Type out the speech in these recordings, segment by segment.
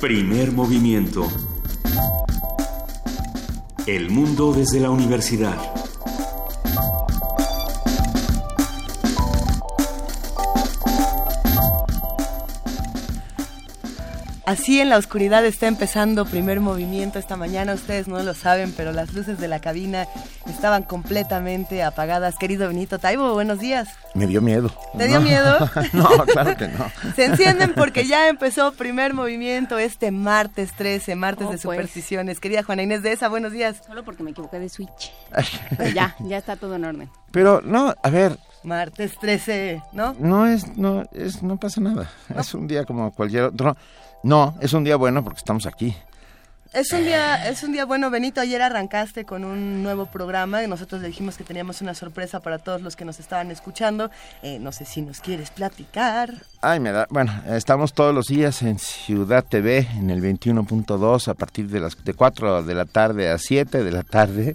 Primer movimiento. El mundo desde la universidad. Así en la oscuridad está empezando primer movimiento esta mañana. Ustedes no lo saben, pero las luces de la cabina estaban completamente apagadas. Querido Benito Taibo, buenos días. Me dio miedo. ¿Te dio miedo? no, claro que no. Se encienden porque ya empezó primer movimiento este martes 13, martes Oh, de pues. supersticiones. Querida Juana Inés de esa, buenos días. Solo porque me equivoqué de switch. Pero ya, ya está todo en orden. Pero no, a ver, Martes 13, ¿no? no es, no, es, no pasa nada. Es un día como cualquier otro. No, es un día bueno porque estamos aquí. Es un día, es un día bueno, Benito. Ayer arrancaste con un nuevo programa y nosotros le dijimos que teníamos una sorpresa para todos los que nos estaban escuchando. Eh, no sé si nos quieres platicar. Ay, me da. Bueno, estamos todos los días en Ciudad TV, en el 21.2, a partir de las de 4 de la tarde a 7 de la tarde,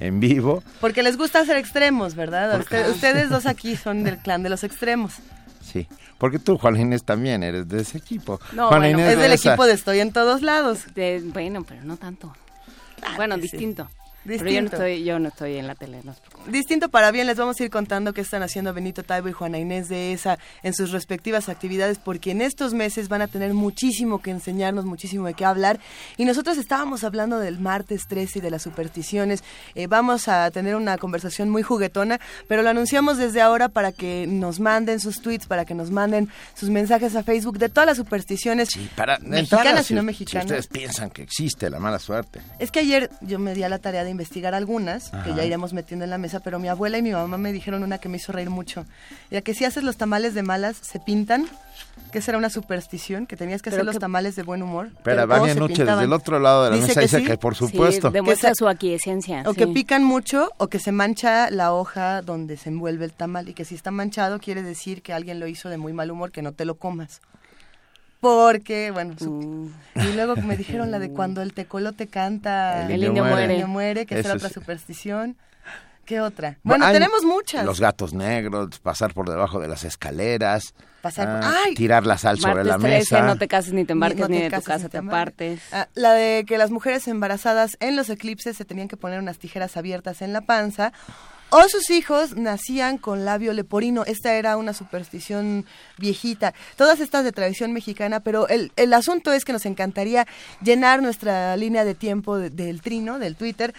en vivo. Porque les gusta hacer extremos, ¿verdad? Usted- ustedes dos aquí son del clan de los extremos. Sí, porque tú, Juan Inés, también eres de ese equipo. No, bueno, Inés Es del esa- equipo de Estoy en todos lados. De- bueno, pero no tanto. bueno, que sí. Distinto. Pero yo no estoy, yo no estoy en la tele, no se preocupen. Distinto para bien, les vamos a ir contando qué están haciendo Benito Taibo y Juana Inés de esa en sus respectivas actividades, porque en estos meses van a tener muchísimo que enseñarnos, muchísimo de qué hablar. Y nosotros estábamos hablando del martes 13 y de las supersticiones. Eh, vamos a tener una conversación muy juguetona, pero lo anunciamos desde ahora para que nos manden sus tweets, para que nos manden sus mensajes a Facebook de todas las supersticiones Sí, para mexicanas y si- no Si mexicanas. ustedes piensan que existe la mala suerte. Es que ayer yo me di a la tarea de investigar algunas, que ya iremos metiendo en la mesa, pero mi abuela y mi mamá me dijeron una que me hizo reír mucho. Era que si haces los tamales de malas, se pintan, que esa era una superstición, que tenías que Pero hacer los tamales de buen humor. Pero Vania se Nuche, desde el otro lado de la Dice mesa, que dice sí. que por supuesto. Sí, demuestra Que se- su aquiescencia. O sí. que pican mucho o que se mancha la hoja donde se envuelve el tamal y que si está manchado quiere decir que alguien lo hizo de muy mal humor, que no te lo comas. Porque, bueno, su- Mm. y luego me dijeron la de cuando el tecolote canta, El El indio muere. el niño muere, que esa era Eso otra es- superstición. ¿Qué otra? Bueno, Hay tenemos muchas. Los gatos negros, pasar por debajo de las escaleras, Pasar por- ah, ¡Ay! tirar la sal sobre la 13, mesa. no te cases ni te embarques no ni, te de tu casa te embarques. apartes. Ah, la de que las mujeres embarazadas en los eclipses se tenían que poner unas tijeras abiertas en la panza. O sus hijos nacían con labio leporino. Esta era una superstición viejita. Todas estas de tradición mexicana, pero el, el asunto es que nos encantaría llenar nuestra línea de tiempo de- del trino, del Twitter,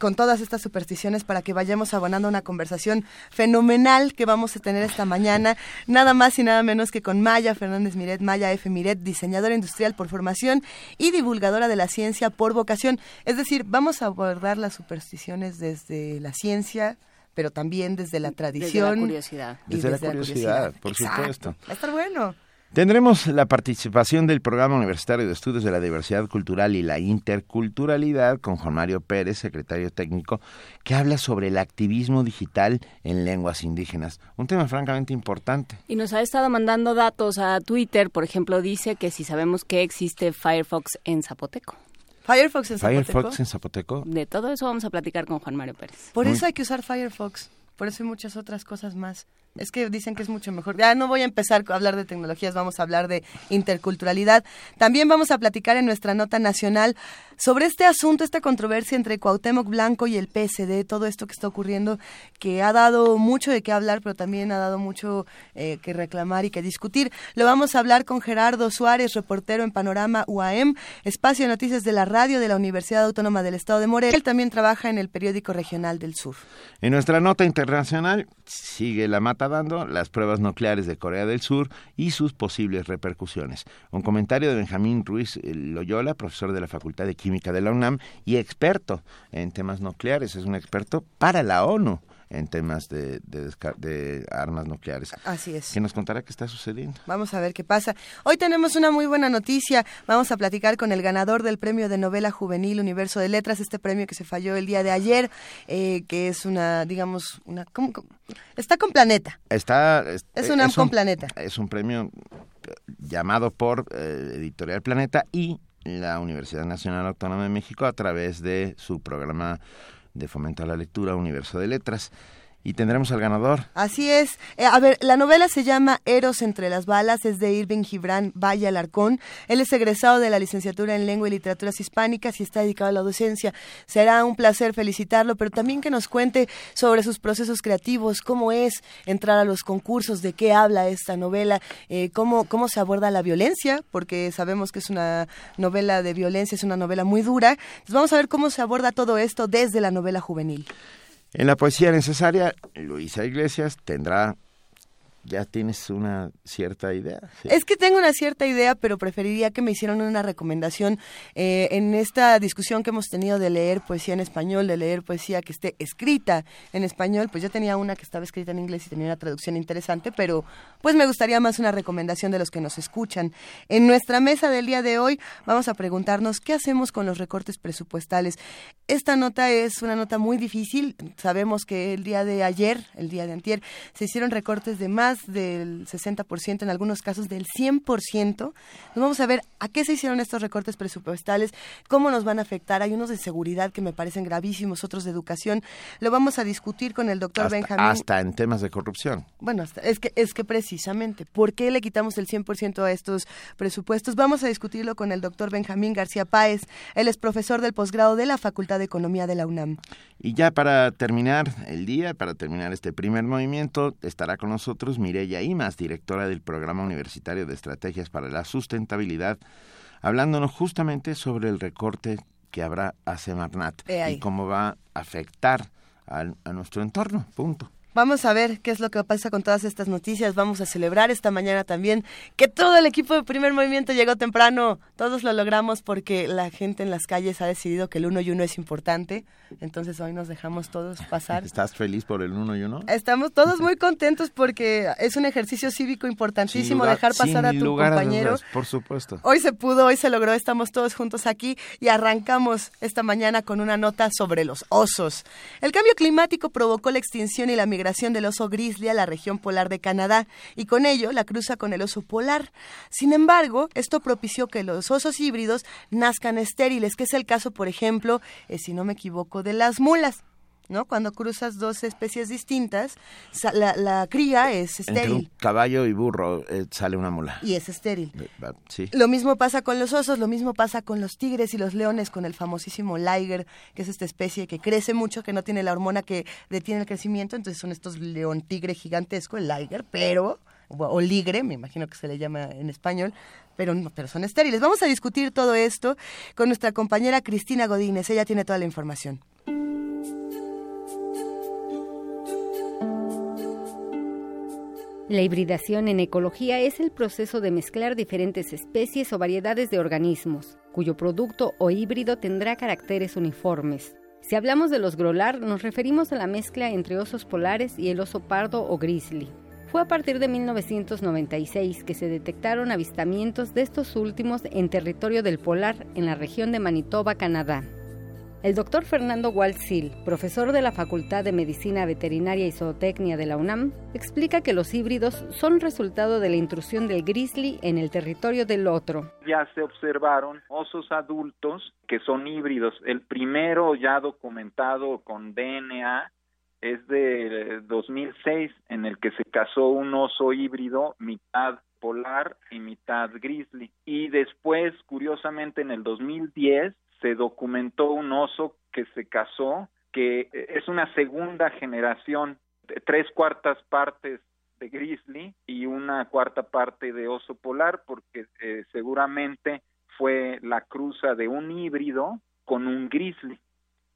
con todas estas supersticiones para que vayamos abonando una conversación fenomenal que vamos a tener esta mañana, nada más y nada menos que con Maya Fernández Miret, Maya F. Miret, diseñadora industrial por formación y divulgadora de la ciencia por vocación. Es decir, vamos a abordar las supersticiones desde la ciencia, pero también desde la tradición. Desde la curiosidad. y Desde la curiosidad, por Exacto. supuesto. Va a estar bueno. Tendremos la participación del Programa Universitario de Estudios de la Diversidad Cultural y la Interculturalidad con Juan Mario Pérez, secretario técnico, que habla sobre el activismo digital en lenguas indígenas. Un tema francamente importante. Y nos ha estado mandando datos a Twitter, por ejemplo, dice que si sabemos que existe Firefox en zapoteco. Firefox en Zapoteco. Firefox en Zapoteco. De todo eso vamos a platicar con Juan Mario Pérez. Por Muy- eso hay que usar Firefox. Por eso hay muchas otras cosas más. Es que dicen que es mucho mejor. Ya no voy a empezar a hablar de tecnologías, vamos a hablar de interculturalidad. También vamos a platicar en nuestra nota nacional sobre este asunto, esta controversia entre Cuauhtémoc Blanco y el PSD, todo esto que está ocurriendo, que ha dado mucho de qué hablar, pero también ha dado mucho eh, que reclamar y que discutir. Lo vamos a hablar con Gerardo Suárez, reportero en Panorama UAM, espacio de noticias de la radio de la Universidad Autónoma del Estado de Morelia. Él también trabaja en el periódico regional del Sur. En nuestra nota internacional sigue la mata dando las pruebas nucleares de Corea del Sur y sus posibles repercusiones. Un comentario de Benjamín Ruiz eh, Loyola, profesor de la Facultad de Química de la UNAM y experto en temas nucleares. Es un experto para la ONU en temas de, de desca- de armas nucleares. Así es. Que nos contará qué está sucediendo. Vamos a ver qué pasa. Hoy tenemos una muy buena noticia. Vamos a platicar con el ganador del premio de novela juvenil Universo de Letras, este premio que se falló el día de ayer, eh, que es una, digamos, una, ¿cómo- cómo? está con Planeta. Está, Es una con Planeta. Es un premio eh, llamado por eh, Editorial Planeta y la Universidad Nacional Autónoma de México a través de su programa de fomento a la lectura Universo de Letras. Y tendremos al ganador. Así es. Eh, a ver, la novela se llama Eros entre las balas, es de Irving Gibran Valle Alarcón. Él es egresado de la licenciatura en Lengua y Literaturas Hispánicas y está dedicado a la docencia. Será un placer felicitarlo, pero también que nos cuente sobre sus procesos creativos, cómo es entrar a los concursos, de qué habla esta novela, eh, cómo, cómo se aborda la violencia, porque sabemos que es una novela de violencia, es una novela muy dura. Entonces vamos a ver cómo se aborda todo esto desde la novela juvenil. En la poesía necesaria, Luisa Iglesias tendrá ya tienes una cierta idea. Es que tengo una cierta idea, pero preferiría que me hicieran una recomendación eh, en esta discusión que hemos tenido de leer poesía en español, de leer poesía que esté escrita en español. Pues yo tenía una que estaba escrita en inglés y tenía una traducción interesante, pero pues me gustaría más una recomendación de los que nos escuchan. En nuestra mesa del día de hoy vamos a preguntarnos qué hacemos con los recortes presupuestales. Esta nota es una nota muy difícil. Sabemos que el día de ayer, el día de antier, se hicieron recortes de más del 60%, en algunos casos del 100%. Nos vamos a ver a qué se hicieron estos recortes presupuestales, cómo nos van a afectar. Hay unos de seguridad que me parecen gravísimos, otros de educación. Lo vamos a discutir con el doctor Benjamín. Hasta en temas de corrupción. Bueno, es, que, es que precisamente, ¿por qué le quitamos el 100% a estos presupuestos? Vamos a discutirlo con el doctor Benjamín García Páez. Él es profesor del posgrado de la Facultad de Economía de la UNAM. Y ya para terminar el día, para terminar este primer movimiento, estará con nosotros Mireya Imas, directora del Programa Universitario de Estrategias para la Sustentabilidad, hablándonos justamente sobre el recorte que habrá a Semarnat y cómo va a afectar a nuestro entorno. Punto. Vamos a ver qué es lo que pasa con todas estas noticias. Vamos a celebrar esta mañana también que todo el equipo de primer movimiento llegó temprano. Todos lo logramos porque la gente en las calles ha decidido que el uno y uno es importante. Entonces hoy nos dejamos todos pasar. ¿Estás feliz por el uno y uno? Estamos todos muy contentos porque es un ejercicio cívico importantísimo dejar pasar a tu compañero. por supuesto. Hoy se pudo, hoy se logró. Estamos todos juntos aquí y arrancamos esta mañana con una nota sobre los osos. El cambio climático provocó la extinción y la migración migración del oso grizzly a la región polar de Canadá y con ello la cruza con el oso polar. Sin embargo, esto propició que los osos híbridos nazcan estériles, que es el caso, por ejemplo, eh, si no me equivoco, de las mulas. ¿No? Cuando cruzas dos especies distintas, la, cría es estéril. Entre un caballo y burro eh, sale una mula. Y es estéril. Sí. Lo mismo pasa con los osos, lo mismo pasa con los tigres y los leones, con el famosísimo liger, que es esta especie que crece mucho, que no tiene la hormona que detiene el crecimiento, entonces son estos león tigre gigantesco, el liger, pero o ligre, me imagino que se le llama en español, pero, pero son estériles. Vamos a discutir todo esto con nuestra compañera Cristina Godínez, ella tiene toda la información. La hibridación en ecología es el proceso de mezclar diferentes especies o variedades de organismos, cuyo producto o híbrido tendrá caracteres uniformes. Si hablamos de los grolar, nos referimos a la mezcla entre osos polares y el oso pardo o grizzly. Fue a partir de 1996 que se detectaron avistamientos de estos últimos en territorio del polar en la región de Manitoba, Canadá. El doctor Fernando Waltzil, profesor de la Facultad de Medicina Veterinaria y Zootecnia de la UNAM, explica que los híbridos son resultado de la intrusión del grizzly en el territorio del otro. Ya se observaron osos adultos que son híbridos. El primero ya documentado con DNA es de 2006, en el que se casó un oso híbrido mitad polar y mitad grizzly. Y después, curiosamente, en el 2010 se documentó un oso que se casó, que es una segunda generación, tres cuartas partes de grizzly y una cuarta parte de oso polar, porque eh, seguramente fue la cruza de un híbrido con un grizzly.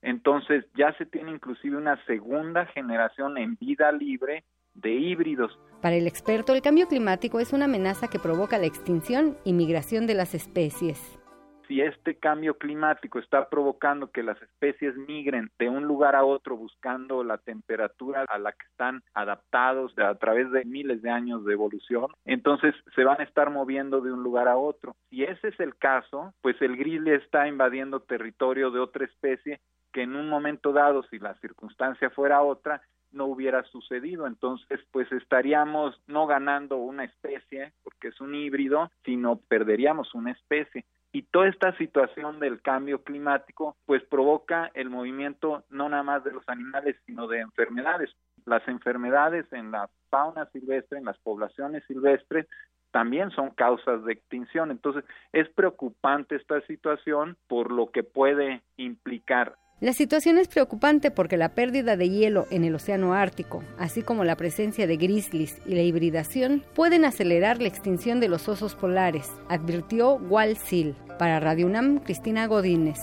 Entonces ya se tiene inclusive una segunda generación en vida libre de híbridos. Para el experto, el cambio climático es una amenaza que provoca la extinción y migración de las especies si este cambio climático está provocando que las especies migren de un lugar a otro buscando la temperatura a la que están adaptados a través de miles de años de evolución, entonces se van a estar moviendo de un lugar a otro. Si ese es el caso, pues el grizzly está invadiendo territorio de otra especie que en un momento dado, si la circunstancia fuera otra, no hubiera sucedido. Entonces, pues estaríamos no ganando una especie, porque es un híbrido, sino perderíamos una especie. Y toda esta situación del cambio climático pues provoca el movimiento no nada más de los animales, sino de enfermedades. las enfermedades en la fauna silvestre, en las poblaciones silvestres, también son causas de extinción. Entonces, es preocupante esta situación por lo que puede implicar. La situación es preocupante porque la pérdida de hielo en el Océano Ártico, así como la presencia de grizzlies y la hibridación, pueden acelerar la extinción de los osos polares, advirtió Wal Seal. Para Radio UNAM, Cristina Godínez.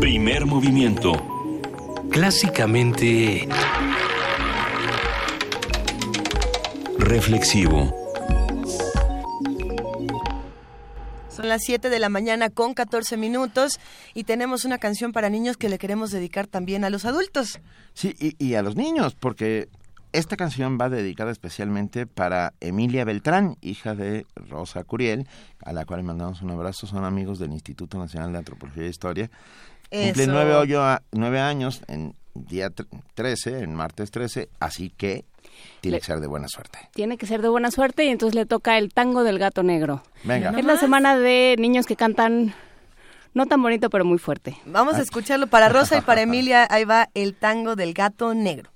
Primer movimiento. Clásicamente... Reflexivo. Son las 7 de la mañana con 14 minutos y tenemos una canción para niños que le queremos dedicar también a los adultos. Sí, y, y a los niños, porque esta canción va dedicada especialmente para Emilia Beltrán, hija de Rosa Curiel, a la cual mandamos un abrazo. Son amigos del Instituto Nacional de Antropología e Historia. Cumple Eso. nueve, hoyo- nueve años en día tre- 13, en martes 13, así que tiene Le- que ser de buena suerte. Tiene que ser de buena suerte y entonces le toca el tango del gato negro. Venga. Es la semana de niños que cantan no tan bonito pero muy fuerte. Vamos a escucharlo para Rosa y para Emilia. Ahí va el tango del gato negro.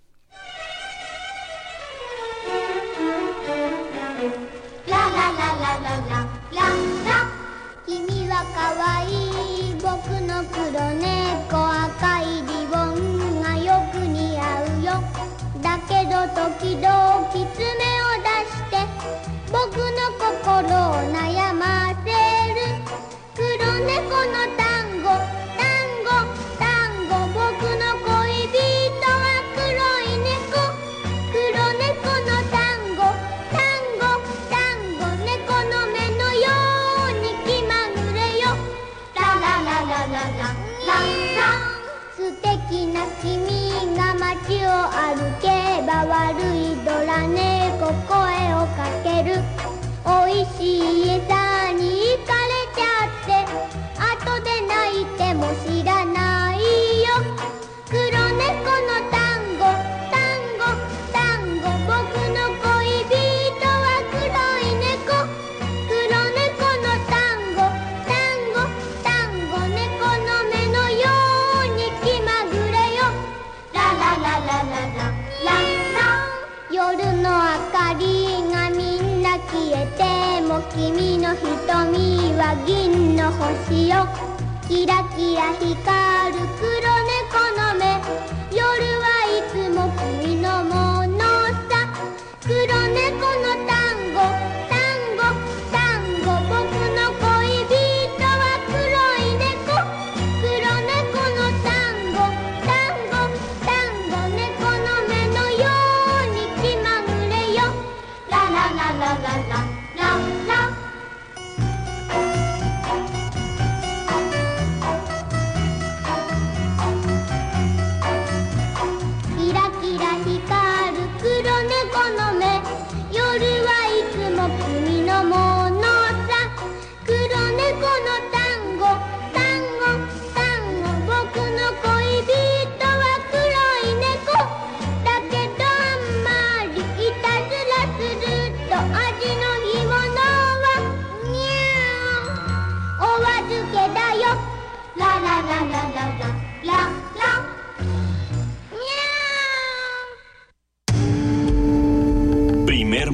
心を悩ませる黒猫のおいしい餌瞳は銀の星よ。キラキラ光る黒猫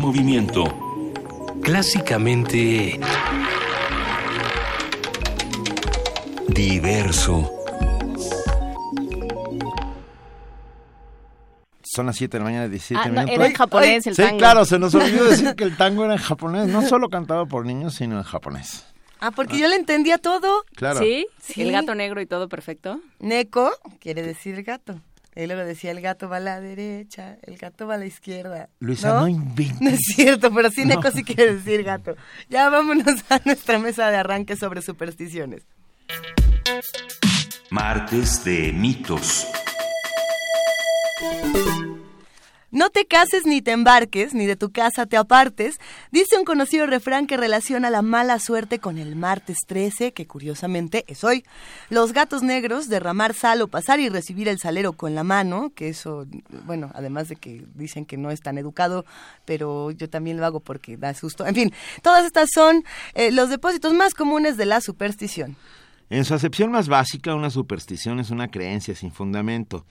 movimiento. Clásicamente... Diverso. Son las 7 de la mañana, 17 Ah, no, minutos. era en japonés el sí, tango. claro, se nos olvidó decir que el tango era en japonés, no solo cantado por niños, sino en japonés. Ah, porque yo le entendía todo. Claro. ¿Sí? Sí. El gato negro y todo perfecto. Neko quiere decir gato. Y luego decía el gato va a la derecha, el gato va a la izquierda. Luisa, no, inventes. No es cierto, pero sí No. Neko sí quiere decir gato. Ya vámonos a nuestra mesa de arranque sobre supersticiones. Martes de mitos. No te cases ni te embarques, ni de tu casa te apartes, dice un conocido refrán que relaciona la mala suerte con el martes 13, que curiosamente es hoy. Los gatos negros, derramar sal o pasar y recibir el salero con la mano, que eso, bueno, además de que dicen que no es tan educado, pero yo también lo hago porque da susto. En fin, todas estas son eh, los depósitos más comunes de la superstición. En su acepción más básica, una superstición es una creencia sin fundamento,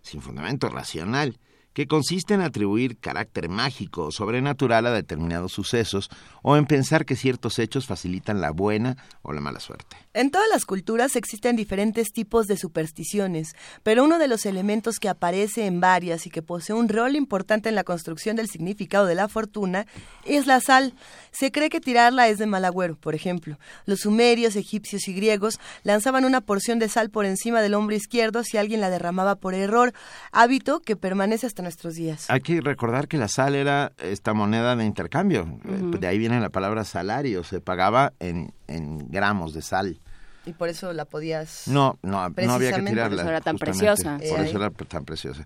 sin fundamento racional, que consiste en atribuir carácter mágico o sobrenatural a determinados sucesos o en pensar que ciertos hechos facilitan la buena o la mala suerte. En todas las culturas existen diferentes tipos de supersticiones, pero uno de los elementos que aparece en varias y que posee un rol importante en la construcción del significado de la fortuna es la sal. Se cree que tirarla es de mal agüero, por ejemplo. Los sumerios, egipcios y griegos lanzaban una porción de sal por encima del hombro izquierdo si alguien la derramaba por error, hábito que permanece hasta nuestros días. Hay que recordar que la sal era esta moneda de intercambio. De ahí viene la palabra salario. Se pagaba en, en gramos de sal. Y por eso la podías... No, no, no había que tirarla. Por eso era tan preciosa. Por Eh, eso era tan preciosa.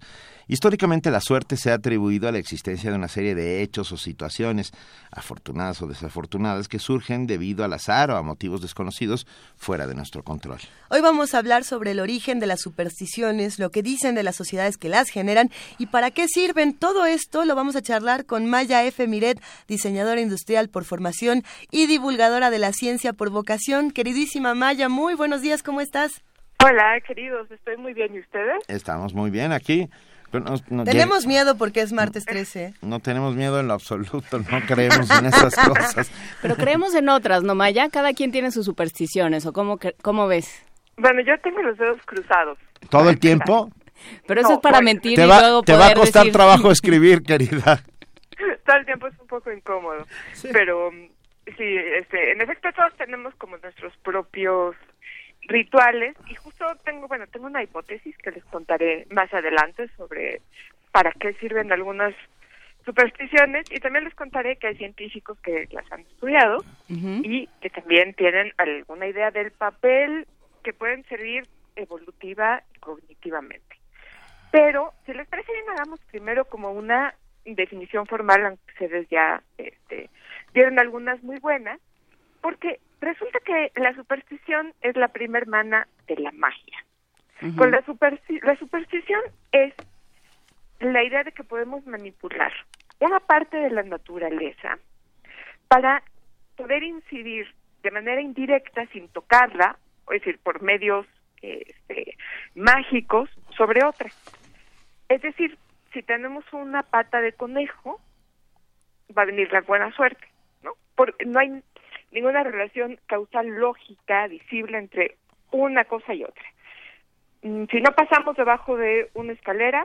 Históricamente la suerte se ha atribuido a la existencia de una serie de hechos o situaciones, afortunadas o desafortunadas, que surgen debido al azar o a motivos desconocidos fuera de nuestro control. Hoy vamos a hablar sobre el origen de las supersticiones, lo que dicen de las sociedades que las generan y para qué sirven. Todo esto lo vamos a charlar con Maya F. Miret, diseñadora industrial por formación y divulgadora de la ciencia por vocación. Queridísima Maya, muy buenos días, ¿cómo estás? Hola, queridos, estoy muy bien. ¿Y ustedes? Estamos muy bien aquí. No- no- Tenemos miedo porque es martes 13. No tenemos miedo en lo absoluto, no creemos en esas cosas. Pero creemos en otras, ¿no, Maya? Cada quien tiene sus supersticiones, ¿o cómo, cómo ves? Bueno, yo tengo los dedos cruzados. ¿Todo el tiempo? Pero eso es para mentir Te y va, luego te va a costar decir- trabajo escribir, querida. Todo el tiempo es un poco incómodo. Pero mm, sí, este, en efecto todos tenemos como nuestros propios rituales. Y justo tengo, bueno, tengo una hipótesis que les contaré más adelante sobre para qué sirven algunas supersticiones. Y también les contaré que hay científicos que las han estudiado y que también tienen alguna idea del papel que pueden servir evolutiva y cognitivamente. Pero, si les parece bien, hagamos primero como una definición formal, aunque ustedes ya este, dieron algunas muy buenas, porque resulta que la superstición es la prima hermana de la magia. Con la, supersti- la superstición es la idea de que podemos manipular una parte de la naturaleza para poder incidir de manera indirecta, sin tocarla, es decir, por medios este, mágicos, sobre otra. Es decir, si tenemos una pata de conejo, va a venir la buena suerte, ¿no? Porque no hay ninguna relación causal lógica visible entre una cosa y otra. Mm, Si no pasamos debajo de una escalera,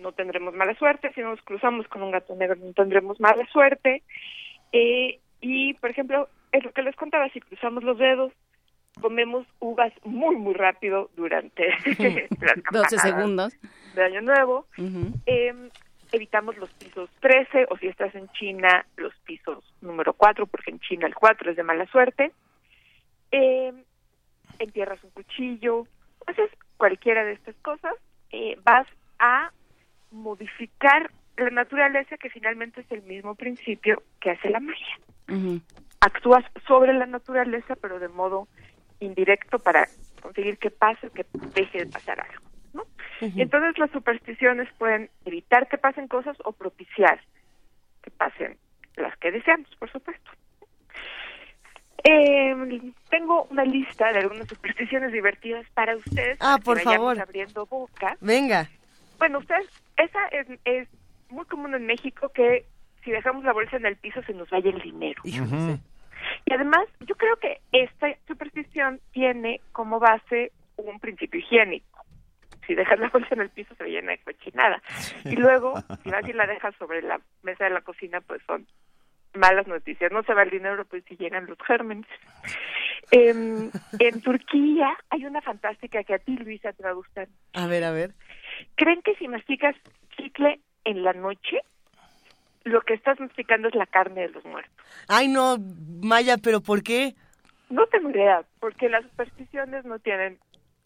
no tendremos mala suerte. Si nos cruzamos con un gato negro, no tendremos mala suerte. Eh, y, por ejemplo, es lo que les contaba, si cruzamos los dedos, comemos uvas muy, muy rápido durante las 12 campanadas segundos. de Año Nuevo. Eh, evitamos los pisos 13 o si estás en China, los pisos número 4, porque en China el 4 es de mala suerte. Eh, entierras un cuchillo, haces cualquiera de estas cosas, eh, vas a modificar la naturaleza que finalmente es el mismo principio que hace la magia. Actúas sobre la naturaleza pero de modo indirecto para conseguir que pase, que deje de pasar algo. ¿No? Y entonces las supersticiones pueden evitar que pasen cosas o propiciar que pasen las que deseamos, por supuesto. Eh, tengo una lista de algunas supersticiones divertidas para ustedes. Ah, que por favor. abriendo boca. Venga. Bueno, ustedes, esa es, es muy común en México que si dejamos la bolsa en el piso se nos vaya el dinero. Y además, yo creo que esta superstición tiene como base un principio higiénico. Si dejas la bolsa en el piso se llena de cochinada. Y luego, si vas y la dejas sobre la mesa de la cocina, pues son malas noticias. No se va el dinero, pues si llegan los gérmenes. Em, en Turquía hay una fantástica que a ti, Luisa, te va a gustar. A ver, a ver. ¿Creen que si masticas chicle en la noche, lo que estás masticando es la carne de los muertos? Ay, no, Maya, pero ¿por qué? No tengo idea, porque las supersticiones no tienen,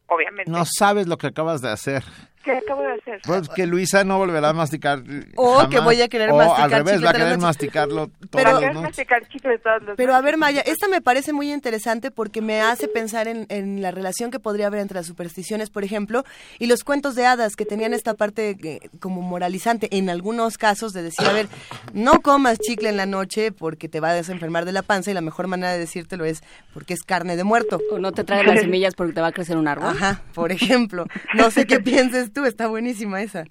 obviamente, No sabes lo que acabas de hacer. ¿Qué acabo de hacer? Pues que Luisa no volverá a masticar. O jamás. que voy a querer o masticar al revés, chicle va a querer masticarlo Pero- todas ¿Para las qué noches. masticar chicle todos los Pero a ver, Maya, esta me parece muy interesante porque me hace pensar en, en la relación que podría haber entre las supersticiones, por ejemplo, y los cuentos de hadas que tenían esta parte eh, como moralizante en algunos casos de decir, a ver, no comas chicle en la noche porque te vas a desenfermar de la panza y la mejor manera de decírtelo es porque es carne de muerto. O no te traes las semillas porque te va a crecer un árbol. Ajá, por ejemplo. No sé qué pienses tú, está buenísima esa.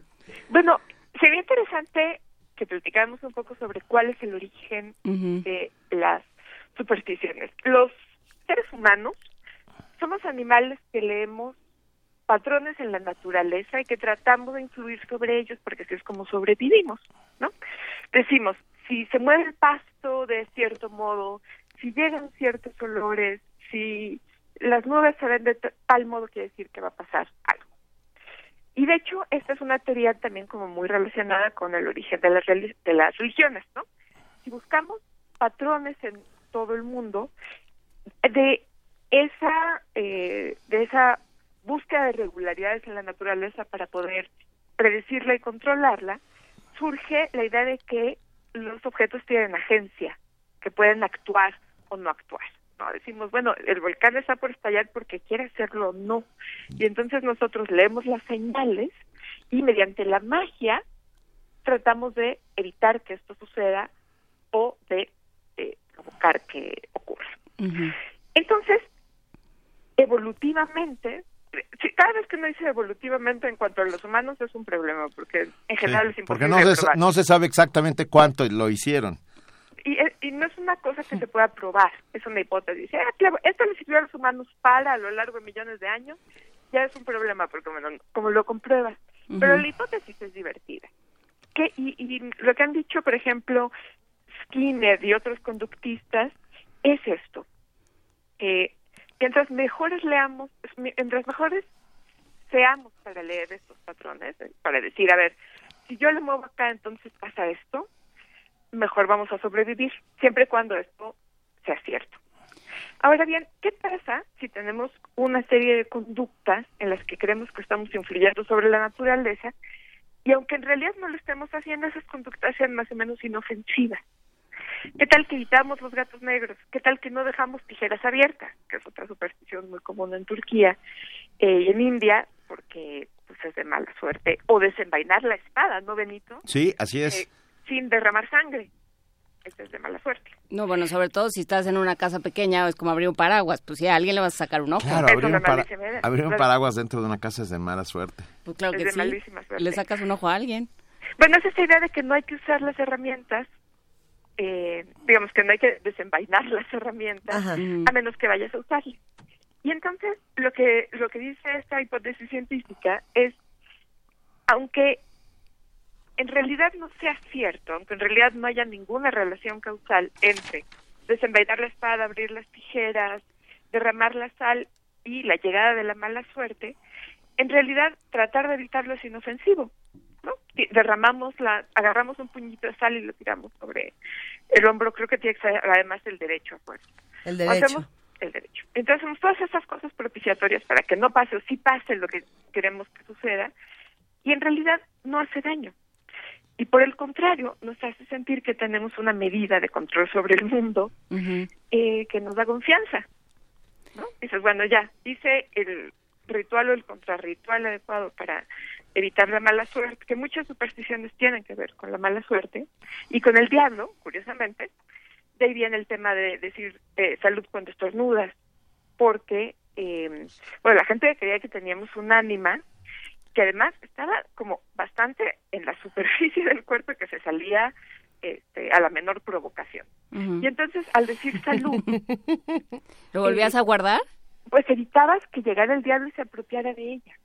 Bueno, sería interesante que platicáramos un poco sobre cuál es el origen de las supersticiones. Los seres humanos somos animales que leemos patrones en la naturaleza y que tratamos de influir sobre ellos porque así es como sobrevivimos, ¿no? Decimos, si se mueve el pasto de cierto modo, si llegan ciertos olores, si las nubes se ven de tal modo, quiere decir que va a pasar algo. Y de hecho, esta es una teoría también como muy relacionada con el origen de las, de las religiones, ¿no? Si buscamos patrones en todo el mundo, de esa, eh, de esa búsqueda de regularidades en la naturaleza para poder predecirla y controlarla, surge la idea de que los objetos tienen agencia, que pueden actuar o no actuar. ¿No? Decimos, bueno, el volcán está por estallar porque quiere hacerlo o no. Y entonces nosotros leemos las señales y mediante la magia tratamos de evitar que esto suceda o de eh, provocar que ocurra. Entonces, evolutivamente, si cada vez que uno dice evolutivamente en cuanto a los humanos es un problema, porque en general es imposible porque no se, no se sabe exactamente cuánto lo hicieron. Y, es- y no es una cosa que se pueda probar, es una hipótesis. Ah, claro, esto le sirvió a los humanos para a lo largo de millones de años, ya es un problema, porque como, lo- como lo compruebas. Pero la hipótesis es divertida. Que, y, y lo que han dicho, por ejemplo, Skinner y otros conductistas, es esto. Eh, mientras mejores leamos, mientras mejores seamos para leer estos patrones, eh, para decir, a ver, si yo le muevo acá, entonces pasa esto, mejor vamos a sobrevivir, siempre y cuando esto sea cierto. Ahora bien, ¿qué pasa si tenemos una serie de conductas en las que creemos que estamos influyendo sobre la naturaleza y aunque en realidad no lo estemos haciendo, esas conductas sean más o menos inofensivas? ¿Qué tal que evitamos los gatos negros? ¿Qué tal que no dejamos tijeras abiertas? Que es otra superstición muy común en Turquía eh, y en India, porque pues es de mala suerte. O desenvainar la espada, ¿no, Benito? Sí, así es. Eh, sin derramar sangre. Eso es de mala suerte. No, bueno, sobre todo si estás en una casa pequeña, es como abrir un paraguas, pues sí, a alguien le vas a sacar un ojo. Claro, abrir un, para- abrir un paraguas dentro de una casa es de mala suerte. Pues claro es que de sí. malísima suerte. Le sacas un ojo a alguien. Bueno, es esa idea de que no hay que usar las herramientas, eh, digamos que no hay que desenvainar las herramientas Ajá. A menos que vayas a usarlas. Y entonces lo que lo que dice esta hipótesis científica es, aunque en realidad no sea cierto, aunque en realidad no haya ninguna relación causal entre desenvainar la espada, abrir las tijeras, derramar la sal y la llegada de la mala suerte, en realidad tratar de evitarlo es inofensivo. ¿no? Derramamos la, agarramos un puñito de sal y lo tiramos sobre el hombro, creo que tiene que ser además el derecho a fuerza. El derecho. Hacemos el derecho. Entonces hacemos todas esas cosas propiciatorias para que no pase o sí pase lo que queremos que suceda y en realidad no hace daño. Y por el contrario, nos hace sentir que tenemos una medida de control sobre el mundo eh, que nos da confianza. ¿no? Dices, bueno, ya, hice el ritual o el contrarritual adecuado para evitar la mala suerte, que muchas supersticiones tienen que ver con la mala suerte, y con el diablo, curiosamente, de ahí viene el tema de decir eh, salud cuando estornudas, porque, eh, bueno, la gente creía que teníamos un ánima que además estaba como bastante en la superficie del cuerpo y que se salía este, a la menor provocación. Y entonces, al decir salud, ¿Lo volvías a guardar? pues evitabas que llegara el diablo y se apropiara de ella.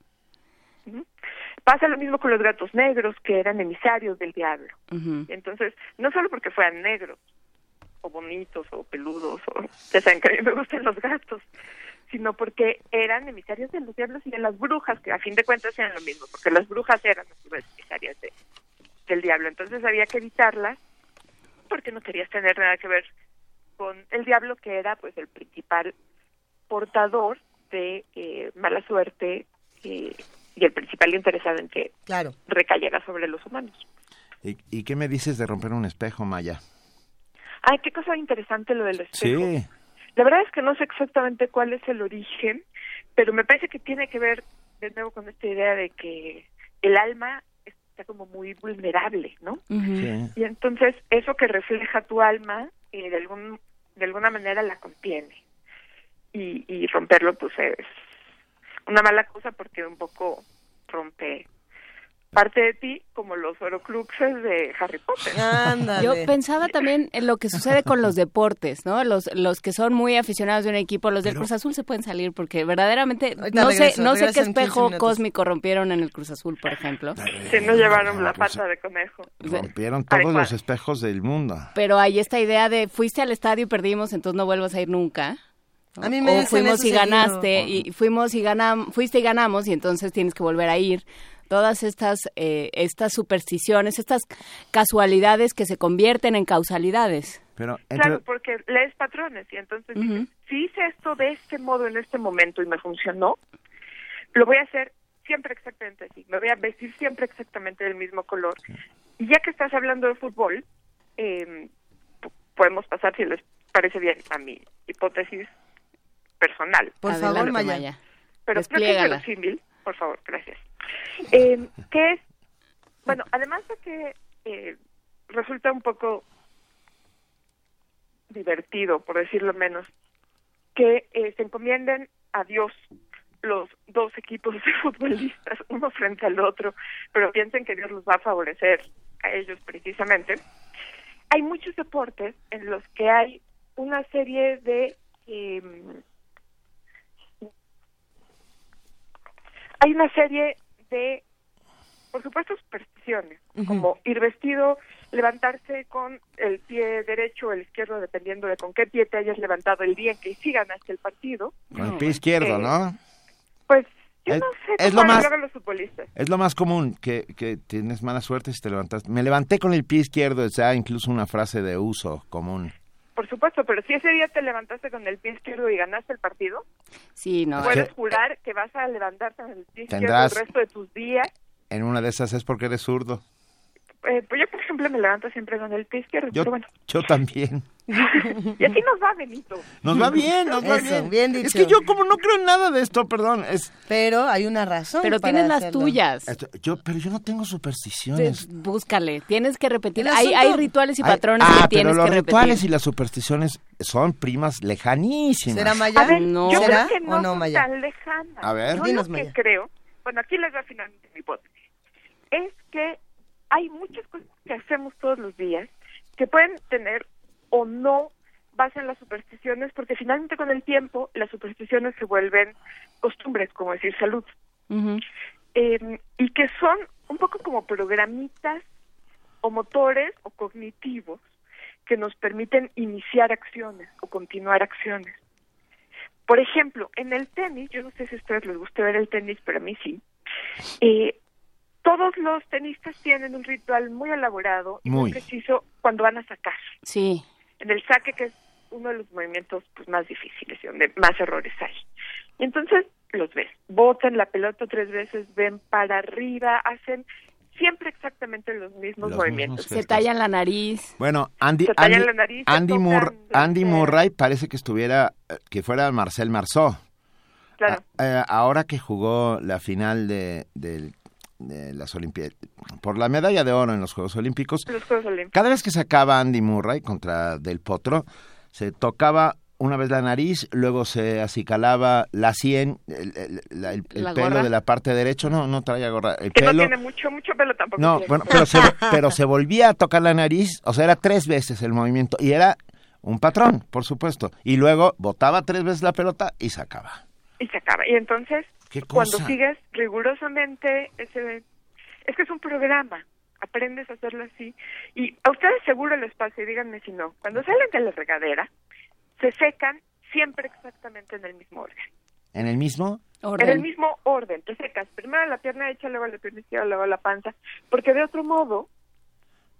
Pasa lo mismo con los gatos negros, que eran emisarios del diablo. Ujú. Entonces, no solo porque fueran negros, o bonitos, o peludos, o ya saben que a mí me gustan los gatos, sino porque eran emisarios de los diablos y de las brujas, que a fin de cuentas eran lo mismo, porque las brujas eran vez emisarias de, del diablo. Entonces había que evitarlas, porque no querías tener nada que ver con el diablo, que era pues el principal portador de eh, mala suerte eh, y el principal interesado en que Claro. recayera sobre los humanos. ¿Y, y qué me dices de romper un espejo, Maya? Ay, qué cosa interesante lo del espejo. Sí. La verdad es que no sé exactamente cuál es el origen, pero me parece que tiene que ver de nuevo con esta idea de que el alma está como muy vulnerable, ¿no? Sí. Y entonces eso que refleja tu alma, eh, de algún de alguna manera la contiene. Y, y romperlo pues es una mala cosa porque un poco rompe parte de ti como los orocruxes de Harry Potter. Ándale. Yo pensaba también en lo que sucede con los deportes, ¿no? Los, los que son muy aficionados de un equipo, los del Cruz Azul se pueden salir porque verdaderamente no sé, regreso, no sé qué en 15 espejo cósmico rompieron en el Cruz Azul, por ejemplo. Se nos llevaron la pues, pata de conejo. Rompieron todos Adecuado. los espejos del mundo. Pero hay esta idea de fuiste al estadio y perdimos, entonces no vuelvas a ir nunca. ¿no? A mí me o fuimos y seguido. ganaste y fuimos y ganamos, fuiste y ganamos y entonces tienes que volver a ir. Todas estas eh, estas supersticiones, estas casualidades que se convierten en causalidades. Pero entre- Claro, porque lees patrones y entonces Ujú. dices, si hice esto de este modo en este momento y me funcionó, lo voy a hacer siempre exactamente así. Me voy a vestir siempre exactamente del mismo color. Y ya que estás hablando de fútbol, eh, p- podemos pasar, si les parece bien, a mi hipótesis personal. Por Adelante, favor, Maya. Pero creo que es verosímil, por favor, gracias. Eh, que es, bueno, además de que eh, resulta un poco divertido, por decirlo menos, que eh, se encomienden a Dios los dos equipos de futbolistas, uno frente al otro, pero piensen que Dios los va a favorecer a ellos precisamente. Hay muchos deportes en los que hay una serie de em, hay una serie de, por supuesto, supersticiones, como ir vestido, levantarse con el pie derecho o el izquierdo, dependiendo de con qué pie te hayas levantado el día en que sí ganaste el partido. con el pie izquierdo, Eh, ¿no? Pues yo Es- no sé es cómo lo más- los futbolistas. Es lo más común, que, que tienes mala suerte si te levantas. Me levanté con el pie izquierdo, o sea, incluso una frase de uso común. Por supuesto, pero si ese día te levantaste con el pie izquierdo y ganaste el partido, Sí, no. puedes que- jurar que vas a levantarte con el pie izquierdo el resto de tus días. En una de esas es porque eres zurdo. Eh, pues yo, por ejemplo, me levanto siempre con el pie izquierdo, Yo, pero bueno. yo también. Y así nos va, Benito. Nos va bien, nos va Eso, bien. bien Es que yo como no creo en nada de esto, perdón, es... Pero hay una razón. Pero para tienes las hacerlo. tuyas. esto- yo, pero yo no tengo supersticiones. De- Búscale, tienes que repetir. Hay, hay rituales y patrones ah, que pero tienes los que rituales y las supersticiones son primas lejanísimas. ¿Será Maya? A ver, No. yo ¿Será creo que no, o no, Maya? tan lejanas. A ver. Yo Dinos, lo que Maya. creo, bueno, aquí les va finalmente mi hipótesis, es que hay muchas cosas que hacemos todos los días que pueden tener o no base en las supersticiones, porque finalmente con el tiempo las supersticiones se vuelven costumbres, como decir salud, eh, y que son un poco como programitas o motores o cognitivos que nos permiten iniciar acciones o continuar acciones. Por ejemplo, en el tenis, yo no sé si a ustedes les gusta ver el tenis, pero a mí sí, eh, todos los tenistas tienen un ritual muy elaborado y muy, Muy. preciso cuando van a sacar. Sí. En el saque, que es uno de los movimientos pues, más difíciles y donde más errores hay. Y entonces los ves, botan la pelota tres veces, ven para arriba, hacen siempre exactamente los mismos Los movimientos. mismos Se tallan la nariz. Bueno, Andy, Se Andy, la nariz, Andy, tocan Mur- las Andy cejas. Murray parece que estuviera, eh, que fuera Marcel Marceau. Claro. Ah, eh, ahora que jugó la final de, del- de las Olimpiadas, por la medalla de oro en los Juegos Olímpicos, los Juegos Olímpicos. cada vez que sacaba Andy Murray contra Del Potro, se tocaba una vez la nariz, luego se acicalaba la sien, el, el- la- el- el ¿La pelo de la parte derecha, no, no traía gorra, el Que no pelo. tiene mucho, mucho pelo tampoco. No, tiene. bueno, pero se, pero se volvía a tocar la nariz, o sea, era tres veces el movimiento, y era un patrón, por supuesto. Y luego botaba tres veces la pelota y sacaba. Y se acaba. Y entonces, ¿Qué cuando sigues rigurosamente ese... Es que es un programa. Aprendes a hacerlo así. Y a ustedes seguro les pasa, y díganme si no. Cuando salen de la regadera, se secan siempre exactamente en el mismo orden. ¿En el mismo? Orden. En el mismo orden, te secas. Primero la pierna derecha, luego la pierna izquierda, luego la panza. Porque de otro modo,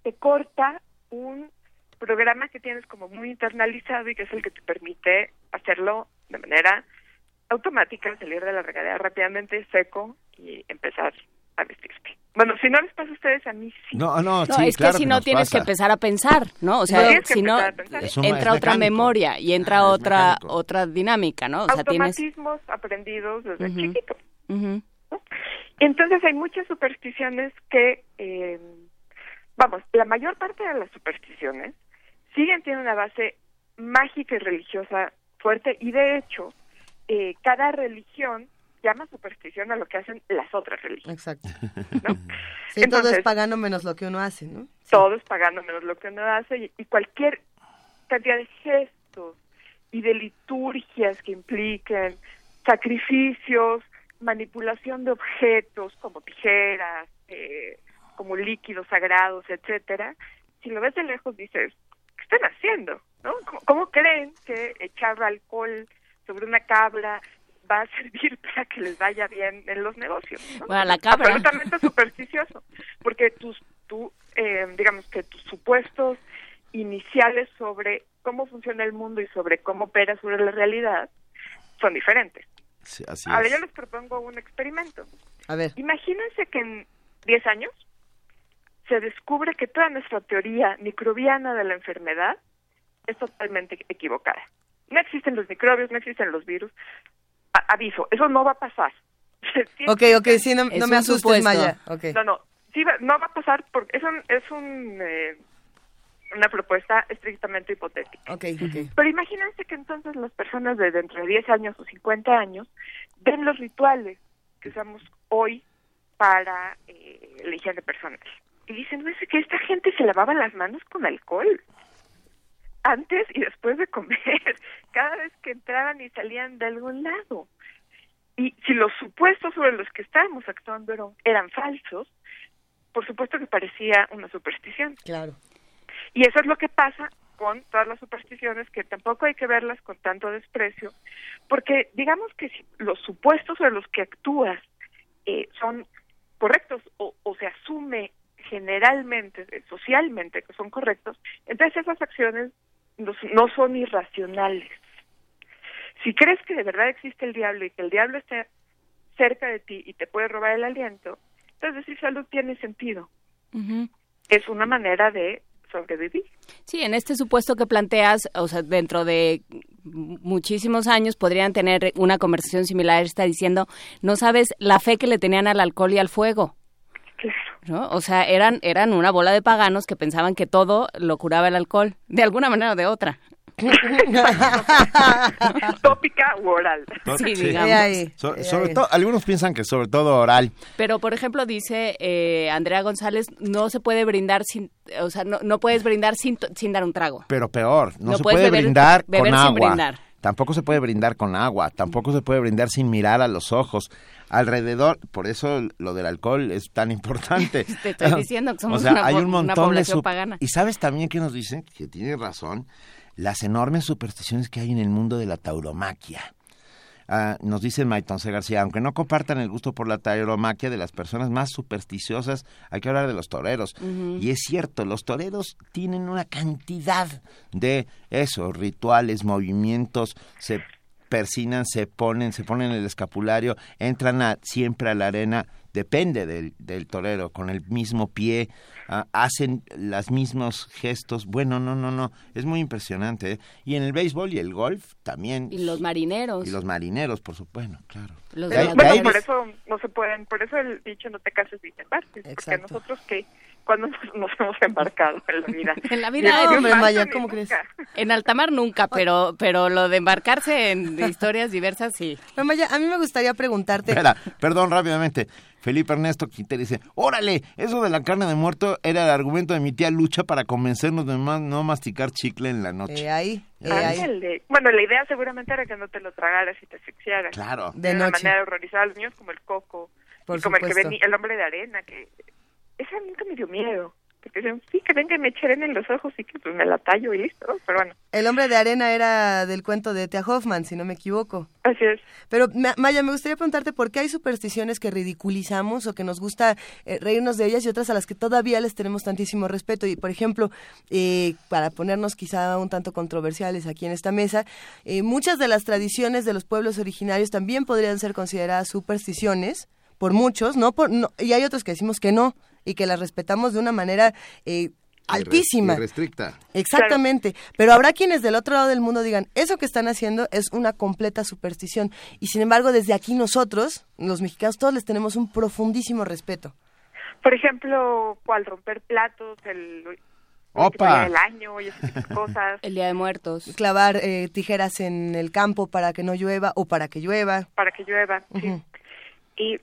te corta un programa que tienes como muy internalizado y que es el que te permite hacerlo de manera automática, salir de la regadera rápidamente, seco y empezar a vestirte. Bueno, si no les pasa a ustedes, a mí sí. No, no, No, es claro que si no tienes pasa. que empezar a pensar, ¿no? O sea, si no entra es otra memoria y entra Ah, otra otra dinámica, ¿no? O sea, tienes Automatismos aprendidos desde Ujú. chiquito. Ujú. Entonces hay muchas supersticiones que, eh, vamos, la mayor parte de las supersticiones siguen teniendo una base mágica y religiosa fuerte y de hecho eh, cada religión llama superstición a lo que hacen las otras religiones. Exacto. ¿no? Sí, todo es Entonces- pagano menos lo que uno hace, ¿no? Sí. Todo es pagando menos lo que uno hace y, y cualquier cantidad de gestos y de liturgias que impliquen sacrificios, manipulación de objetos como tijeras, eh, como líquidos sagrados, etcétera. Si lo ves de lejos dices, ¿qué están haciendo? ¿No? ¿Cómo, cómo creen que echar alcohol sobre una cabra va a servir para que les vaya bien en los negocios? ¿no? Bueno, la cabra. Absolutamente supersticioso, porque tus, tú, eh, digamos que tus supuestos iniciales sobre cómo funciona el mundo y sobre cómo opera sobre la realidad son diferentes. Sí, así Ahora es. yo les propongo un experimento. A ver. Imagínense que en 10 años se descubre que toda nuestra teoría microbiana de la enfermedad es totalmente equivocada. No existen los microbios, no existen los virus. A- aviso, eso no va a pasar. Ok, ok, sí, no, me asustes, supuesto. Maya. No, no, sí va- no va a pasar porque es un, es un eh, una propuesta estrictamente hipotética. Ok, ok. Pero imagínense que entonces las personas de dentro de 10 años o 50 años ven los rituales que usamos hoy para eh, la higiene personal. Y dicen, "No, es que esta gente se lavaba las manos con alcohol. Antes y después de comer. Cada vez que entraban y salían de algún lado. Y si los supuestos sobre los que estábamos actuando eran, eran falsos, por supuesto que parecía una superstición. Claro. Y eso es lo que pasa con todas las supersticiones, que tampoco hay que verlas con tanto desprecio, porque digamos que si los supuestos sobre los que actúas eh, son correctos o, o se asume generalmente, socialmente que son correctos, entonces esas acciones no, son irracionales. Si crees que de verdad existe el diablo y que el diablo está cerca de ti y te puede robar el aliento, entonces decir salud tiene sentido. Es una manera de sobrevivir. Sí, en este supuesto que planteas, o sea, dentro de muchísimos años podrían tener una conversación similar, está diciendo, no sabes la fe que le tenían al alcohol y al fuego. ¿No? O sea, eran, eran una bola de paganos que pensaban que todo lo curaba el alcohol, de alguna manera o de otra. tópica u oral. Sí, Sí. digamos. He ahí, So- he sobre ahí. todo, algunos piensan que sobre todo oral. Pero, por ejemplo, dice eh, Andrea González, no se puede brindar sin, o sea, no, no puedes brindar sin, sin dar un trago. Pero peor, no, No se puedes puede beber- brindar beber con sin agua. brindar. Tampoco se puede brindar con agua, tampoco se puede brindar sin mirar a los ojos. Alrededor, por eso lo del alcohol es tan importante. Te estoy diciendo que somos o sea, una hay un una montón de población sup- pagana. Y sabes también que nos dicen, que tiene razón, las enormes supersticiones que hay en el mundo de la tauromaquia. Ah, nos dice Maiton C. García, aunque no compartan el gusto por la tauromaquia de las personas más supersticiosas, hay que hablar de los toreros. Y es cierto, los toreros tienen una cantidad de eso, rituales, movimientos, se persinan, se ponen, se ponen el escapulario, entran a- siempre a la arena, depende del, del torero, con el mismo pie, ah, hacen los mismos gestos. Bueno, no, no, no, es muy impresionante. ¿eh? Y en el béisbol y el golf también. Y los marineros. Y los marineros, por supuesto, claro. los De de ahí- las de ahí Bueno, por eso no se pueden, por eso el dicho no te cases ni te embarques, porque nosotros que cuando nos, nos hemos embarcado en la vida. En la vida, No, hombre, ni ¿cómo nunca. crees? en alta mar nunca, pero, pero lo de embarcarse en historias diversas, sí. No, Maya, a mí me gustaría preguntarte. Espera, perdón, rápidamente. Felipe Ernesto Quintero dice, órale, eso de la carne de muerto era el argumento de mi tía Lucha para convencernos de ma- no masticar chicle en la noche. Eh, ahí, eh, ahí. Bueno, la idea seguramente era que no te lo tragaras y te asfixiaras. Claro. De una noche. manera de horrorizar a los niños como el coco. Por y como el que venía, el hombre de arena, que esa nunca me dio miedo. Porque decían, sí, que venga y me eche arena en los ojos y que pues me la tallo y listo. ¿no? Pero bueno, El hombre de arena era del cuento de Thea Hoffman, si no me equivoco. así es. Pero Ma- Maya, me gustaría preguntarte por qué hay supersticiones que ridiculizamos o que nos gusta eh, reírnos de ellas y otras a las que todavía les tenemos tantísimo respeto. Y por ejemplo, eh, para ponernos quizá un tanto controversiales aquí en esta mesa, eh, muchas de las tradiciones de los pueblos originarios también podrían ser consideradas supersticiones por muchos, no por, no, y hay otros que decimos que no, y que las respetamos de una manera eh, altísima. Restricta. Exactamente. Pero habrá quienes del otro lado del mundo digan, eso que están haciendo es una completa superstición. Y sin embargo, desde aquí nosotros, los mexicanos, todos les tenemos un profundísimo respeto. Por ejemplo, cual romper platos, el ¡Opa! el año y de cosas, El Día de Muertos. Clavar eh, tijeras en el campo para que no llueva o para que llueva. para que llueva. sí. Y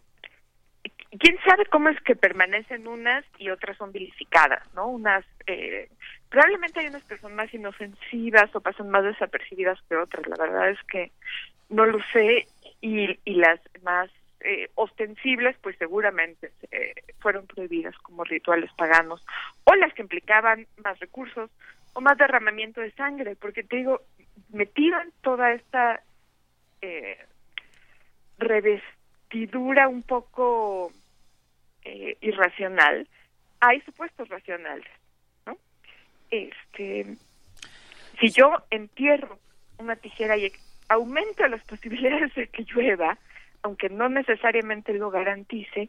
quién sabe cómo es que permanecen unas y otras son vilificadas, ¿no? Unas, eh, probablemente hay unas que son más inofensivas o pasan más desapercibidas que otras. La verdad es que no lo sé y, las más eh, ostensibles, pues seguramente eh, fueron prohibidas como rituales paganos o las que implicaban más recursos o más derramamiento de sangre, porque te digo, metido en toda esta eh, revestidura un poco eh, irracional, hay supuestos racionales, ¿no? Este, si yo entierro una tijera y aumento las posibilidades de que llueva, aunque no necesariamente lo garantice,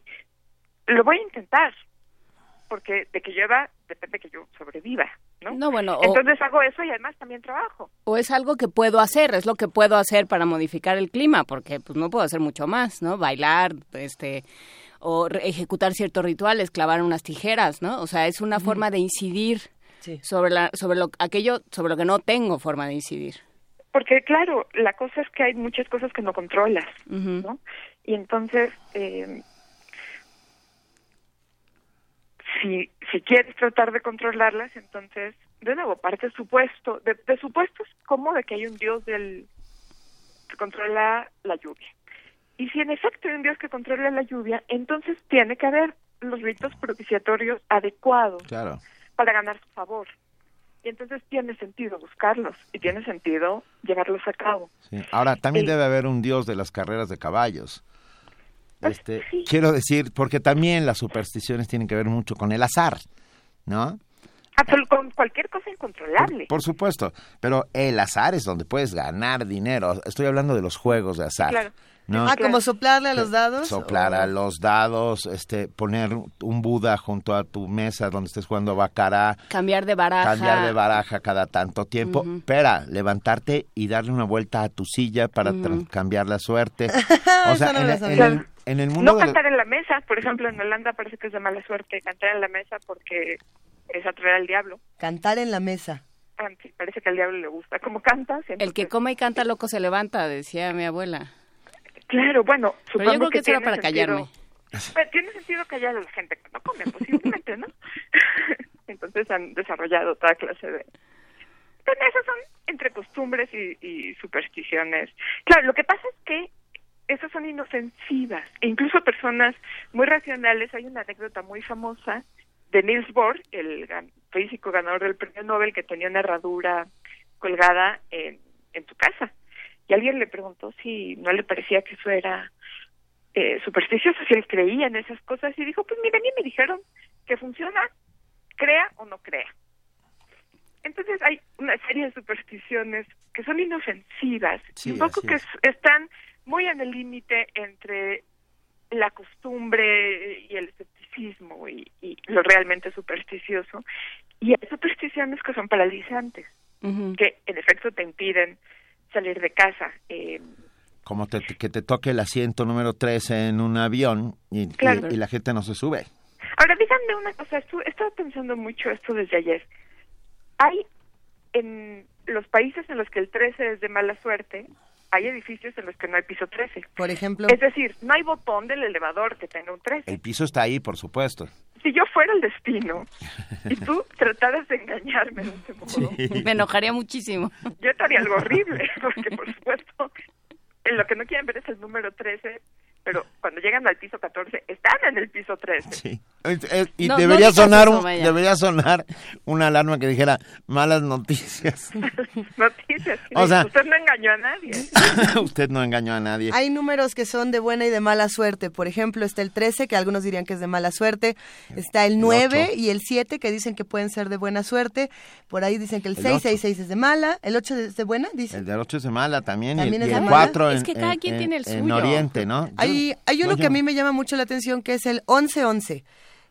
lo voy a intentar, porque de que llueva depende que yo sobreviva, ¿no? No, bueno, o, Entonces hago eso y además también trabajo. o es algo que puedo hacer, es lo que puedo hacer para modificar el clima, porque pues no puedo hacer mucho más, ¿no? Bailar, este o re- ejecutar ciertos rituales, clavar unas tijeras, ¿no? O sea, es una forma de incidir Sí. sobre la sobre lo aquello sobre lo que no tengo forma de incidir. Porque claro, la cosa es que hay muchas cosas que no controlas. ¿no? Y entonces, eh, si, si quieres tratar de controlarlas, entonces, de nuevo, parte supuesto, de, de supuestos como de que hay un dios del que controla la lluvia. Y si en efecto hay un dios que controla la lluvia, entonces tiene que haber los ritos propiciatorios adecuados Claro. para ganar su favor. Y entonces tiene sentido buscarlos y tiene sentido llevarlos a cabo. Sí. Ahora, también debe haber un dios de las carreras de caballos. Pues, Este, sí. Quiero decir, porque también las supersticiones tienen que ver mucho con el azar, ¿no? Absol- con cualquier cosa incontrolable. Por supuesto, pero el azar es donde puedes ganar dinero. Estoy hablando de los juegos de azar. Claro. ¿No? Ah, como soplarle a los dados. Soplar o- a los dados, este, poner un Buda junto a tu mesa donde estés jugando bacará, Cambiar de baraja. cambiar de baraja cada tanto tiempo. Ujú. Espera, levantarte y darle una vuelta a tu silla para tra- Ujú. cambiar la suerte. O sea, no en, en el, en el mundo No de cantar en la mesa, por ejemplo, en Holanda parece que es de mala suerte cantar en la mesa porque es atraer al diablo. Cantar en la mesa. Ah, sí, parece que al diablo le gusta cómo cantas. El que come y canta loco se levanta, decía mi abuela. Claro, bueno, Pero supongo yo creo que tiene para sentido- callarme. Pues, tiene sentido callar a la gente que no come, posiblemente, ¿no? Entonces han desarrollado toda clase de... Pero esas son entre costumbres y, y supersticiones. Claro, lo que pasa es que esas son inofensivas. E incluso personas muy racionales, hay una anécdota muy famosa de Niels Bohr, el gan- físico ganador del premio Nobel, que tenía una herradura colgada en, en su casa. Y alguien le preguntó si no le parecía que eso era eh, supersticioso, si él creía en esas cosas, y dijo, pues mira, a mí me dijeron que funciona, crea o no crea. Entonces hay una serie de supersticiones que son inofensivas Sí, un poco que es. es- están muy en el límite entre la costumbre y el escepticismo y, y lo realmente supersticioso. Y hay supersticiones que son paralizantes, que en efecto te impiden salir de casa. Eh, como te- que te toque el asiento número 13 en un avión y, y- Claro. y la gente no se sube. Ahora, díganme una cosa, estu- he estado pensando mucho esto desde ayer. Hay en los países en los que el 13 es de mala suerte, hay edificios en los que no hay piso 13. Por ejemplo, Es decir, no hay botón del elevador que tenga un 13. El piso está ahí, por supuesto. Yo fuera el destino y tú trataras de engañarme de ese modo, Me enojaría muchísimo. yo te haría algo horrible, porque por supuesto, en lo que no quieren ver es el número 13, pero cuando llegan al piso 14, están en el piso 13. Sí. Eh, eh, y No, no debería digas sonar eso, un- debería sonar una alarma que dijera malas noticias. Noticias. O sea- Usted no engañó a nadie. Usted no engañó a nadie. Hay números que son de buena y de mala suerte. Por ejemplo, está el 13, que algunos dirían que es de mala suerte. Está el 9 ocho. y el 7, que dicen que pueden ser de buena suerte. Por ahí dicen que el El 6, ocho. 6, 6 es de mala. ¿El 8 es de buena? El Dicen. del 8 es de mala también, También y es el, de y el mala. 4 Es en, que cada en- quien tiene el en suyo. Oriente, ¿no? Hay, hay uno no, que a mí me llama mucho la atención, que es el 11-11.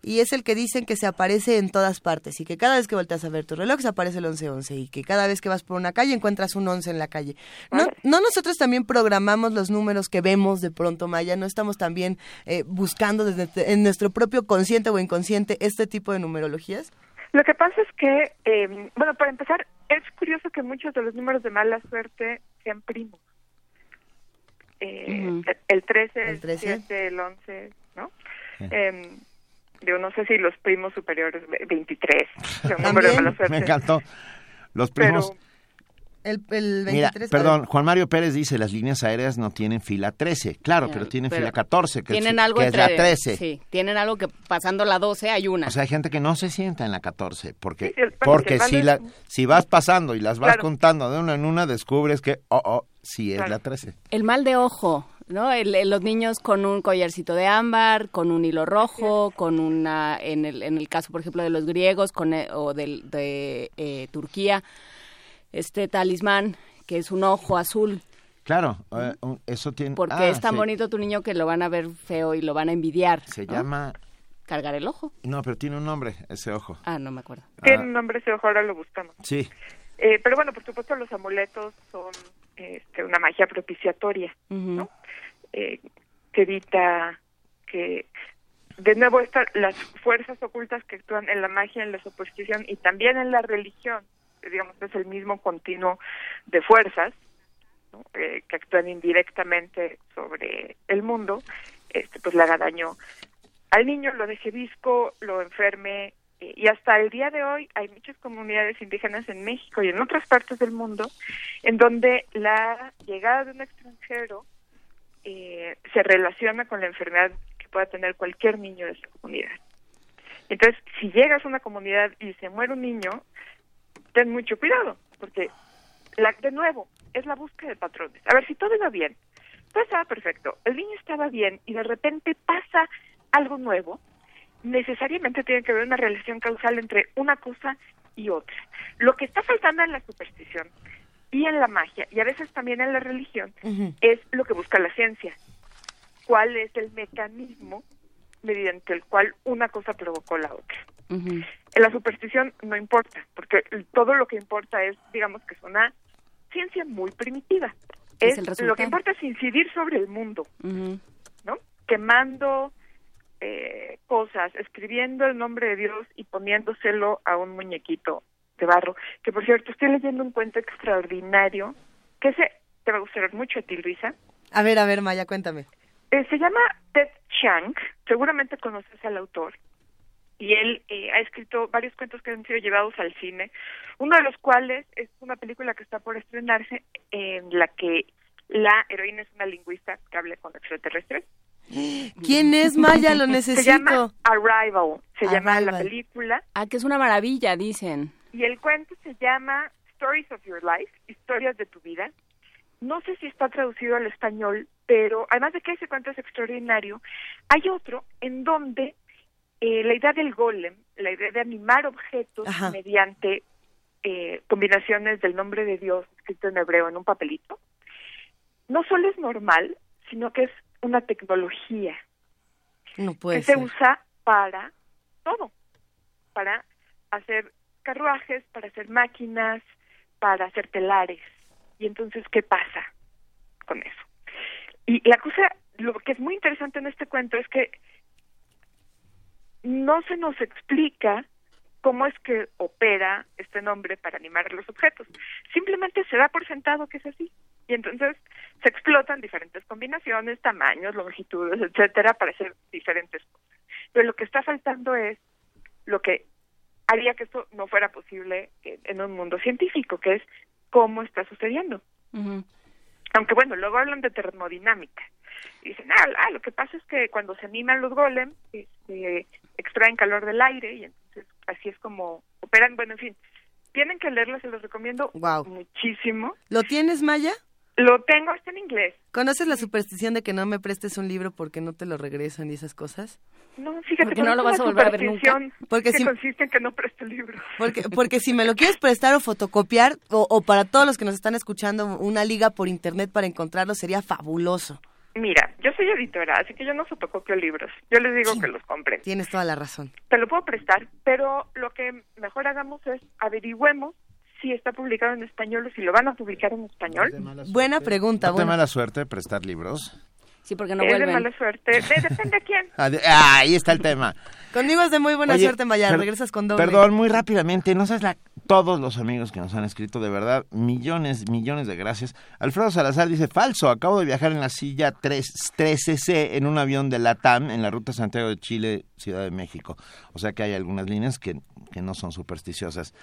Y es el que dicen que se aparece en todas partes y que cada vez que volteas a ver tu reloj se aparece el 11-11 y que cada vez que vas por una calle encuentras un 11 en la calle. ¿No, no nosotros también programamos los números que vemos de pronto, Maya? ¿No estamos también eh, buscando desde en nuestro propio consciente o inconsciente este tipo de numerologías? Lo que pasa es que, eh, bueno, para empezar, es curioso que muchos de los números de mala suerte sean primos. Eh, Ujú. el- El 13, El el 13. 7, el 11, ¿no? Eh, yo no sé si los primos superiores, ve- 23, es un número de mala suerte. Me encantó. Los primos... Pero, El, el 23. Mira, perdón, Juan Mario Pérez dice, las líneas aéreas no tienen fila 13. Claro, Ya, pero tienen pero fila 14, que, tienen es, algo que es entre la 13. Sí, tienen algo que pasando la 12 hay una. O sea, hay gente que no se sienta en la 14, porque, Sí, porque si, la, es- si vas pasando y las vas Claro. contando de una en una, descubres que, oh, oh, sí es Claro. la 13. El mal de ojo, ¿no? El- el- los niños con un collarcito de ámbar, con un hilo rojo, con una, en el, en el caso, por ejemplo, de los griegos con, eh, o de, eh, Turquía, este talismán que es un ojo azul, Claro, eh, eso tiene... porque ah, es tan bonito tu niño que lo van a ver feo y lo van a envidiar. Se ¿no? llama... Cargar el ojo. No, pero tiene un nombre, ese ojo. Ah, no me acuerdo. tiene Ah. un nombre ese ojo, ahora lo buscamos. Sí, Eh, pero bueno, por supuesto, los amuletos son este, una magia propiciatoria. Ujú. Eh, que evita que de nuevo esta, las fuerzas ocultas que actúan en la magia, en la superstición y también en la religión, digamos es el mismo continuo de fuerzas. Eh, que actúan indirectamente sobre el mundo, este pues le haga daño al niño, lo deje visco, lo enferme y hasta el día de hoy hay muchas comunidades indígenas en México y en otras partes del mundo en donde la llegada de un extranjero eh, se relaciona con la enfermedad que pueda tener cualquier niño de esa comunidad. Entonces, si llegas a una comunidad y se muere un niño, ten mucho cuidado, porque la, de nuevo, es la búsqueda de patrones. A ver, si todo iba bien, todo estaba perfecto, el niño estaba bien y de repente pasa algo nuevo, necesariamente tiene que haber una relación causal entre una cosa y otra. Lo que está faltando en la superstición y en la magia, y a veces también en la religión, es lo que busca la ciencia. ¿Cuál es el mecanismo mediante el cual una cosa provocó la otra? En la superstición no importa, porque todo lo que importa es, digamos que es una ciencia muy primitiva. Es lo que importa es incidir sobre el mundo. ¿no? Quemando eh, cosas, escribiendo el nombre de Dios y poniéndoselo a un muñequito de barro. Que por cierto, estoy leyendo un cuento extraordinario, que ese te va a gustar mucho a ti, Luisa. A ver, a ver, Maya, cuéntame. Eh, se llama Ted Chiang, seguramente conoces al autor, y él eh, ha escrito varios cuentos que han sido llevados al cine, uno de los cuales es una película que está por estrenarse en la que la heroína es una lingüista que habla con extraterrestres. ¿Quién es Maya? Lo Se llama necesito. Arrival, se llama la película, Ah, que es una maravilla, dicen. Y el cuento se llama Stories of Your Life, Historias de tu vida. No sé si está traducido al español, pero además de que ese cuento es extraordinario, hay otro en donde eh, la idea del golem, la idea de animar objetos Ajá. mediante eh, combinaciones del nombre de Dios escrito en hebreo en un papelito, no solo es normal, sino que es una tecnología No puede que se usa para todo, para hacer carruajes, para hacer máquinas, para hacer telares. Y entonces, ¿qué pasa con eso? Y la cosa, lo que es muy interesante en este cuento es que no se nos explica cómo es que opera este nombre para animar los objetos. Simplemente se da por sentado que es así. Y entonces se explotan diferentes combinaciones, tamaños, longitudes, etcétera, para hacer diferentes cosas. Pero lo que está faltando es lo que haría que esto no fuera posible en, un mundo científico, que es cómo está sucediendo. Aunque bueno, luego hablan de termodinámica. Y dicen, ah, ah, lo que pasa es que cuando se animan los golems, este, extraen calor del aire y entonces así es como operan. Bueno, en fin, tienen que leerlo, se los recomiendo Guau. muchísimo. ¿Lo tienes, Maya? Lo tengo, está en inglés. ¿Conoces la superstición de que no me prestes un libro porque no te lo regresan y esas cosas? No, fíjate, Porque no lo vas a volver a ver superstición Porque que si- consiste en que no preste el libro. Porque, porque si me lo quieres prestar o fotocopiar, o, o para todos los que nos están escuchando, una liga por internet para encontrarlo sería fabuloso. Mira, yo soy editora, así que yo no fotocopio libros. Yo les digo Sí. que los compren. Tienes toda la razón. Te lo puedo prestar, pero lo que mejor hagamos es averigüemos si está publicado en español o si lo van a publicar en español. Buena pregunta. ¿No buena- mala suerte prestar libros? Sí, porque no es de vuelven. mala suerte. De- depende a quién. Ah, de- ah, ahí está el tema. Conmigo es de muy buena Oye, suerte, Maya. per- Regresas con doble. Perdón, muy rápidamente, no sabes la, todos los amigos que nos han escrito, de verdad, millones, millones de gracias. Alfredo Salazar dice, falso, acabo de viajar en la silla 3, 13C en un avión de LATAM en la ruta Santiago de Chile, Ciudad de México. O sea que hay algunas líneas que, que no son supersticiosas.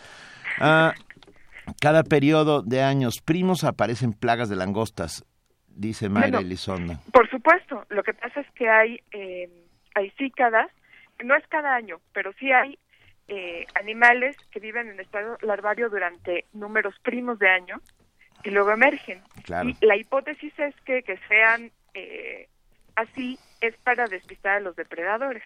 Ah, cada periodo de años primos aparecen plagas de langostas, dice Mayra Bueno, Elizondo. Por supuesto, lo que pasa es que hay, eh, hay cícadas, no es cada año, pero sí hay eh, animales que viven en estado larvario durante números primos de año y luego emergen. Claro. Y la hipótesis es que que sean eh, así es para despistar a los depredadores,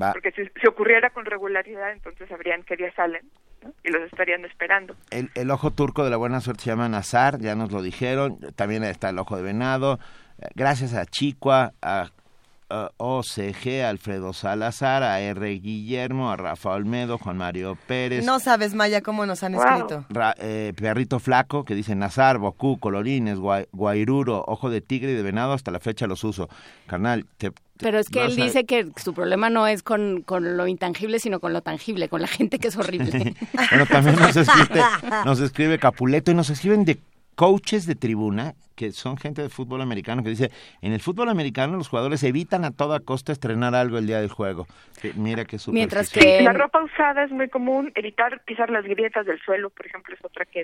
Va. porque si, si ocurriera con regularidad, entonces sabrían qué día salen ¿no? y los estarían esperando. El, el ojo turco de la buena suerte se llama Nazar, ya nos lo dijeron. También está el ojo de venado. Gracias a Chicua, a, a OCG, Alfredo Salazar, a R. Guillermo, a Rafa Olmedo, Juan Mario Pérez. No sabes, Maya, cómo nos han Wow. escrito. Ra- eh, Perrito Flaco, que dice Nazar, Bocú, Colorines, Guai- Guairuro, Ojo de Tigre y de Venado, hasta la fecha los uso. Carnal, te... Pero es que él dice que su problema no es con, con lo intangible, sino con lo tangible, con la gente que es horrible. Bueno, también nos escribe, nos escribe Capuleto y nos escriben de coaches de tribuna, que son gente de fútbol americano, que dice, en el fútbol americano los jugadores evitan a toda costa estrenar algo el día del juego. Que mira que Mientras que- La ropa usada es muy común, evitar pisar las grietas del suelo, por ejemplo, es otra que.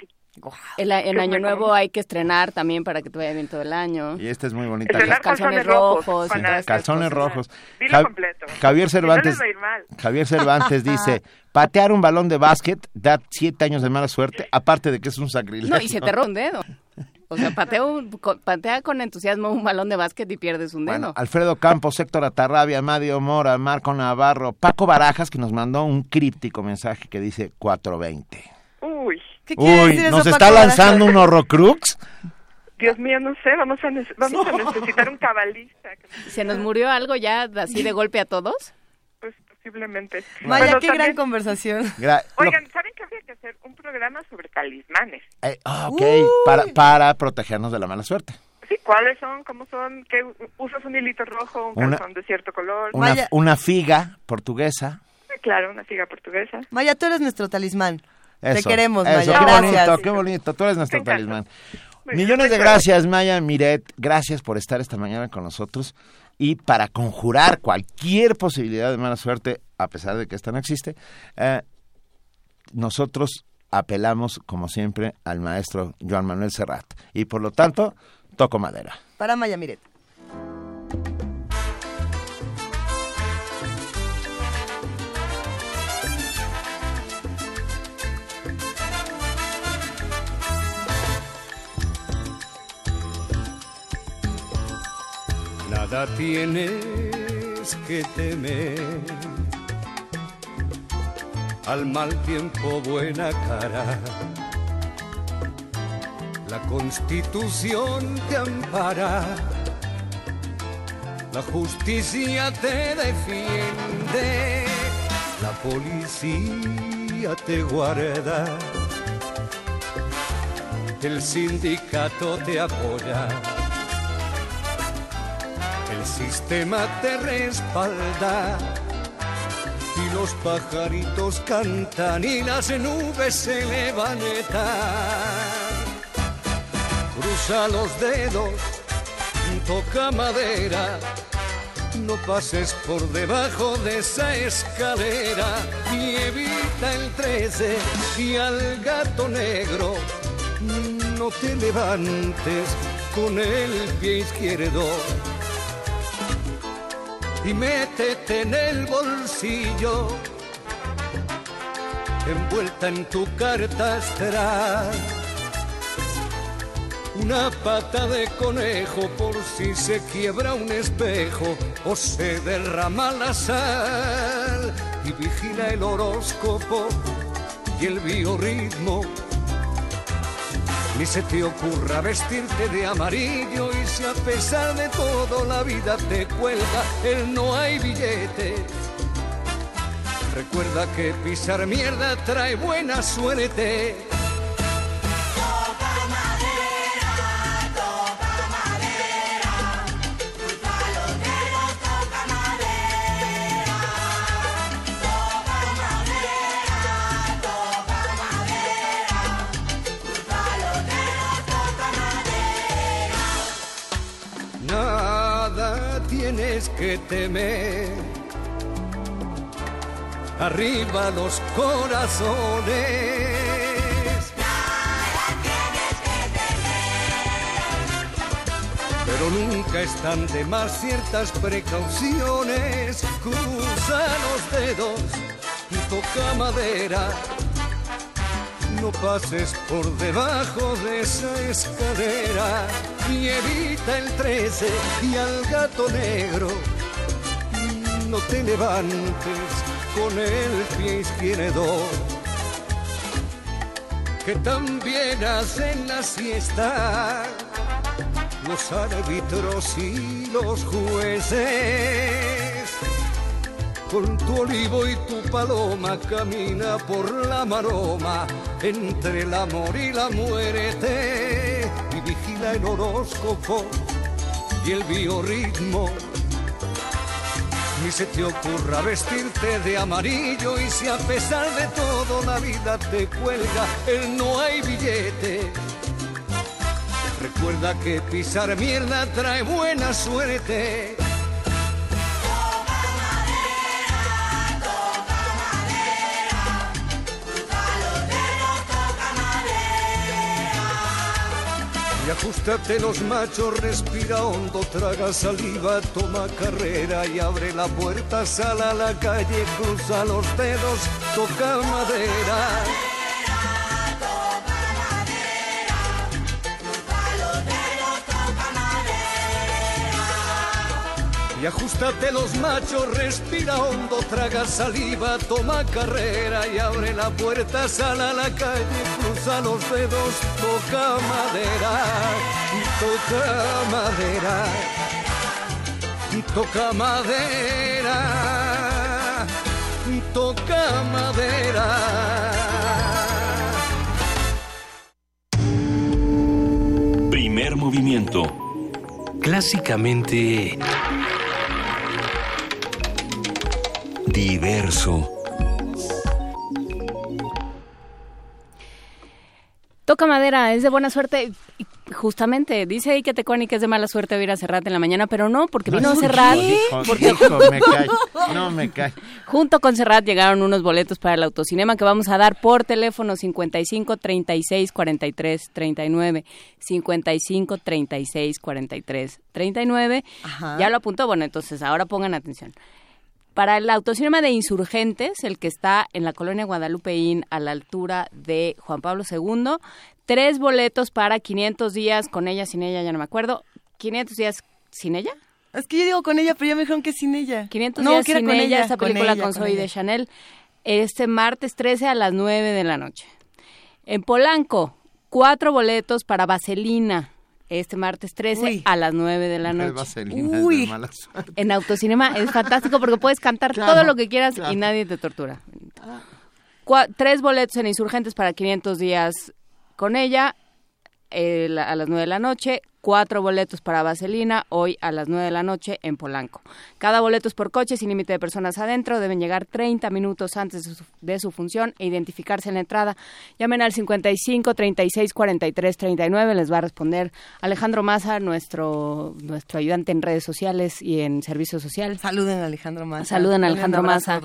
El- en Año. Nuevo hay que estrenar también para que te vaya bien todo el año. Y esta es muy bonita. Los calzones rojos, esas Calzones rojos. Dilo Ja- completo. Javier no Cervantes. mal. Javier Cervantes dice, patear un balón de básquet da siete años de mala suerte, aparte de que es un sacrilegio. No, y se te rompe un dedo. O sea, patea, un- con- patea con entusiasmo un balón de básquet y pierdes un dedo. Bueno, Alfredo Campos, Héctor Atarrabia, Mario Mora, Marco Navarro, Paco Barajas, que nos mandó un críptico mensaje que dice 420. Uy, ¿Qué quiere Uy, decir eso, ¿nos Paco está Barajas? lanzando un horrocrux? Dios mío, no sé, vamos a, vamos a necesitar un cabalista, ¿Se nos murió algo ya así de golpe a todos? pues posiblemente. Maya, Bueno, qué gran también- conversación. Gra- Oigan, ¿saben habría que hacer un programa sobre talismanes? eh, ah, ok, Uy. para, para protegernos de la mala suerte. Sí, ¿cuáles son? ¿Cómo son? ¿Qué usas un hilito rojo, un Una- calzón de cierto color? Una, Maya- una figa portuguesa. Sí, Claro, una figa portuguesa. Maya, tú eres nuestro talismán. Te Eso, queremos, eso, Maya. Qué Gracias. bonito, qué bonito. Tú eres nuestro talismán. Muy bien, Millones de gracias, Maya Miret. Gracias por estar esta mañana con nosotros. Y para conjurar cualquier posibilidad de mala suerte, a pesar de que esta no existe, eh, nosotros apelamos, como siempre, al maestro Joan Manuel Serrat. Y por lo tanto, toco madera. Para Maya Miret. Nada tienes que temer. Al mal tiempo buena cara. La constitución te ampara. La justicia te defiende. La policía te guarda. El sindicato te apoya. El sistema te respalda y los pajaritos cantan y las nubes se levantan. Cruza los dedos, toca madera, no pases por debajo de esa escalera y evita el 13 y al gato negro no te levantes con el pie izquierdo y métete en el bolsillo, envuelta en tu carta astral. Una pata de conejo por si se quiebra un espejo o se derrama la sal y vigila el horóscopo y el biorritmo ni se te ocurra vestirte de amarillo y si a pesar de todo la vida te cuelga el no hay billete. Recuerda que pisar mierda trae buena suerte. Tienes que temer. Arriba los corazones. Pero nunca están de más ciertas precauciones. Cruza los dedos y toca madera. No pases por debajo de esa escalera y evita el 13 y al gato negro. No te levantes con el pie izquierdo, que también hacen la siesta los árbitros y los jueces. Con tu olivo y tu paloma camina por la maroma entre el amor y la muerte el horóscopo y el biorritmo. Ni se te ocurra vestirte de amarillo y si a pesar de todo la vida te cuelga el no hay billete. Recuerda que pisar mierda trae buena suerte. Y ajustate los machos, respira hondo, traga saliva, toma carrera y abre la puerta, sal a la calle, cruza los dedos, toca madera. Y ajustate los machos, respira hondo, traga saliva, toma carrera y abre la puerta, sal a la calle, cruza los dedos, toca madera, toca madera, toca madera, toca madera. Primer movimiento. Clásicamente diverso. Toca madera, es de buena suerte. Justamente, dice ahí que Tecuani que es de mala suerte oír a Serrat en la mañana, pero no, porque vino ¿Por Serrat. qué? Porque Hijo, me cae. No me cae. Junto con Serrat llegaron unos boletos para el autocinema que vamos a dar por teléfono 55 36 43 39 55 36 43 39. Ajá. Ya lo apuntó, bueno, entonces ahora pongan atención. Para el autocinema de Insurgentes, el que está en la colonia Guadalupeín a la altura de Juan Pablo II, tres boletos para 500 días con ella, sin ella, ya no me acuerdo. 500 días sin ella. Es que yo digo con ella, pero ya me dijeron que sin ella. 500 no, días que era sin con ella, ella, esta con película ella, con con Zoe ella. de Chanel, este martes 13 a las 9 de la noche. En Polanco, cuatro boletos para Vaselina, este martes 13 Uy. a las 9 de la noche. vaselina es de Uy. mala suerte. En autocinema es fantástico porque puedes cantar Claro, todo lo que quieras claro. y nadie te tortura. Cua- tres boletos en Insurgentes para 500 días con ella eh, la- a las 9 de la noche. Cuatro boletos para Vaselina hoy a las 9 de la noche en Polanco. Cada boleto es por coche sin límite de personas adentro. Deben llegar 30 minutos antes de su, de su función e identificarse en la entrada. Llamen al 55 36 43 39. Les va a responder Alejandro Maza, nuestro, nuestro ayudante en redes sociales y en servicio social. Saluden a Alejandro Maza. Saluden a Alejandro Maza,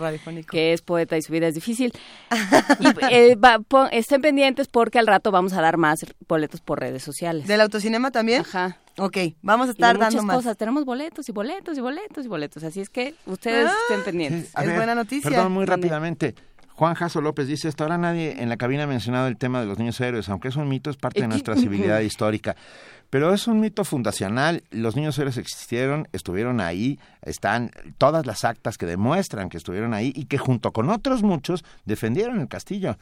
que es poeta y su vida es difícil. Y, eh, va- estén pendientes porque al rato vamos a dar más boletos por redes sociales. ¿Del autocinema también? Ajá. Ok, vamos a estar muchas dando más. cosas. Tenemos boletos y boletos y boletos y boletos. Así es que ustedes Ah. estén pendientes. Es ver, buena noticia. Perdón, muy rápidamente. Juan Jaso López dice, hasta ahora nadie en la cabina ha mencionado el tema de los niños héroes, aunque es un mito, es parte de nuestra civilidad histórica. Pero es un mito fundacional, los niños héroes existieron, estuvieron ahí, están todas las actas que demuestran que estuvieron ahí y que junto con otros muchos defendieron el castillo.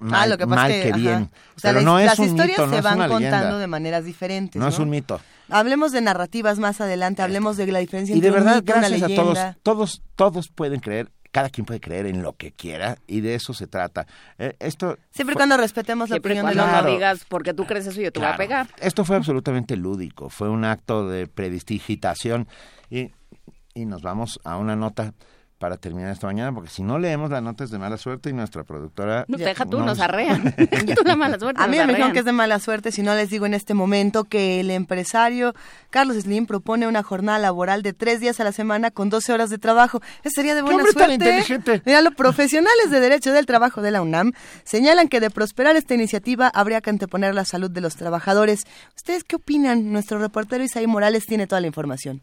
Mal, ah, lo que pasa mal es que, ajá. bien. O sea, Pero las, no es las un historias mito, se van una contando leyenda. de maneras diferentes. No es un mito. Hablemos de narrativas más adelante, hablemos de la diferencia Y de entre un verdad, mito y una gracias a leyenda. todos, todos, todos pueden creer, cada quien puede creer en lo que quiera y de eso se trata. Eh, esto Siempre y fue- cuando respetemos la y opinión de los no Claro. digas porque tú crees eso yo te voy a Claro. pegar. Esto fue absolutamente lúdico, fue un acto de predistigitación y, y nos vamos a una nota para terminar esta mañana, porque si no leemos la nota es de mala suerte y nuestra productora... No, deja tú, no nos arrean. tú la mala suerte. A mí nos me dijeron que es de mala suerte si no les digo en este momento que el empresario Carlos Slim propone una jornada laboral de tres días a la semana con 12 horas de trabajo. Eso sería de buena hombre tan suerte. inteligente! Mira, los profesionales de Derecho del Trabajo de la UNAM señalan que de prosperar esta iniciativa habría que anteponer la salud de los trabajadores. ¿Ustedes qué opinan? Nuestro reportero Isaí Morales tiene toda la información.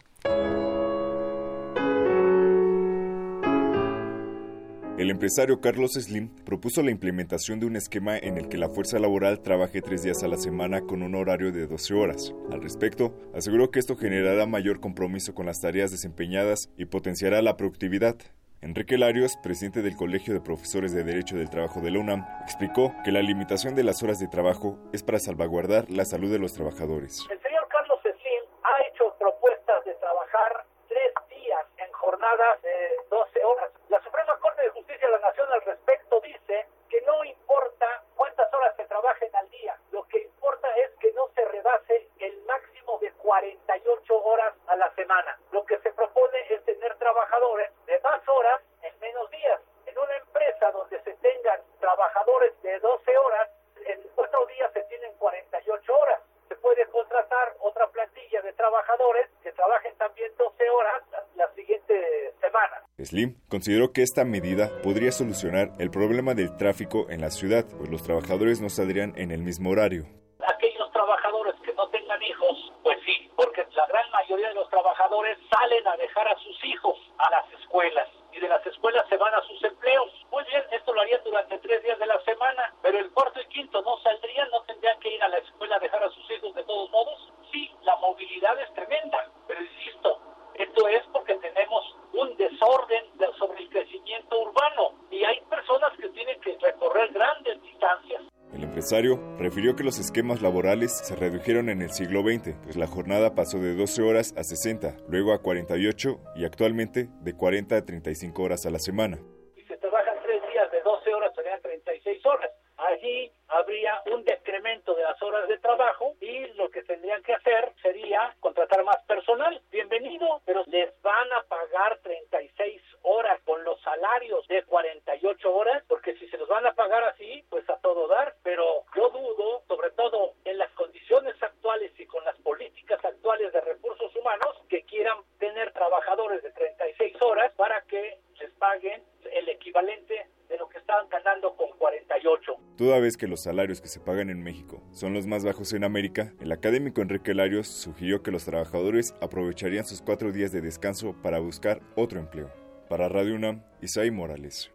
El empresario Carlos Slim propuso la implementación de un esquema en el que la fuerza laboral trabaje tres días a la semana con un horario de 12 horas. Al respecto, aseguró que esto generará mayor compromiso con las tareas desempeñadas y potenciará la productividad. Enrique Larios, presidente del Colegio de Profesores de Derecho del Trabajo de la UNAM, explicó que la limitación de las horas de trabajo es para salvaguardar la salud de los trabajadores. El señor Carlos Slim ha hecho propuestas de trabajar tres días en jornadas de 12 horas. La Suprema Corte de Justicia de la Nación al respecto dice que no importa cuántas horas se trabajen al día, lo que importa es que no se rebase el máximo de 48 horas a la semana. Lo que se propone es tener trabajadores de más horas en menos días. En una empresa donde se tengan trabajadores de 12 horas, en cuatro días se tienen 48 horas. Se puede contratar otra plantilla de trabajadores que trabajen también 12 horas la, la siguiente semana. Slim consideró que esta medida podría solucionar el problema del tráfico en la ciudad, pues los trabajadores no saldrían en el mismo horario. Aquellos trabajadores que no tengan hijos, pues sí, porque la gran mayoría de los trabajadores salen a dejar a sus hijos a las escuelas y de las escuelas se van a sus empleos. Muy bien, esto lo harían durante tres días de la semana, pero el cuarto y quinto no saldrían, no tendrían que ir a la escuela a dejar a sus hijos de todos modos. Sí, la movilidad es tremenda, pero insisto, esto es porque tenemos un desorden de- sobre el crecimiento urbano y hay personas que tienen que recorrer grandes distancias. El empresario refirió que los esquemas laborales se redujeron en el siglo XX, pues la jornada pasó de 12 horas a 60, luego a 48 y actualmente de 40 a 35 horas a la semana. Si se trabajan tres días de 12 horas, serían 36 horas. Allí habría un decremento de las horas de trabajo y lo que tendrían que hacer sería contratar más personal. Bienvenido, pero les van a pagar 36 horas con los salarios de 48 horas, porque si se los van a pagar así, pues a todo dar. Pero yo dudo, sobre todo en las condiciones actuales y con las políticas actuales de recursos humanos, que quieran tener trabajadores de 36 horas para que les paguen el equivalente de lo que estaban ganando con 48. Toda vez que los salarios que se pagan en México son los más bajos en América, el académico Enrique Larios sugirió que los trabajadores aprovecharían sus cuatro días de descanso para buscar otro empleo. Para Radio UNAM, Isaí Morales.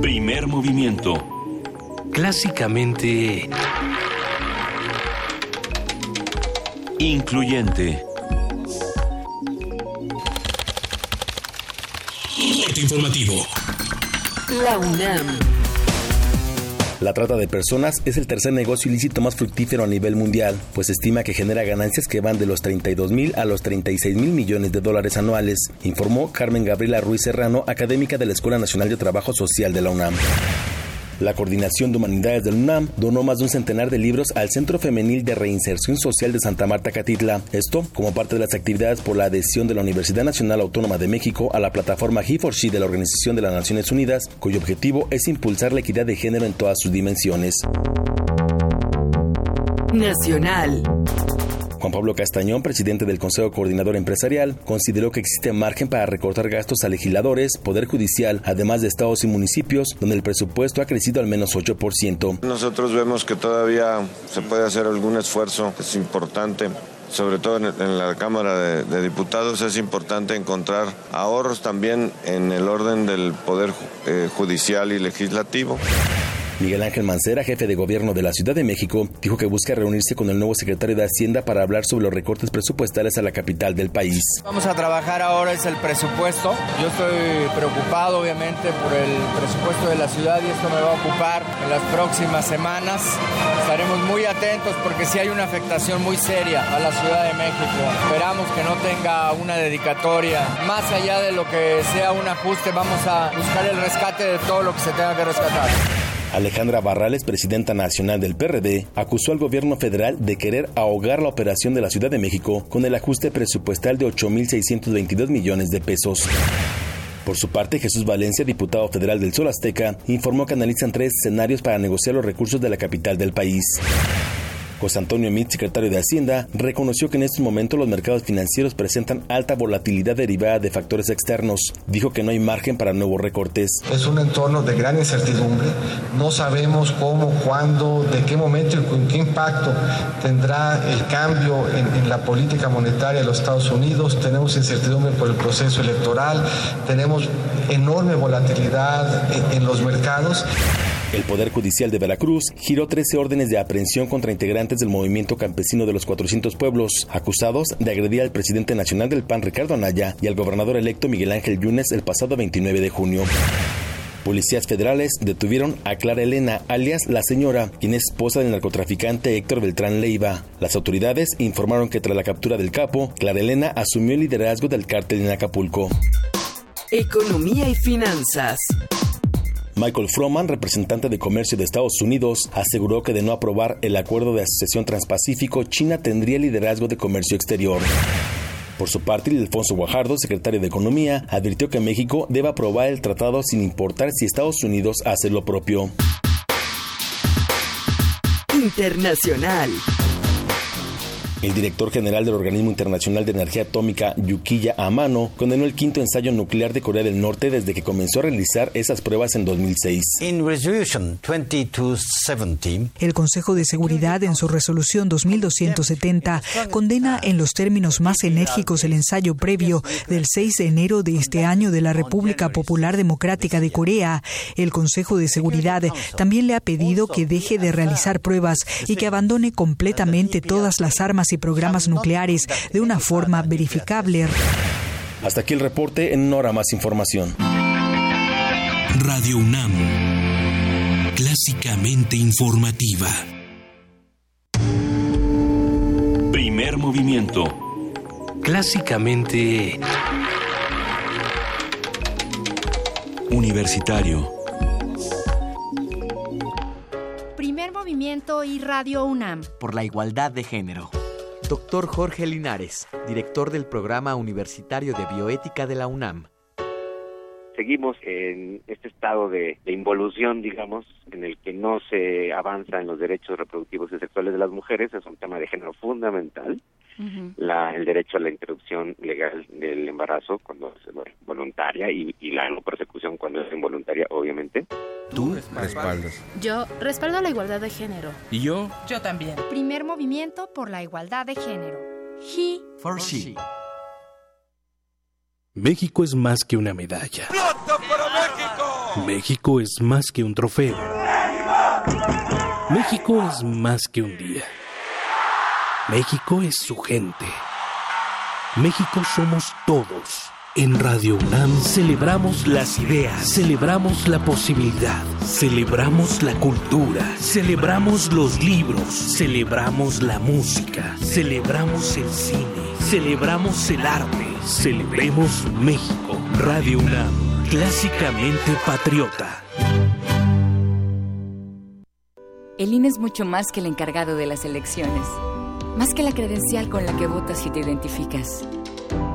Primer movimiento. Clásicamente... Incluyente. Informativo. La UNAM. La trata de personas es el tercer negocio ilícito más fructífero a nivel mundial, pues se estima que genera ganancias que van de los 32 mil a los 36 mil millones de dólares anuales, informó Carmen Gabriela Ruiz Serrano, académica de la Escuela Nacional de Trabajo Social de la UNAM. La Coordinación de Humanidades del UNAM donó más de un centenar de libros al Centro Femenil de Reinserción Social de Santa Marta Catitla. Esto como parte de las actividades por la adhesión de la Universidad Nacional Autónoma de México a la plataforma He4She de la Organización de las Naciones Unidas, cuyo objetivo es impulsar la equidad de género en todas sus dimensiones. Nacional. Juan Pablo Castañón, presidente del Consejo Coordinador Empresarial, consideró que existe margen para recortar gastos a legisladores, Poder Judicial, además de estados y municipios, donde el presupuesto ha crecido al menos 8%. Nosotros vemos que todavía se puede hacer algún esfuerzo, es importante sobre todo en, la Cámara de, Diputados, es importante encontrar ahorros también en el orden del Poder eh, Judicial y Legislativo. Miguel Ángel Mancera, jefe de gobierno de la Ciudad de México, dijo que busca reunirse con el nuevo secretario de Hacienda para hablar sobre los recortes presupuestales a la capital del país. Vamos a trabajar ahora es el presupuesto. Yo estoy preocupado obviamente por el presupuesto de la ciudad y esto me va a ocupar en las próximas semanas. Estaremos muy atentos porque sí hay una afectación muy seria a la Ciudad de México. Esperamos que no tenga una dedicatoria. Más allá de lo que sea un ajuste, vamos a buscar el rescate de todo lo que se tenga que rescatar. Alejandra Barrales, presidenta nacional del PRD, acusó al gobierno federal de querer ahogar la operación de la Ciudad de México con el ajuste presupuestal de 8.622 millones de pesos. Por su parte, Jesús Valencia, diputado federal del Sol Azteca, informó que analizan tres escenarios para negociar los recursos de la capital del país. José Antonio Mit, secretario de Hacienda, reconoció que en estos momentos los mercados financieros presentan alta volatilidad derivada de factores externos. Dijo que no hay margen para nuevos recortes. Es un entorno de gran incertidumbre. No sabemos cómo, cuándo, de qué momento y con qué impacto tendrá el cambio en, la política monetaria de los Estados Unidos. Tenemos incertidumbre por el proceso electoral. Tenemos enorme volatilidad en los mercados. El Poder Judicial de Veracruz giró 13 órdenes de aprehensión contra integrantes del movimiento campesino de los 400 pueblos, acusados de agredir al presidente nacional del PAN Ricardo Anaya y al gobernador electo Miguel Ángel Yunes el pasado 29 de junio. Policías federales detuvieron a Clara Elena, alias La Señora, quien es esposa del narcotraficante Héctor Beltrán Leiva. Las autoridades informaron que tras la captura del capo, Clara Elena asumió el liderazgo del cártel en Acapulco. Economía y finanzas. Michael Froman, representante de comercio de Estados Unidos, aseguró que de no aprobar el acuerdo de asociación transpacífico, China tendría liderazgo de comercio exterior. Por su parte, Alfonso Guajardo, secretario de Economía, advirtió que México debe aprobar el tratado sin importar si Estados Unidos hace lo propio. Internacional. El director general del Organismo Internacional de Energía Atómica, Yukiya Amano, condenó el quinto ensayo nuclear de Corea del Norte desde que comenzó a realizar esas pruebas en 2006. el Consejo de Seguridad, en su resolución 2270, condena en los términos más enérgicos el ensayo previo del 6 de enero de este año de la República Popular Democrática de Corea. El Consejo de Seguridad también le ha pedido que deje de realizar pruebas y que abandone completamente todas las armas y programas nucleares de una forma verificable. Hasta aquí el reporte, en hora más información. Radio UNAM, clásicamente informativa. Primer movimiento. Clásicamente... Universitario. Primer movimiento y Radio UNAM. Por la igualdad de género. Doctor Jorge Linares, director del Programa Universitario de Bioética de la UNAM. Seguimos en este estado de, involución, digamos, en el que no se avanza en los derechos reproductivos y sexuales de las mujeres, es un tema de género fundamental. la, el derecho a la interrupción legal del embarazo cuando es voluntaria y, y la no persecución cuando es involuntaria, obviamente. Tú respaldas. Yo respaldo la igualdad de género. ¿Y yo? Yo también. Primer movimiento por la igualdad de género. He for she. México es más que una medalla. México! México es más que un trofeo. México es más que un día. México es su gente. México somos todos. En Radio UNAM celebramos las ideas, celebramos la posibilidad, celebramos la cultura, celebramos los libros, celebramos la música, celebramos el cine, celebramos el arte, celebremos México. Radio UNAM, clásicamente patriota. El INE es mucho más que el encargado de las elecciones, más que la credencial con la que votas y te identificas.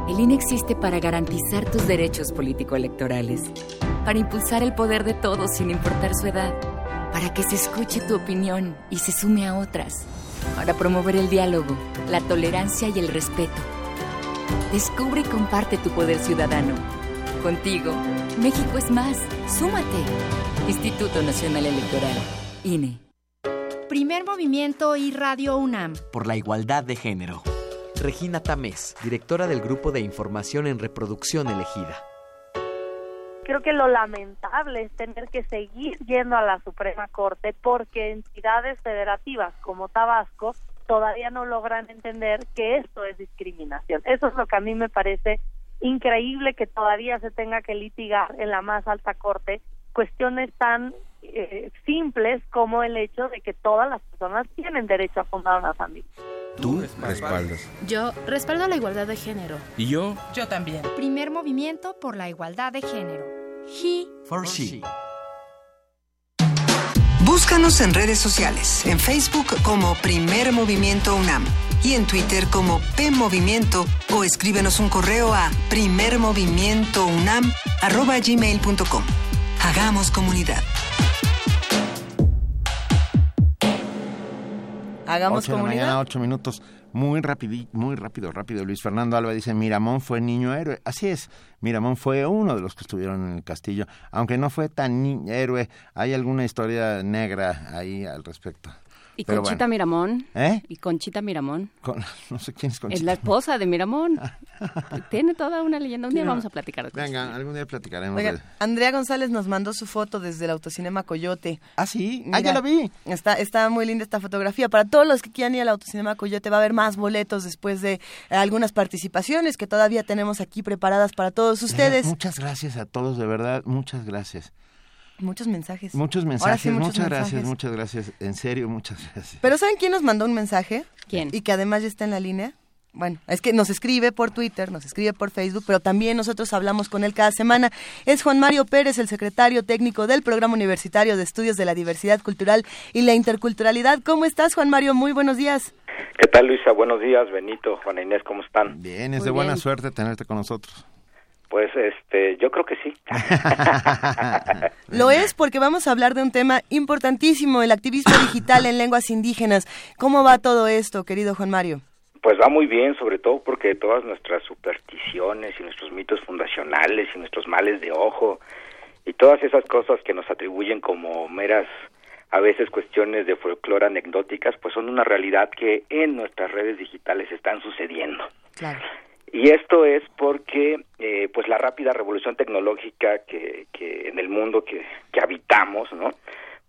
El INE existe para garantizar tus derechos político-electorales, para impulsar el poder de todos sin importar su edad, para que se escuche tu opinión y se sume a otras para promover el diálogo, la tolerancia y el respeto. Descubre y comparte tu poder ciudadano. Contigo, México es más. Súmate. Instituto Nacional Electoral. INE. Primer movimiento y Radio UNAM. Por la igualdad de género. Regina Tamés, directora del Grupo de Información en Reproducción Elegida. Creo que lo lamentable es tener que seguir yendo a la Suprema Corte porque entidades federativas como Tabasco todavía no logran entender que esto es discriminación. Eso es lo que a mí me parece increíble que todavía se tenga que litigar en la más alta corte cuestiones tan eh, simples como el hecho de que todas las personas tienen derecho a fundar una familia. Tú respaldas. Yo respaldo la igualdad de género. ¿Y yo? Yo también. Primer movimiento por la igualdad de género. He For She. Búscanos en redes sociales, en Facebook como Primer Movimiento UNAM y en Twitter como P Movimiento o escríbenos un correo a primermovimientounam@gmail.com. Hagamos comunidad. Hagamos Ocho de la comunidad. mañana, ocho minutos. Muy rápido, muy rápido, rápido. Luis Fernando Alba dice, Miramón fue niño héroe. Así es, Miramón fue uno de los que estuvieron en el castillo. Aunque no fue tan ni- héroe, hay alguna historia negra ahí al respecto. Y Pero Conchita bueno. Miramón. ¿Eh? Y Conchita Miramón. Con- no sé quién es Conchita. Es la esposa de Miramón. Tiene toda una leyenda. Un día no. vamos a platicar de Venga, algún día platicaremos Oigan, de... Andrea González nos mandó su foto desde el autocinema Coyote. Ah, sí, ah, ya la vi. Está, está muy linda esta fotografía. Para todos los que quieran ir al autocinema Coyote va a haber más boletos después de eh, algunas participaciones que todavía tenemos aquí preparadas para todos ustedes. Muchas gracias a todos, de verdad, muchas gracias. Muchos mensajes. Muchos mensajes, sí, muchos muchas gracias, mensajes. muchas gracias. En serio, muchas gracias. Pero ¿saben quién nos mandó un mensaje? ¿Quién? Y que además ya está en la línea. Bueno, es que nos escribe por Twitter, nos escribe por Facebook, pero también nosotros hablamos con él cada semana. Es Juan Mario Pérez, el secretario técnico del Programa Universitario de Estudios de la Diversidad Cultural y la Interculturalidad. ¿Cómo estás, Juan Mario? Muy buenos días. ¿Qué tal, Luisa? Buenos días, Benito, Juana Inés, ¿cómo están? Bien, es Muy de buena bien. suerte tenerte con nosotros. Pues, este, yo creo que sí. Lo es porque vamos a hablar de un tema importantísimo, el activismo digital en lenguas indígenas. ¿Cómo va todo esto, querido Juan Mario? Pues va muy bien, sobre todo porque todas nuestras supersticiones y nuestros mitos fundacionales y nuestros males de ojo y todas esas cosas que nos atribuyen como meras a veces cuestiones de folclore anecdóticas, pues son una realidad que en nuestras redes digitales están sucediendo. Claro. Y esto es porque eh, pues la rápida revolución tecnológica que, que en el mundo que, que habitamos, ¿no?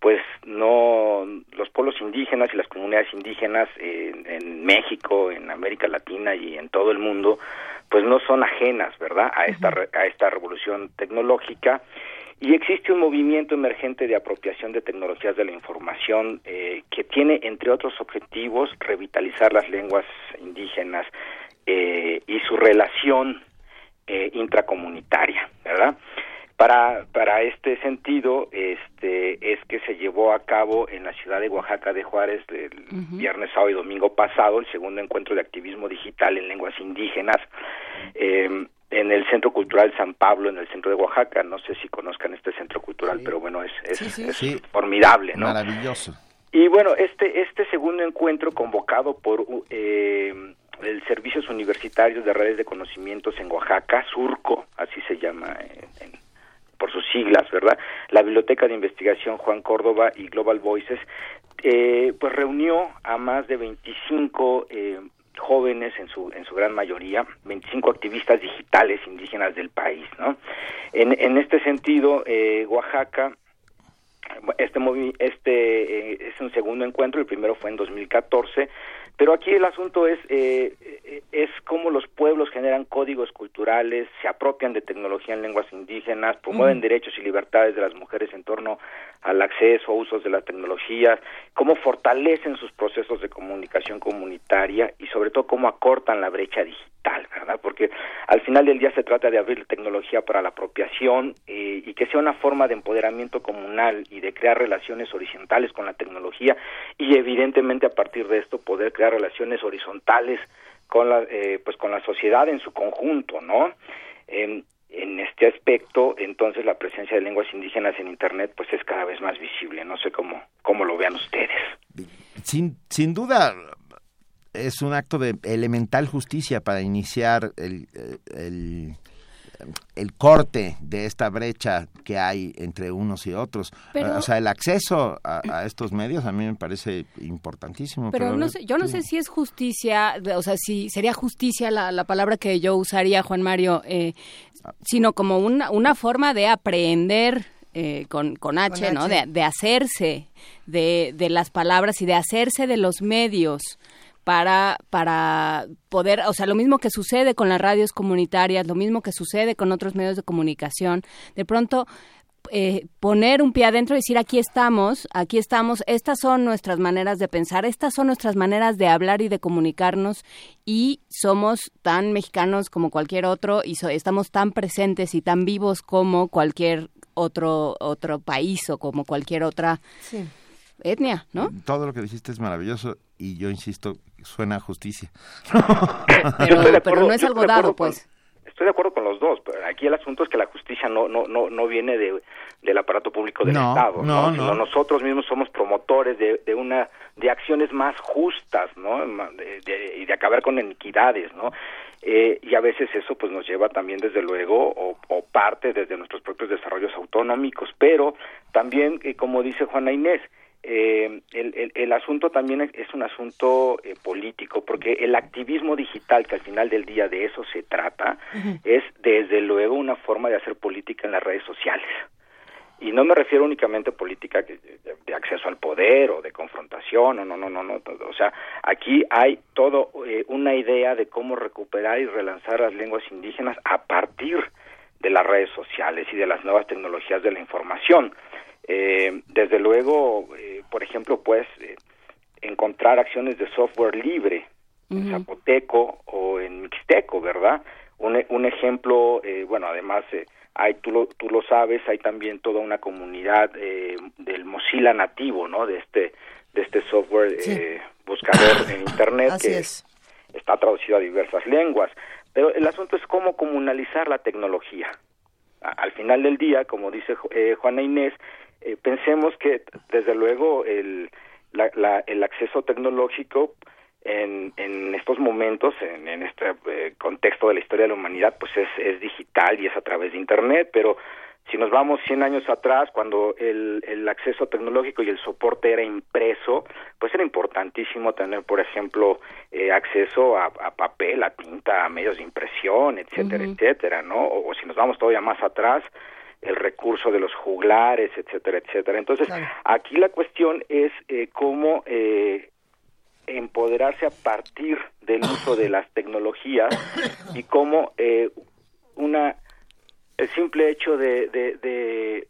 Pues no los pueblos indígenas y las comunidades indígenas en, en México, en América Latina y en todo el mundo, pues no son ajenas, ¿verdad? A esta a esta revolución tecnológica y existe un movimiento emergente de apropiación de tecnologías de la información eh, que tiene, entre otros objetivos, revitalizar las lenguas indígenas eh, y su relación eh, intracomunitaria, ¿verdad? Para, para este sentido, este, es que se llevó a cabo en la ciudad de Oaxaca de Juárez el viernes, sábado y domingo pasado el segundo encuentro de activismo digital en lenguas indígenas eh, en el Centro Cultural San Pablo, en el centro de Oaxaca. No sé si conozcan este centro cultural, pero bueno, es, es, es Sí. formidable, ¿no? Maravilloso. Y bueno, este, este segundo encuentro convocado por uh, eh, el Servicios Universitarios de Redes de Conocimientos en Oaxaca, SURCO, así se llama en- en- por sus siglas, ¿verdad? La Biblioteca de Investigación Juan Córdoba y Global Voices, eh, pues reunió a más de 25 eh, jóvenes en su en su gran mayoría, 25 activistas digitales indígenas del país, ¿no? En, en este sentido, eh, Oaxaca este movi este eh, es un segundo encuentro, el primero fue en 2014, pero aquí el asunto es eh, eh, es cómo los pueblos generan códigos culturales, se apropian de tecnología en lenguas indígenas, promueven derechos y libertades de las mujeres en torno al acceso a usos de las tecnologías, cómo fortalecen sus procesos de comunicación comunitaria y sobre todo cómo acortan la brecha digital, ¿verdad? Porque al final del día se trata de abrir tecnología para la apropiación eh, y que sea una forma de empoderamiento comunal y de crear relaciones horizontales con la tecnología y evidentemente a partir de esto poder crear relaciones horizontales con la eh, pues con la sociedad en su conjunto, ¿no? En, en este aspecto, entonces la presencia de lenguas indígenas en internet pues es cada vez más visible. No sé cómo cómo lo vean ustedes. sin, sin duda es un acto de elemental justicia para iniciar el, el, el corte de esta brecha que hay entre unos y otros. Pero- o sea, el acceso a, a estos medios a mí me parece importantísimo. Pero no sé, yo no sé si es justicia, de- o sea, si sería justicia la, la palabra que yo usaría, Juan Mario, eh, sino como una, una forma de aprender eh, con, con H, Con ¿no? H. De, de hacerse de, de las palabras y de hacerse de los medios para, para poder, o sea, lo mismo que sucede con las radios comunitarias, lo mismo que sucede con otros medios de comunicación, de pronto eh, poner un pie adentro y decir aquí estamos, aquí estamos, estas son nuestras maneras de pensar, estas son nuestras maneras de hablar y de comunicarnos y somos tan mexicanos como cualquier otro y so- estamos tan presentes y tan vivos como cualquier otro otro país o como cualquier otra Sí. etnia, ¿no? Todo lo que dijiste es maravilloso y yo insisto, suena a justicia. Pero, no es algo dado, con- pues. Estoy de acuerdo con los dos, pero aquí el asunto es que la justicia no no no no viene de del aparato público del No, Estado, no, no. nosotros mismos somos promotores de, de una de acciones más justas, ¿no? De- de acabar con iniquidades, ¿no? Eh, y a veces eso pues nos lleva también desde luego o, o parte desde nuestros propios desarrollos autonómicos, pero también eh, como dice Juana Inés, eh, el, el, el asunto también es, es un asunto eh, político, porque el activismo digital, que al final del día de eso se trata, es desde luego una forma de hacer política en las redes sociales. Y no me refiero únicamente a política de, de acceso al poder o de confrontación, no, no, no, no, no. O sea, aquí hay todo eh, una idea de cómo recuperar y relanzar las lenguas indígenas a partir de las redes sociales y de las nuevas tecnologías de la información. Eh, desde luego, eh, por ejemplo, pues eh, encontrar acciones de software libre en zapoteco o en mixteco, ¿verdad? Un, e- un ejemplo, eh, bueno, además, eh, hay, tú, lo, tú lo sabes, hay también toda una comunidad eh, del Mozilla nativo, ¿no? De este, de este software eh, buscador en Internet Así que es. está traducido a diversas lenguas. Pero el asunto es cómo comunalizar la tecnología. Al final del día, como dice Juana Inés, eh, pensemos que desde luego el, la- la- el acceso tecnológico en, en estos momentos, en, en este eh, contexto de la historia de la humanidad, pues es, es digital y es a través de Internet, pero si nos vamos 100 años atrás, cuando el, el acceso tecnológico y el soporte era impreso, pues era importantísimo tener, por ejemplo, eh, acceso a, a papel, a tinta, a medios de impresión, etcétera, etcétera, ¿no? O, o si nos vamos todavía más atrás, el recurso de los juglares, etcétera, etcétera. Entonces, aquí la cuestión es eh, cómo eh, empoderarse a partir del uso de las tecnologías y cómo eh, una el simple hecho de, de, de,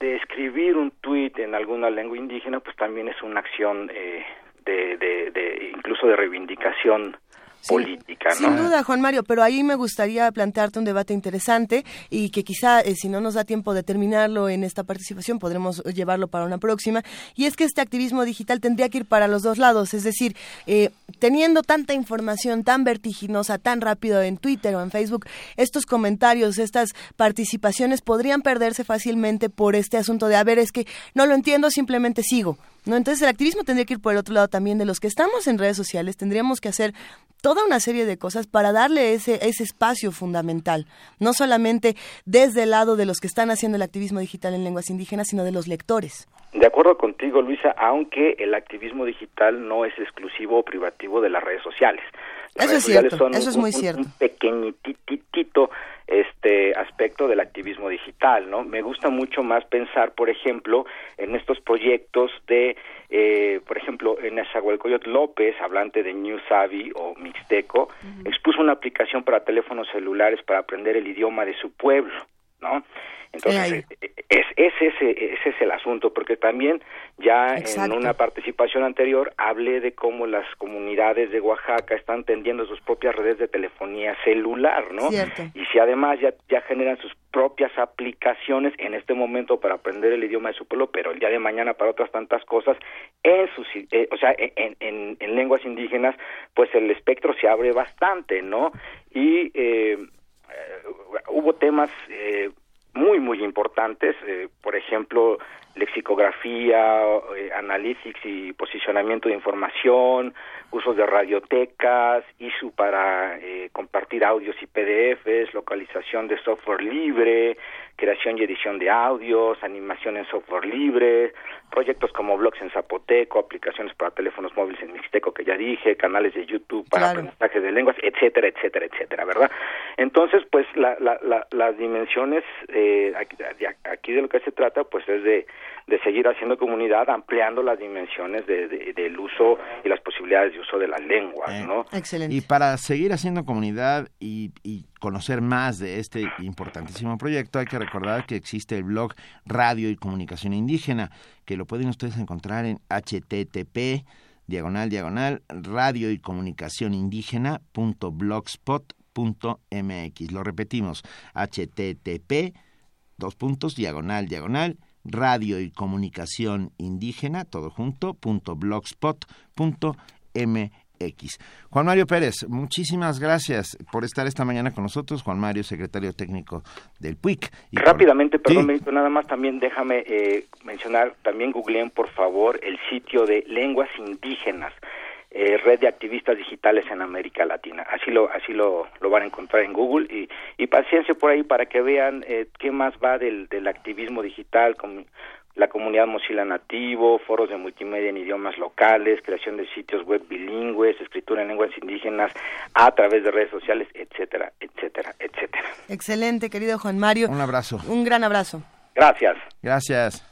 de escribir un tuit en alguna lengua indígena pues también es una acción eh, de, de, de incluso de reivindicación política, ¿no? Sin duda, Juan Mario, pero ahí me gustaría plantearte un debate interesante y que quizá, eh, si no nos da tiempo de terminarlo en esta participación, podremos llevarlo para una próxima. Y es que este activismo digital tendría que ir para los dos lados, es decir, eh, teniendo tanta información tan vertiginosa, tan rápido en Twitter o en Facebook, estos comentarios, estas participaciones podrían perderse fácilmente por este asunto de, a ver, es que no lo entiendo, simplemente sigo. ¿No? Entonces el activismo tendría que ir por el otro lado también de los que estamos en redes sociales, tendríamos que hacer toda una serie de cosas para darle ese, ese espacio fundamental, no solamente desde el lado de los que están haciendo el activismo digital en lenguas indígenas, sino de los lectores. De acuerdo contigo, Luisa, aunque el activismo digital no es exclusivo o privativo de las redes sociales. Las Eso redes es cierto, sociales son eso es muy un- cierto. Un pequeñitito este aspecto del activismo digital, ¿no? Me gusta mucho más pensar, por ejemplo, en estos proyectos de, eh, por ejemplo, en Nezahualcóyotl López, hablante de New Savvy o Mixteco, expuso una aplicación para teléfonos celulares para aprender el idioma de su pueblo, ¿no? Entonces, eh, es, es ese, ese es el asunto, porque también ya Exacto. en una participación anterior hablé de cómo las comunidades de Oaxaca están tendiendo sus propias redes de telefonía celular, ¿no? Cierto. Y si además ya, ya generan sus propias aplicaciones en este momento para aprender el idioma de su pueblo, pero el día de mañana para otras tantas cosas, en sus, eh, o sea, en, en, en lenguas indígenas, pues el espectro se abre bastante, ¿no? Y eh, eh, hubo temas eh, muy, muy importantes, eh, por ejemplo, lexicografía, eh, analytics y posicionamiento de información, usos de radiotecas, ISU para eh, compartir audios y PDFs, localización de software libre, creación y edición de audios, animación en software libre, proyectos como blogs en zapoteco, aplicaciones para teléfonos móviles en mixteco que ya dije, canales de YouTube para aprendizaje de lenguas, etcétera, etcétera, etcétera, ¿verdad? Entonces, pues la, la, la, las dimensiones eh, aquí, aquí, de lo que se trata, pues es de, de seguir haciendo comunidad, ampliando las dimensiones de, del uso y las posibilidades de uso de las lenguas, Eh, ¿no? Excelente. Y para seguir haciendo comunidad y, y conocer más de este importantísimo proyecto, hay que recordar que existe el blog Radio y Comunicación Indígena, que lo pueden ustedes encontrar en http diagonal diagonal radio y comunicación indígena punto blogspot punto mx. Lo repetimos, http dos puntos diagonal diagonal radio y comunicación indígena todo junto punto blogspot punto mx. Juan Mario Pérez, muchísimas gracias por estar esta mañana con nosotros. Juan Mario, secretario técnico del PUIC. Y por- Rápidamente, perdón, Sí. Benito, nada más también déjame eh, mencionar, también googleen por favor el sitio de lenguas indígenas, eh, red de activistas digitales en América Latina. Así lo así lo, lo van a encontrar en Google y, y paciencia por ahí para que vean eh, qué más va del, del activismo digital, con la comunidad Mozilla nativo, foros de multimedia en idiomas locales, creación de sitios web bilingües, escritura en lenguas indígenas a través de redes sociales, etcétera, etcétera, etcétera. Excelente, querido Juan Mario. Un abrazo. Un gran abrazo. Gracias. Gracias.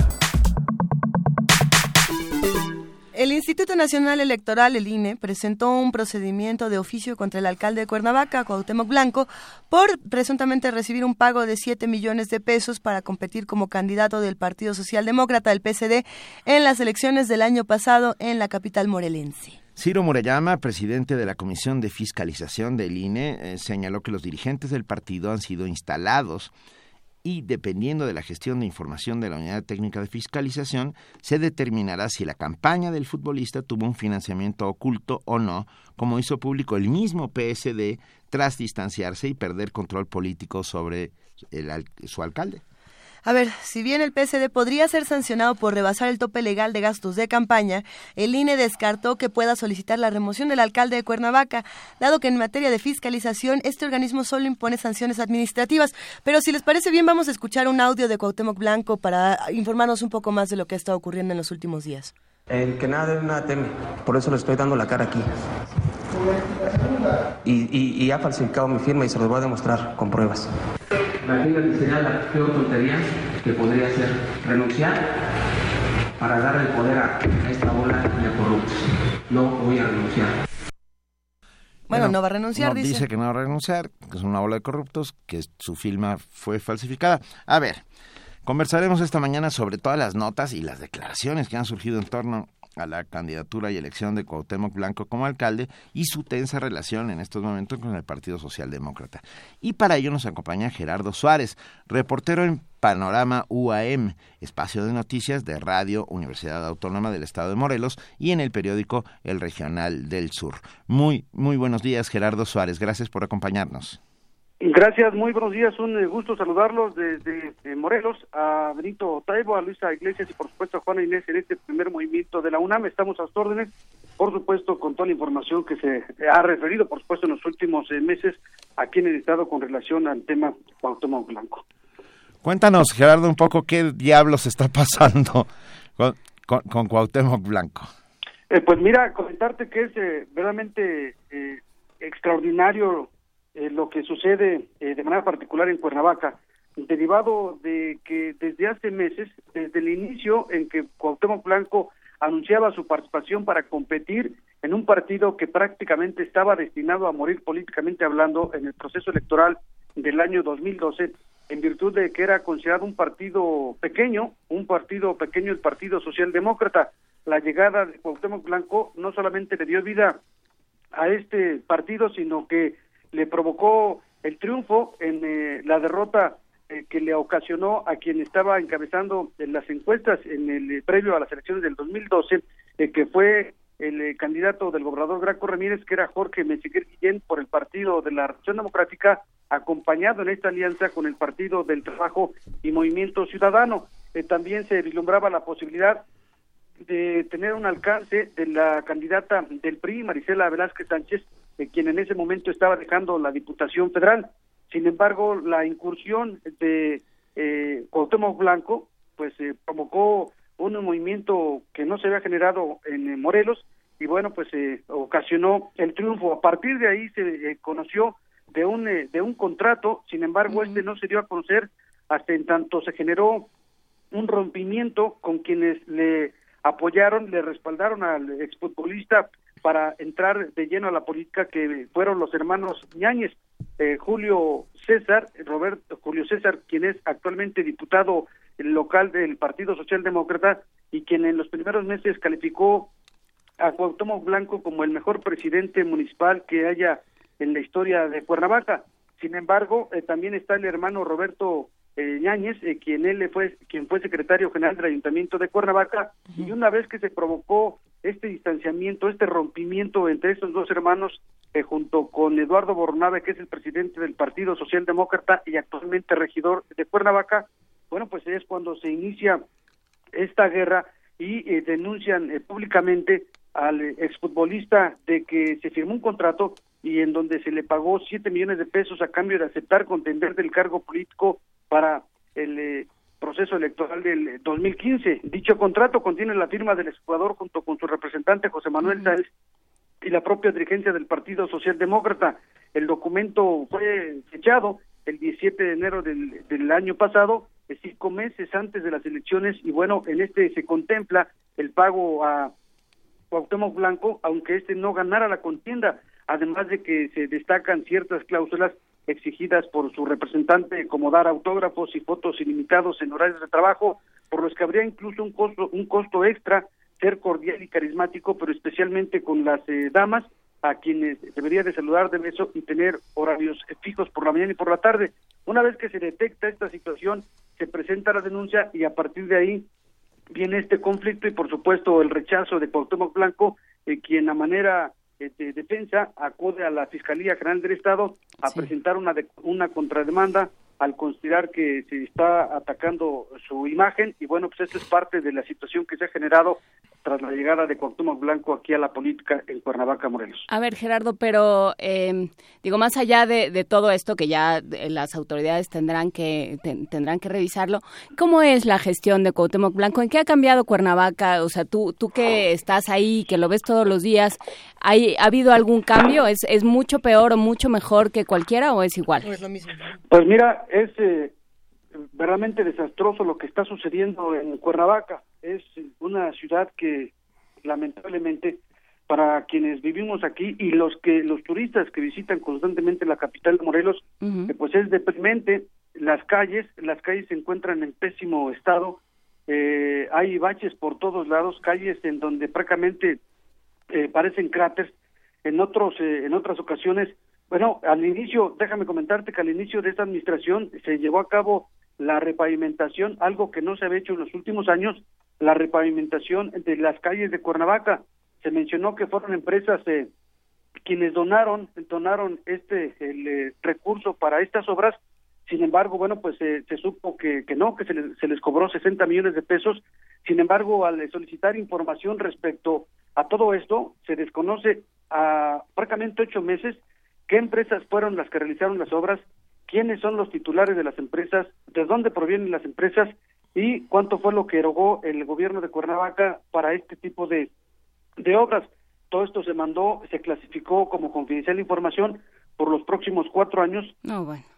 El Instituto Nacional Electoral, el INE, presentó un procedimiento de oficio contra el alcalde de Cuernavaca, Cuauhtémoc Blanco, por presuntamente recibir un pago de 7 millones de pesos para competir como candidato del Partido Socialdemócrata, el PSD, en las elecciones del año pasado en la capital morelense. Ciro Murayama, presidente de la Comisión de Fiscalización del INE, eh, señaló que los dirigentes del partido han sido instalados y dependiendo de la gestión de información de la Unidad Técnica de Fiscalización, se determinará si la campaña del futbolista tuvo un financiamiento oculto o no, como hizo público el mismo PSD tras distanciarse y perder control político sobre el su alcalde. A ver, si bien el PSD podría ser sancionado por rebasar el tope legal de gastos de campaña, el INE descartó que pueda solicitar la remoción del alcalde de Cuernavaca, dado que en materia de fiscalización este organismo solo impone sanciones administrativas. Pero si les parece bien, vamos a escuchar un audio de Cuauhtémoc Blanco para informarnos un poco más de lo que ha estado ocurriendo en los últimos días. El que nada debe, nada teme. Por eso le estoy dando la cara aquí. Y, y- y ha falsificado mi firma y se los voy a demostrar con pruebas. Imagínate, sería la peor tontería que podría hacer renunciar para darle el poder a esta bola de corruptos. No voy a renunciar. Bueno, no va a renunciar, no, dice. dice que no va a renunciar, que es una bola de corruptos, que su firma fue falsificada. A ver, conversaremos esta mañana sobre todas las notas y las declaraciones que han surgido en torno a la candidatura y elección de Cuauhtémoc Blanco como alcalde y su tensa relación en estos momentos con el Partido Socialdemócrata. Y para ello nos acompaña Gerardo Suárez, reportero en Panorama UAM, espacio de noticias de Radio Universidad Autónoma del Estado de Morelos y en el periódico El Regional del Sur. Muy, muy buenos días, Gerardo Suárez. Gracias por acompañarnos. Gracias, muy buenos días, un eh, gusto saludarlos desde eh, Morelos, a Benito Taibo, a Luisa Iglesias y por supuesto a Juana Inés en este primer movimiento de la UNAM. Estamos a sus órdenes, por supuesto con toda la información que se ha referido, por supuesto en los últimos eh, meses aquí en el Estado con relación al tema Cuauhtémoc Blanco. Cuéntanos, Gerardo, un poco qué diablos está pasando con, con, con Cuauhtémoc Blanco. Eh, pues mira, comentarte que es eh, verdaderamente eh, extraordinario eh, lo que sucede eh, de manera particular en Cuernavaca, derivado de que desde hace meses, desde el inicio en que Cuauhtémoc Blanco anunciaba su participación para competir en un partido que prácticamente estaba destinado a morir políticamente hablando en el proceso electoral del año 2012, en virtud de que era considerado un partido pequeño, un partido pequeño, el Partido Socialdemócrata. La llegada de Cuauhtémoc Blanco no solamente le dio vida a este partido, sino que le provocó el triunfo en eh, la derrota eh, que le ocasionó a quien estaba encabezando en las encuestas en el eh, previo a las elecciones del 2012, que fue el candidato del gobernador Graco Ramírez, que era Jorge Meseguer Guillén por el Partido de la Revolución Democrática, acompañado en esta alianza con el Partido del Trabajo y Movimiento Ciudadano. también se vislumbraba la posibilidad de tener un alcance de la candidata del PRI, Marisela Velázquez Sánchez, quien en ese momento estaba dejando la Diputación Federal. Sin embargo, la incursión de eh, Cuauhtémoc Blanco, pues eh, provocó un movimiento que no se había generado en Morelos y bueno, pues eh, ocasionó el triunfo. A partir de ahí se eh, conoció de un de un contrato, sin embargo, este no se dio a conocer hasta en tanto se generó un rompimiento con quienes le apoyaron, le respaldaron al exfutbolista para entrar de lleno a la política que fueron los hermanos Ñáñez, eh, Julio César, Roberto Julio César, quien es actualmente diputado local del Partido Socialdemócrata y quien en los primeros meses calificó a Cuauhtémoc Blanco como el mejor presidente municipal que haya en la historia de Cuernavaca. Sin embargo, eh, también está el hermano Roberto eh, Ñáñez, eh, quien él fue quien fue secretario general del Ayuntamiento de Cuernavaca y una vez que se provocó este distanciamiento, este rompimiento entre estos dos hermanos eh, junto con Eduardo Bornave, que es el presidente del Partido Socialdemócrata y actualmente regidor de Cuernavaca, bueno, pues es cuando se inicia esta guerra y eh, denuncian públicamente al exfutbolista de que se firmó un contrato y en donde se le pagó siete millones de pesos a cambio de aceptar contender del cargo político para el eh, proceso electoral del 2015. Dicho contrato contiene la firma del exjugador junto con su representante José Manuel Sáenz y la propia dirigencia del Partido Socialdemócrata. El documento fue fechado el 17 de enero del, del año pasado, cinco meses antes de las elecciones, y bueno, en este se contempla el pago a Cuauhtémoc Blanco, aunque este no ganara la contienda, además de que se destacan ciertas cláusulas exigidas por su representante como dar autógrafos y fotos ilimitados en horarios de trabajo, por los que habría incluso un costo, un costo extra, ser cordial y carismático, pero especialmente con las eh, damas, a quienes debería de saludar de beso y tener horarios fijos por la mañana y por la tarde. Una vez que se detecta esta situación, se presenta la denuncia y a partir de ahí viene este conflicto y por supuesto el rechazo de Cuauhtémoc Blanco, eh, quien a manera de defensa acude a la Fiscalía General del Estado a presentar una, una contrademanda al considerar que se está atacando su imagen. Y bueno, pues esto es parte de la situación que se ha generado tras la llegada de Cuauhtémoc Blanco aquí a la política en Cuernavaca, Morelos. A ver, Gerardo, pero eh, digo, más allá de, todo esto que ya las autoridades tendrán que tendrán que revisarlo, ¿cómo es la gestión de Cuauhtémoc Blanco? ¿En qué ha cambiado Cuernavaca? O sea, tú tú que estás ahí, que lo ves todos los días, ¿hay, ¿ha habido algún cambio? ¿Es, ¿Es mucho peor o mucho mejor que cualquiera o es igual? es lo mismo. Pues mira, es eh, verdaderamente desastroso lo que está sucediendo en Cuernavaca. Es una ciudad que lamentablemente para quienes vivimos aquí y los que los turistas que visitan constantemente la capital de Morelos, pues es deprimente. Las calles, las calles se encuentran en pésimo estado. Eh, hay baches por todos lados, calles en donde prácticamente eh, parecen cráteres. En otros, eh, en otras ocasiones, bueno, al inicio, déjame comentarte que al inicio de esta administración se llevó a cabo la repavimentación, algo que no se había hecho en los últimos años, la repavimentación de las calles de Cuernavaca. Se mencionó que fueron empresas eh, quienes donaron, donaron este el eh, recurso para estas obras. Sin embargo, bueno, pues eh, se supo que, que no, que se les, se les cobró 60 millones de pesos. Sin embargo, al solicitar información respecto a todo esto, se desconoce a prácticamente ocho meses qué empresas fueron las que realizaron las obras, quiénes son los titulares de las empresas, de dónde provienen las empresas y cuánto fue lo que erogó el gobierno de Cuernavaca para este tipo de, de obras. Todo esto se mandó, se clasificó como confidencial información por los próximos cuatro años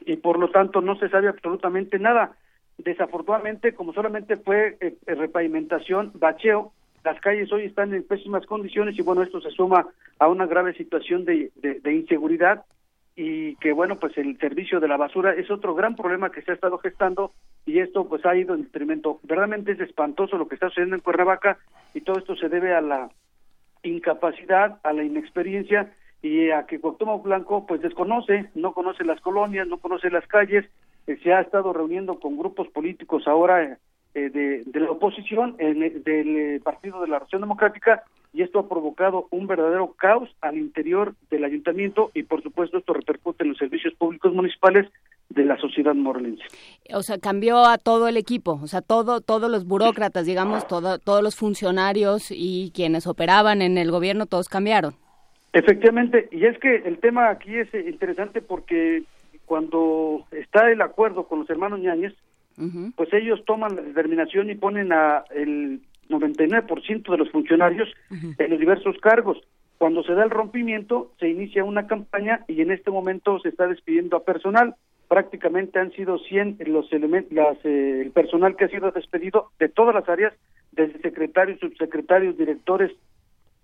y por lo tanto no se sabe absolutamente nada. Desafortunadamente, como solamente fue eh, eh, repavimentación, bacheo, las calles hoy están en pésimas condiciones y bueno, esto se suma a una grave situación de, de inseguridad y que bueno pues el servicio de la basura es otro gran problema que se ha estado gestando y esto pues ha ido en detrimento. Verdaderamente es espantoso lo que está sucediendo en Cuernavaca y todo esto se debe a la incapacidad a la inexperiencia y a que Cuauhtémoc Blanco pues desconoce, no conoce las colonias, no conoce las calles, eh, se ha estado reuniendo con grupos políticos ahora eh, de, la oposición, en- del eh, Partido de la Revolución Democrática, y esto ha provocado un verdadero caos al interior del ayuntamiento y por supuesto esto repercute en los servicios públicos municipales de la sociedad morelense. O sea, cambió a todo el equipo, o sea, todo, todos los burócratas, digamos, todo, todos los funcionarios y quienes operaban en el gobierno, todos cambiaron. Efectivamente, y es que el tema aquí es eh, interesante porque cuando está el acuerdo con los hermanos Ñañez, pues ellos toman la determinación y ponen a el 99% de los funcionarios en los diversos cargos. Cuando se da el rompimiento, se inicia una campaña y en este momento se está despidiendo a personal. Prácticamente han sido 100 los elementos, las, eh, el personal que ha sido despedido de todas las áreas, desde secretarios, subsecretarios, directores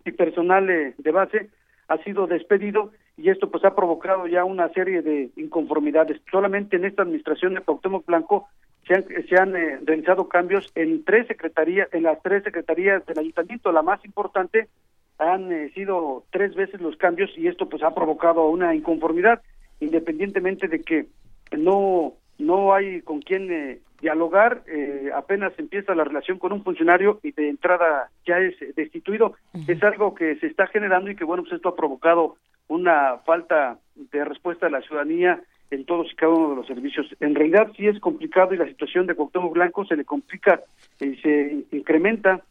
y personal eh, de base ha sido despedido y esto pues ha provocado ya una serie de inconformidades. Solamente en esta administración de Cuauhtémoc Blanco se han, se han eh, realizado cambios en tres secretarías, en las tres secretarías del ayuntamiento. La más importante han eh, sido tres veces los cambios y esto pues ha provocado una inconformidad, independientemente de que no no hay con quién eh, dialogar, eh, apenas empieza la relación con un funcionario y de entrada ya es eh, destituido. Es algo que se está generando y que, bueno, pues esto ha provocado una falta de respuesta de la ciudadanía en todos y cada uno de los servicios. En realidad sí es complicado y la situación de Cuauhtémoc Blanco se le complica y se incrementa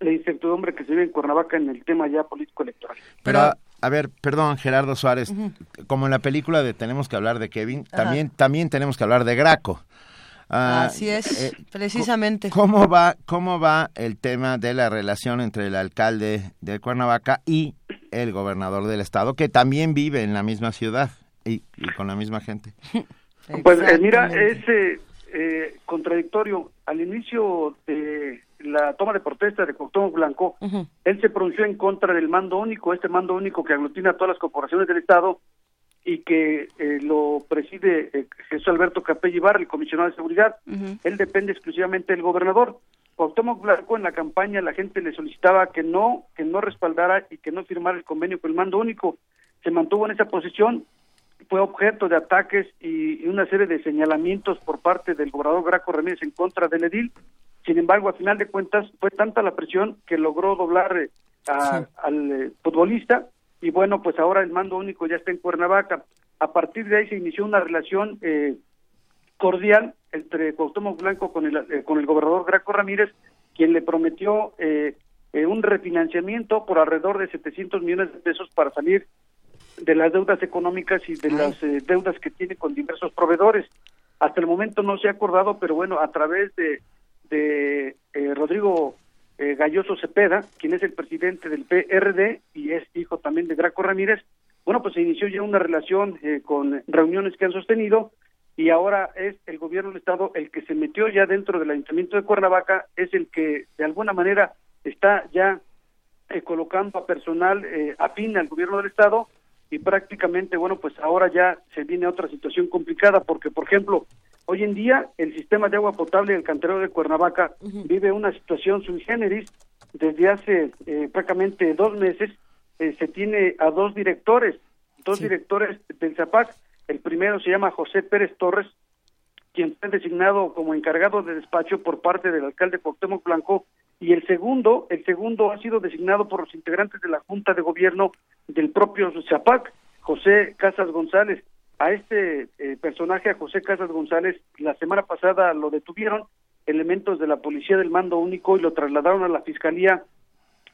la incertidumbre que se vive en Cuernavaca en el tema ya político electoral. Pero, a ver, perdón, Gerardo Suárez, como en la película de Tenemos que hablar de Kevin, Ajá. también, también tenemos que hablar de Graco. Ah, Así es, eh, precisamente. ¿Cómo va, ¿Cómo va el tema de la relación entre el alcalde de Cuernavaca y el gobernador del estado, que también vive en la misma ciudad y, y con la misma gente? Pues eh, mira, es eh, eh, contradictorio. Al inicio de la toma de protesta de Cuauhtémoc Blanco, él se pronunció en contra del mando único, este mando único que aglutina a todas las corporaciones del Estado y que eh, lo preside eh, Jesús Alberto Capella Ibarra, el comisionado de seguridad. Él depende exclusivamente del gobernador. Cuauhtémoc Blanco en la campaña la gente le solicitaba que no que no respaldara y que no firmara el convenio con el mando único. Se mantuvo en esa posición, fue objeto de ataques y, y una serie de señalamientos por parte del gobernador Graco Ramírez en contra del edil. Sin embargo, a final de cuentas, fue tanta la presión que logró doblar eh, a- al eh, futbolista y bueno, pues ahora el mando único ya está en Cuernavaca. A partir de ahí se inició una relación eh, cordial entre Cuauhtémoc Blanco con el, eh, con el gobernador Graco Ramírez, quien le prometió un refinanciamiento por alrededor de 700 millones de pesos para salir de las deudas económicas y de las eh, deudas que tiene con diversos proveedores. Hasta el momento no se ha acordado, pero bueno, a través de, de eh, Rodrigo eh, Galloso Cepeda, quien es el presidente del PRD y es hijo también de Graco Ramírez, bueno, pues se inició ya una relación eh, con reuniones que han sostenido y ahora es el gobierno del Estado el que se metió ya dentro del Ayuntamiento de Cuernavaca, es el que de alguna manera está ya eh, colocando a personal eh, afín al gobierno del Estado y prácticamente, bueno, pues ahora ya se viene otra situación complicada porque, por ejemplo, hoy en día el sistema de agua potable del canterero de Cuernavaca vive una situación sui generis. Desde hace eh, prácticamente dos meses eh, se tiene a dos directores, dos directores del ZAPAC. El primero se llama José Pérez Torres, quien fue designado como encargado de despacho por parte del alcalde Cuauhtémoc Blanco y el segundo, el segundo ha sido designado por los integrantes de la Junta de Gobierno del propio Zapac, José Casas González. A este eh, personaje, a José Casas González, la semana pasada lo detuvieron elementos de la policía del mando único y lo trasladaron a la fiscalía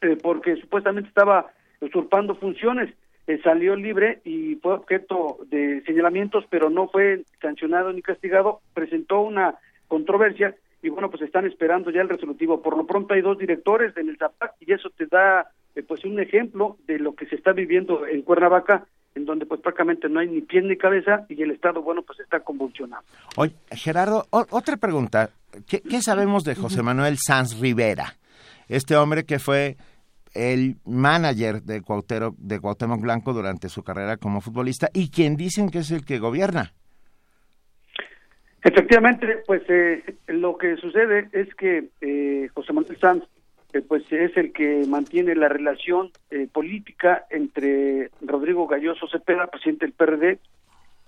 eh, porque supuestamente estaba usurpando funciones. Eh, salió libre y fue objeto de señalamientos, pero no fue sancionado ni castigado. Presentó una controversia y bueno, pues están esperando ya el resolutivo. Por lo pronto hay dos directores en el ZAPAC y eso te da eh, pues un ejemplo de lo que se está viviendo en Cuernavaca, en donde pues prácticamente no hay ni pie ni cabeza y el Estado, bueno, pues está convulsionado. Oye, Gerardo, otra pregunta. ¿Qué, qué sabemos de José Manuel Sanz Rivera? Este hombre que fue el manager de Cuauhtémoc, de Cuauhtémoc Blanco durante su carrera como futbolista y quien dicen que es el que gobierna. Efectivamente, pues eh, lo que sucede es que eh, José Manuel Sanz eh, pues es el que mantiene la relación eh, política entre Rodrigo Galloso Cepeda, presidente del PRD,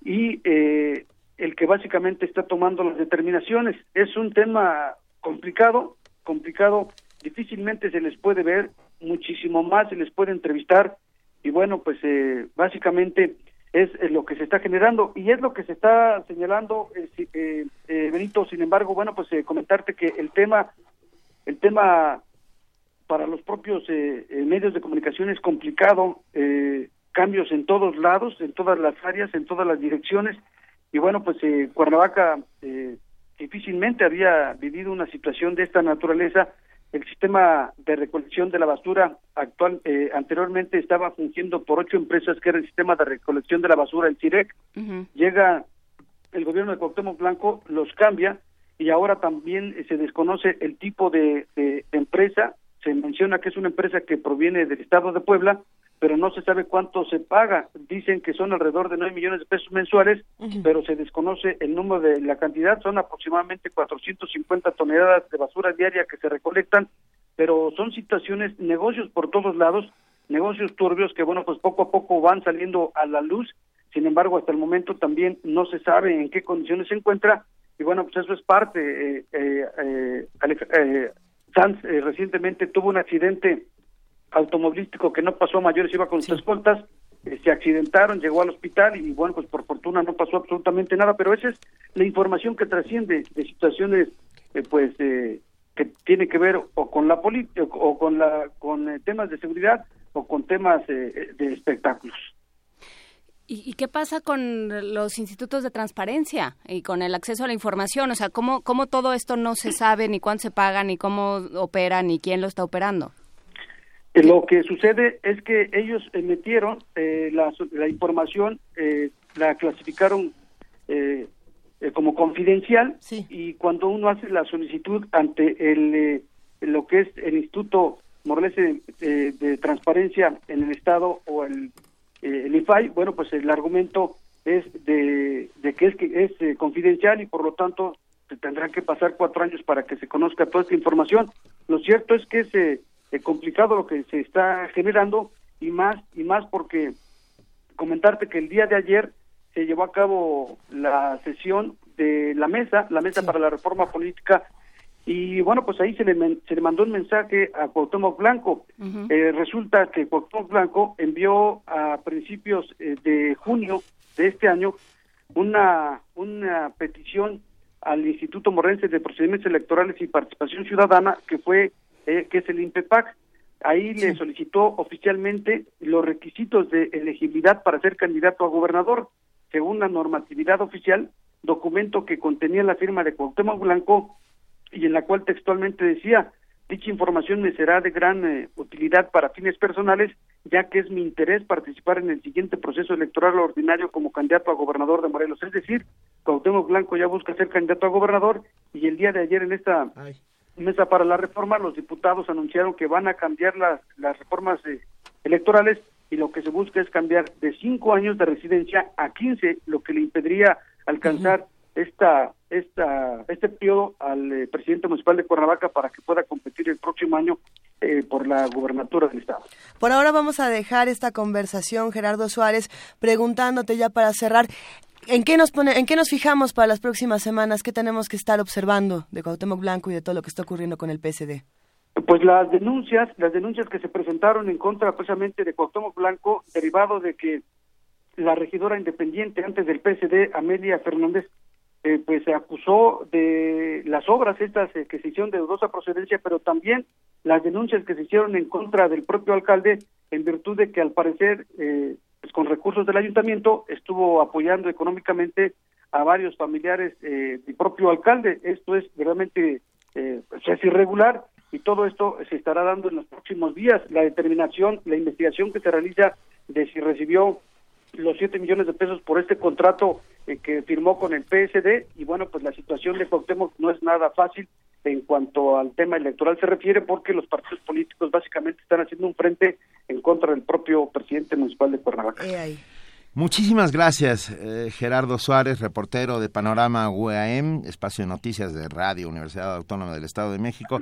y eh, el que básicamente está tomando las determinaciones. Es un tema complicado, complicado, difícilmente se les puede ver, muchísimo más se les puede entrevistar, y bueno, pues eh, básicamente es, es lo que se está generando. Y es lo que se está señalando, eh, eh, eh, Benito, sin embargo, bueno, pues eh, comentarte que el tema, el tema para los propios eh, eh, medios de comunicación es complicado, eh, cambios en todos lados, en todas las áreas, en todas las direcciones, y bueno, pues eh, Cuernavaca eh, difícilmente había vivido una situación de esta naturaleza. El sistema de recolección de la basura actual eh, anteriormente estaba fungiendo por ocho empresas, que era el sistema de recolección de la basura, el CIREC. Llega el gobierno de Cuauhtémoc Blanco, los cambia y ahora también se desconoce el tipo de, de- de empresa. Se menciona que es una empresa que proviene del estado de Puebla, pero no se sabe cuánto se paga. Dicen que son alrededor de 9 millones de pesos mensuales, pero se desconoce el número de la cantidad. Son aproximadamente 450 toneladas de basura diaria que se recolectan, pero son situaciones, negocios por todos lados, negocios turbios que, bueno, pues poco a poco van saliendo a la luz. Sin embargo, hasta el momento también no se sabe en qué condiciones se encuentra. Y bueno, pues eso es parte. Eh, eh, eh, eh, Sanz eh, recientemente tuvo un accidente automovilístico que no pasó a mayores, iba con sus escoltas, eh, se accidentaron, llegó al hospital y bueno, pues por fortuna no pasó absolutamente nada, pero esa es la información que trasciende de situaciones eh, pues eh, que tiene que ver o con la política o con la con temas de seguridad o con temas eh, de espectáculos. ¿Y, y qué pasa con los institutos de transparencia y con el acceso a la información? O sea, ¿cómo, ¿cómo todo esto no se sabe, ni cuánto se paga, ni cómo opera, ni quién lo está operando? Eh, Lo que sucede es que ellos emitieron eh, la, la información, eh, la clasificaron eh, eh, como confidencial y cuando uno hace la solicitud ante el eh, lo que es el Instituto Morales de, de- de Transparencia en el Estado o el, eh, el IFAI, bueno, pues el argumento es de, de que es que es eh, confidencial y por lo tanto se tendrán que pasar cuatro años para que se conozca toda esta información. Lo cierto es que es eh, eh, complicado lo que se está generando y más y más porque comentarte que el día de ayer se llevó a cabo la sesión de la mesa, la mesa para la reforma política y bueno, pues ahí se le, men- se le mandó un mensaje a Cuauhtémoc Blanco. Eh, resulta que Cuauhtémoc Blanco envió a principios eh, de junio de este año una, una petición al Instituto Morense de Procedimientos Electorales y Participación Ciudadana, que fue, eh, que es el INPEPAC. Ahí le solicitó oficialmente los requisitos de elegibilidad para ser candidato a gobernador, según la normatividad oficial, documento que contenía la firma de Cuauhtémoc Blanco y en la cual textualmente decía, dicha información me será de gran eh, utilidad para fines personales, ya que es mi interés participar en el siguiente proceso electoral ordinario como candidato a gobernador de Morelos. Es decir, Cuauhtémoc Blanco ya busca ser candidato a gobernador y el día de ayer en esta mesa para la reforma los diputados anunciaron que van a cambiar las, las reformas eh, electorales y lo que se busca es cambiar de cinco años de residencia a 15, lo que le impediría alcanzar esta, esta, este periodo al eh, presidente municipal de Cuernavaca para que pueda competir el próximo año eh, por la gubernatura del estado. Por ahora vamos a dejar esta conversación, Gerardo Suárez, preguntándote ya para cerrar, ¿en qué nos pone, en qué nos fijamos para las próximas semanas? ¿Qué tenemos que estar observando de Cuauhtémoc Blanco y de todo lo que está ocurriendo con el PSD? Pues las denuncias, las denuncias que se presentaron en contra precisamente de Cuauhtémoc Blanco, derivado de que la regidora independiente antes del PSD, Amelia Fernández, eh, pues se acusó de las obras estas eh, que se hicieron de dudosa procedencia, pero también las denuncias que se hicieron en contra del propio alcalde en virtud de que al parecer eh, pues con recursos del ayuntamiento estuvo apoyando económicamente a varios familiares eh, del propio alcalde. Esto es realmente eh, pues, es irregular y todo esto se estará dando en los próximos días. La determinación, la investigación que se realiza de si recibió los 7 millones de pesos por este contrato eh, que firmó con el PSD y bueno, pues la situación de Cuauhtémoc no es nada fácil en cuanto al tema electoral se refiere porque los partidos políticos básicamente están haciendo un frente en contra del propio presidente municipal de Cuernavaca. Muchísimas gracias, eh, Gerardo Suárez, reportero de Panorama UAM, espacio de noticias de Radio Universidad Autónoma del Estado de México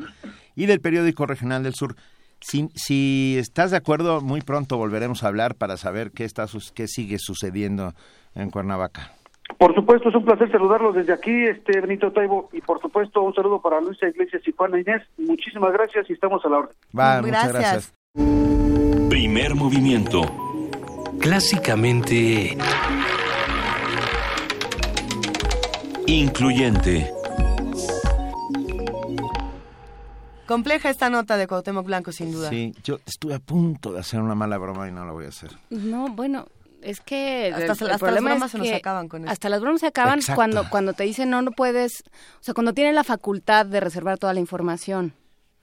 y del periódico Regional del Sur. Si, si estás de acuerdo, muy pronto volveremos a hablar para saber qué, está, sus- qué sigue sucediendo en Cuernavaca. Por supuesto, es un placer saludarlos desde aquí, este Benito Taibo, y por supuesto un saludo para Luisa Iglesias y Juana Inés. Muchísimas gracias y estamos a la orden. Va, muchas gracias. Primer movimiento. Clásicamente Incluyente. Compleja esta nota de Cuauhtémoc Blanco, sin duda. Sí, yo estuve a punto de hacer una mala broma y no la voy a hacer. No, bueno, es que Hasta- el- hasta el las bromas es se nos acaban con eso. Hasta las bromas se acaban Exacto. cuando cuando te dicen no no puedes, o sea, cuando tienen la facultad de reservar toda la información.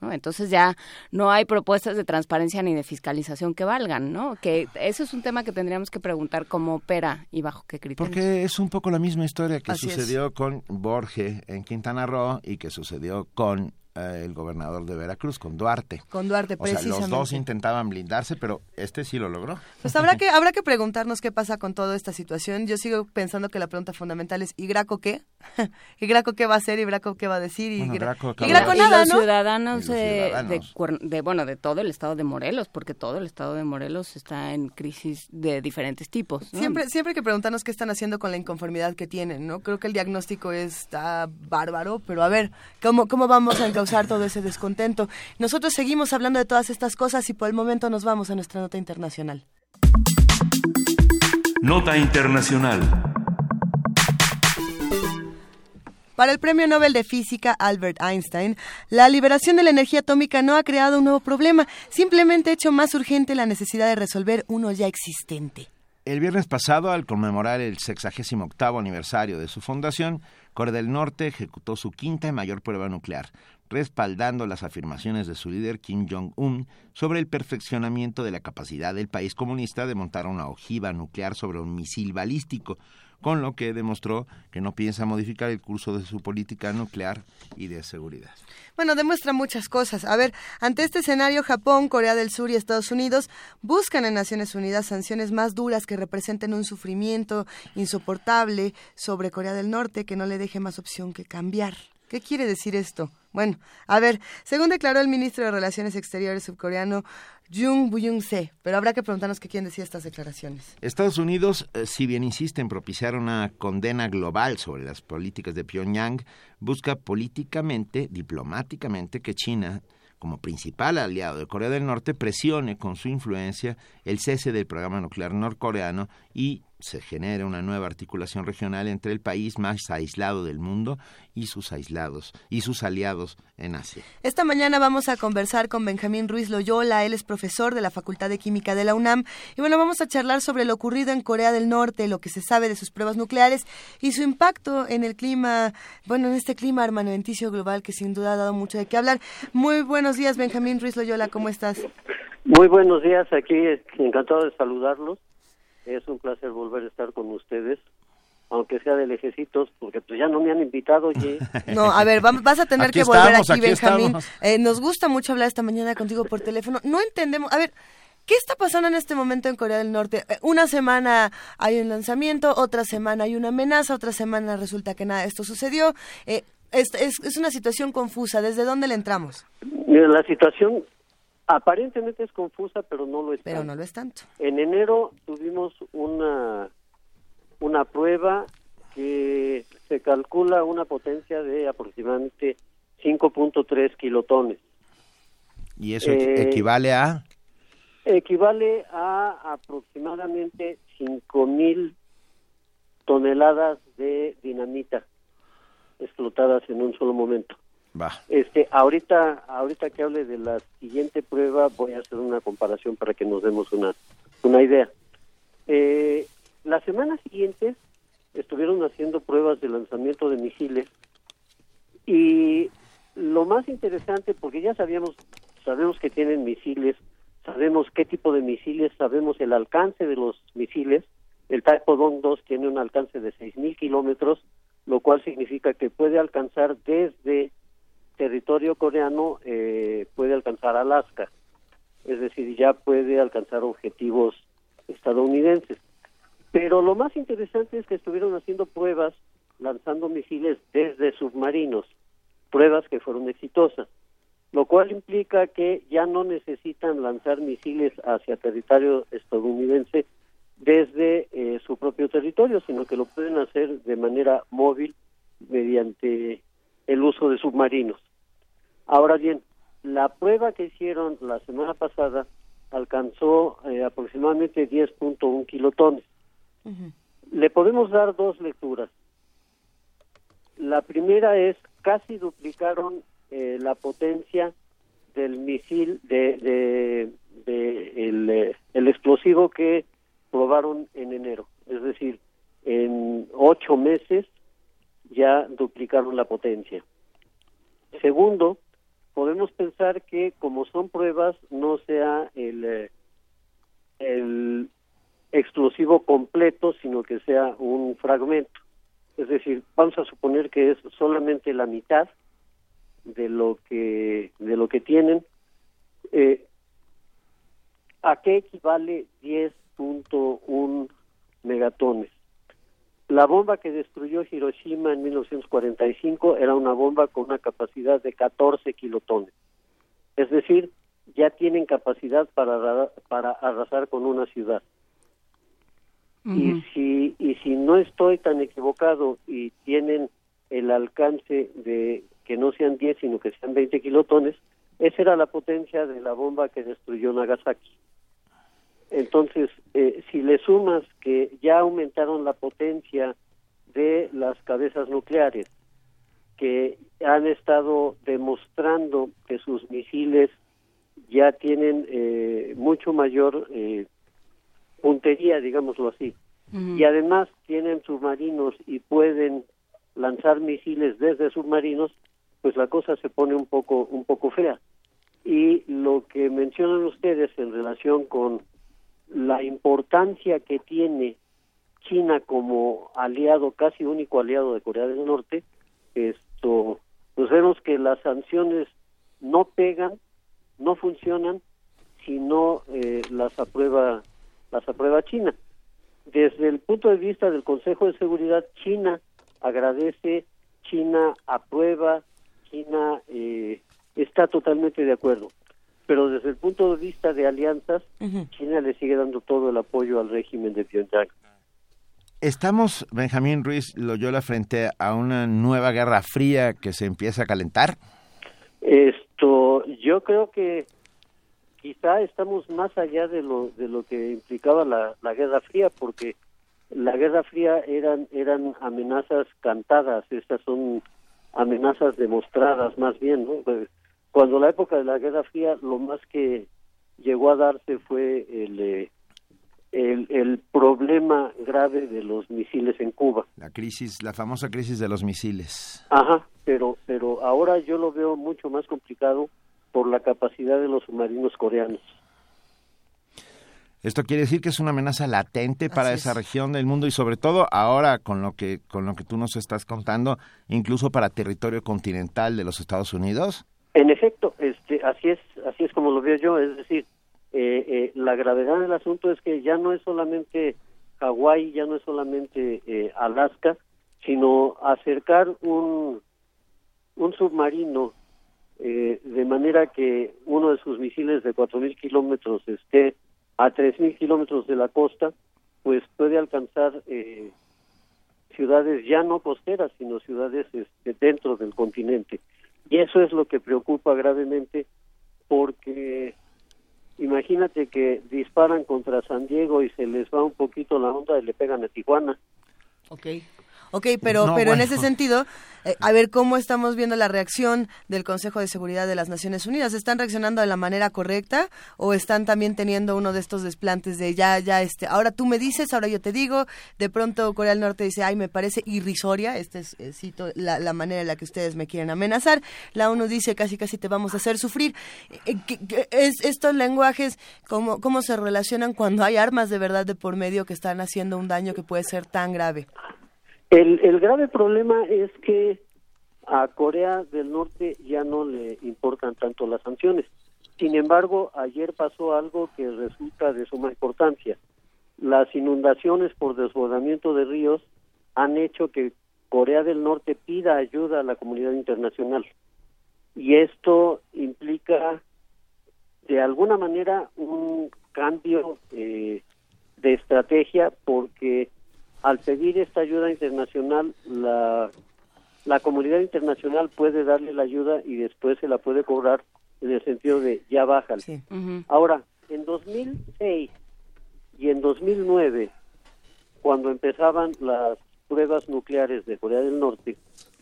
¿no? Entonces ya no hay propuestas de transparencia ni de fiscalización que valgan, ¿no? Que eso es un tema que tendríamos que preguntar cómo opera y bajo qué criterios. Porque es un poco la misma historia que Así es. sucedió con Borge en Quintana Roo y que sucedió con eh, el gobernador de Veracruz, con Duarte. Con Duarte, O sea, los dos intentaban blindarse, pero este sí lo logró. Pues habrá que, habrá que preguntarnos qué pasa con toda esta situación. Yo sigo pensando que la pregunta fundamental es, ¿y Graco qué? ¿Y Graco qué va a hacer? ¿Y Graco qué va a decir? ¿Y, Bueno, Gra- Graco y nada, los ¿no? ciudadanos, Y los de, ciudadanos. de bueno de todo el estado de Morelos porque todo el estado de Morelos está en crisis de diferentes tipos ¿no? Siempre, siempre hay que preguntarnos qué están haciendo con la inconformidad que tienen, ¿no? Creo que el diagnóstico está bárbaro, pero a ver, ¿cómo, cómo vamos a encauzar todo ese descontento? Nosotros seguimos hablando de todas estas cosas y por el momento nos vamos a nuestra nota internacional. Nota internacional. Para el Premio Nobel de Física Albert Einstein, la liberación de la energía atómica no ha creado un nuevo problema, simplemente ha hecho más urgente la necesidad de resolver uno ya existente. El viernes pasado, al conmemorar el 68 aniversario de su fundación, Corea del Norte ejecutó su quinta y mayor prueba nuclear, respaldando las afirmaciones de su líder Kim Jong-un sobre el perfeccionamiento de la capacidad del país comunista de montar una ojiva nuclear sobre un misil balístico, con lo que demostró que no piensa modificar el curso de su política nuclear y de seguridad. Bueno, demuestra muchas cosas. A ver, ante este escenario, Japón, Corea del Sur y Estados Unidos buscan en Naciones Unidas sanciones más duras que representen un sufrimiento insoportable sobre Corea del Norte que no le deje más opción que cambiar. ¿Qué quiere decir esto? Bueno, a ver, según declaró el ministro de Relaciones Exteriores subcoreano Jung Buyung-se, pero habrá que preguntarnos qué quieren decir estas declaraciones. Estados Unidos, eh, si bien insiste en propiciar una condena global sobre las políticas de Pyongyang, busca políticamente, diplomáticamente, que China, como principal aliado de Corea del Norte, presione con su influencia el cese del programa nuclear norcoreano y se genere una nueva articulación regional entre el país más aislado del mundo y sus aislados y sus aliados en Asia. Esta mañana vamos a conversar con Benjamín Ruiz Loyola, él es profesor de la Facultad de Química de la UNAM y bueno, vamos a charlar sobre lo ocurrido en Corea del Norte, lo que se sabe de sus pruebas nucleares y su impacto en el clima, bueno, en este clima armamenticio global que sin duda ha dado mucho de qué hablar. Muy buenos días, Benjamín Ruiz Loyola, ¿cómo estás? Muy buenos días, aquí encantado de saludarlos. Es un placer volver a estar con ustedes, aunque sea de lejecitos, porque pues ya no me han invitado, oye. No, a ver, vas a tener Aquí que volver estamos, aquí, aquí Benjamín. Eh, nos gusta mucho hablar esta mañana contigo por teléfono. No entendemos, a ver, ¿qué está pasando en este momento en Corea del Norte? Eh, una semana hay un lanzamiento, otra semana hay una amenaza, otra semana resulta que nada, de esto sucedió. Eh, es, es, es una situación confusa. ¿Desde dónde le entramos? Mira, la situación aparentemente es confusa, pero no lo es. Pero tanto. no lo es tanto. En enero tuvimos una una prueba que se calcula una potencia de aproximadamente 5.3 kilotones. Y eso Eh, equivale a Equivale a aproximadamente 5.000 toneladas de dinamita explotadas en un solo momento. Este, ahorita, ahorita que hable de la siguiente prueba, voy a hacer una comparación para que nos demos una, una idea. Eh, las semanas siguientes estuvieron haciendo pruebas de lanzamiento de misiles y lo más interesante, porque ya sabíamos, sabemos que tienen misiles, sabemos qué tipo de misiles, sabemos el alcance de los misiles. El Dong 2 tiene un alcance de 6.000 kilómetros, lo cual significa que puede alcanzar desde territorio coreano, eh, puede alcanzar Alaska. Es decir, ya puede alcanzar objetivos estadounidenses. Pero lo más interesante es que estuvieron haciendo pruebas lanzando misiles desde submarinos, pruebas que fueron exitosas. lo cual implica que ya no necesitan lanzar misiles hacia territorio estadounidense desde eh, su propio territorio, sino que lo pueden hacer de manera móvil mediante el uso de submarinos. Ahora bien, la prueba que hicieron la semana pasada alcanzó eh, aproximadamente 10.1 kilotones. Le podemos dar dos lecturas. La primera es casi duplicaron eh, la potencia del misil de, el, eh, el explosivo que probaron en enero. Es decir, en ocho meses ya duplicaron la potencia. Segundo, podemos pensar que como son pruebas no sea el, eh, el explosivo completo, sino que sea un fragmento. Es decir, vamos a suponer que es solamente la mitad de lo que de lo que tienen. Eh, ¿A qué equivale 10.1 megatones? La bomba que destruyó Hiroshima en 1945 era una bomba con una capacidad de 14 kilotones. Es decir, ya tienen capacidad para, para arrasar con una ciudad. Y si y si no estoy tan equivocado y tienen el alcance de que no sean 10 sino que sean 20 kilotones, esa era la potencia de la bomba que destruyó Nagasaki. Entonces, eh, si le sumas que ya aumentaron la potencia de las cabezas nucleares, que han estado demostrando que sus misiles ya tienen eh, mucho mayor eh, puntería, digámoslo así, y además tienen submarinos y pueden lanzar misiles desde submarinos, pues la cosa se pone un poco un poco fea. Y lo que mencionan ustedes en relación con la importancia que tiene China como aliado, casi único aliado de Corea del Norte, esto, pues vemos que las sanciones no pegan, no funcionan si no eh, las aprueba las aprueba China. Desde el punto de vista del Consejo de Seguridad, China agradece, China aprueba, China eh, está totalmente de acuerdo pero desde el punto de vista de alianzas, China le sigue dando todo el apoyo al régimen de Pyongyang. ¿Estamos, Benjamín Ruiz Loyola, frente a una nueva guerra fría que se empieza a calentar? Esto, yo creo que quizá estamos más allá de lo de lo que implicaba la, la guerra fría, porque la guerra fría eran eran amenazas cantadas, estas son amenazas demostradas más bien, ¿no? Cuando la época de la Guerra Fría lo más que llegó a darse fue el, eh, el, el, problema grave de los misiles en Cuba. La crisis, la famosa crisis de los misiles. Ajá, pero, pero ahora yo lo veo mucho más complicado por la capacidad de los submarinos coreanos. Esto quiere decir que es una amenaza latente para esa región del mundo y sobre todo ahora con lo que con lo que tú nos estás contando, incluso para territorio continental de los Estados Unidos. En efecto, este, así es, así es como lo veo yo. Es decir, eh, eh, la gravedad del asunto es que ya no es solamente Hawái, ya no es solamente eh, Alaska, sino acercar un un submarino de manera que uno de sus misiles de 4.000 kilómetros esté a 3.000 kilómetros de la costa, pues puede alcanzar ciudades ya no costeras, sino ciudades este, dentro del continente. Y eso es lo que preocupa gravemente porque imagínate que disparan contra San Diego y se les va un poquito la onda y le pegan a Tijuana. Okay. Ok, pero, pero en ese sentido, eh, a ver cómo estamos viendo la reacción del Consejo de Seguridad de las Naciones Unidas. ¿Están reaccionando de la manera correcta o están también teniendo uno de estos desplantes de ya, ya, este, ahora tú me dices, ahora yo te digo? De pronto Corea del Norte dice, ay, me parece irrisoria, este es, eh, cito, la, la, manera en la que ustedes me quieren amenazar. La ONU dice, casi, casi te vamos a hacer sufrir. Eh, es, estos lenguajes, ¿cómo, ¿cómo se relacionan cuando hay armas de verdad de por medio que están haciendo un daño que puede ser tan grave? El, el grave problema es que a Corea del Norte ya no le importan tanto las sanciones. Sin embargo, ayer pasó algo que resulta de suma importancia. Las inundaciones por desbordamiento de ríos han hecho que Corea del Norte pida ayuda a la comunidad internacional. y esto implica de alguna manera un cambio eh, de estrategia porque al pedir esta ayuda internacional la, la comunidad internacional puede darle la ayuda y después se la puede cobrar en el sentido de ya bajan. Ahora, en 2006 y en 2009, cuando empezaban las pruebas nucleares de Corea del Norte,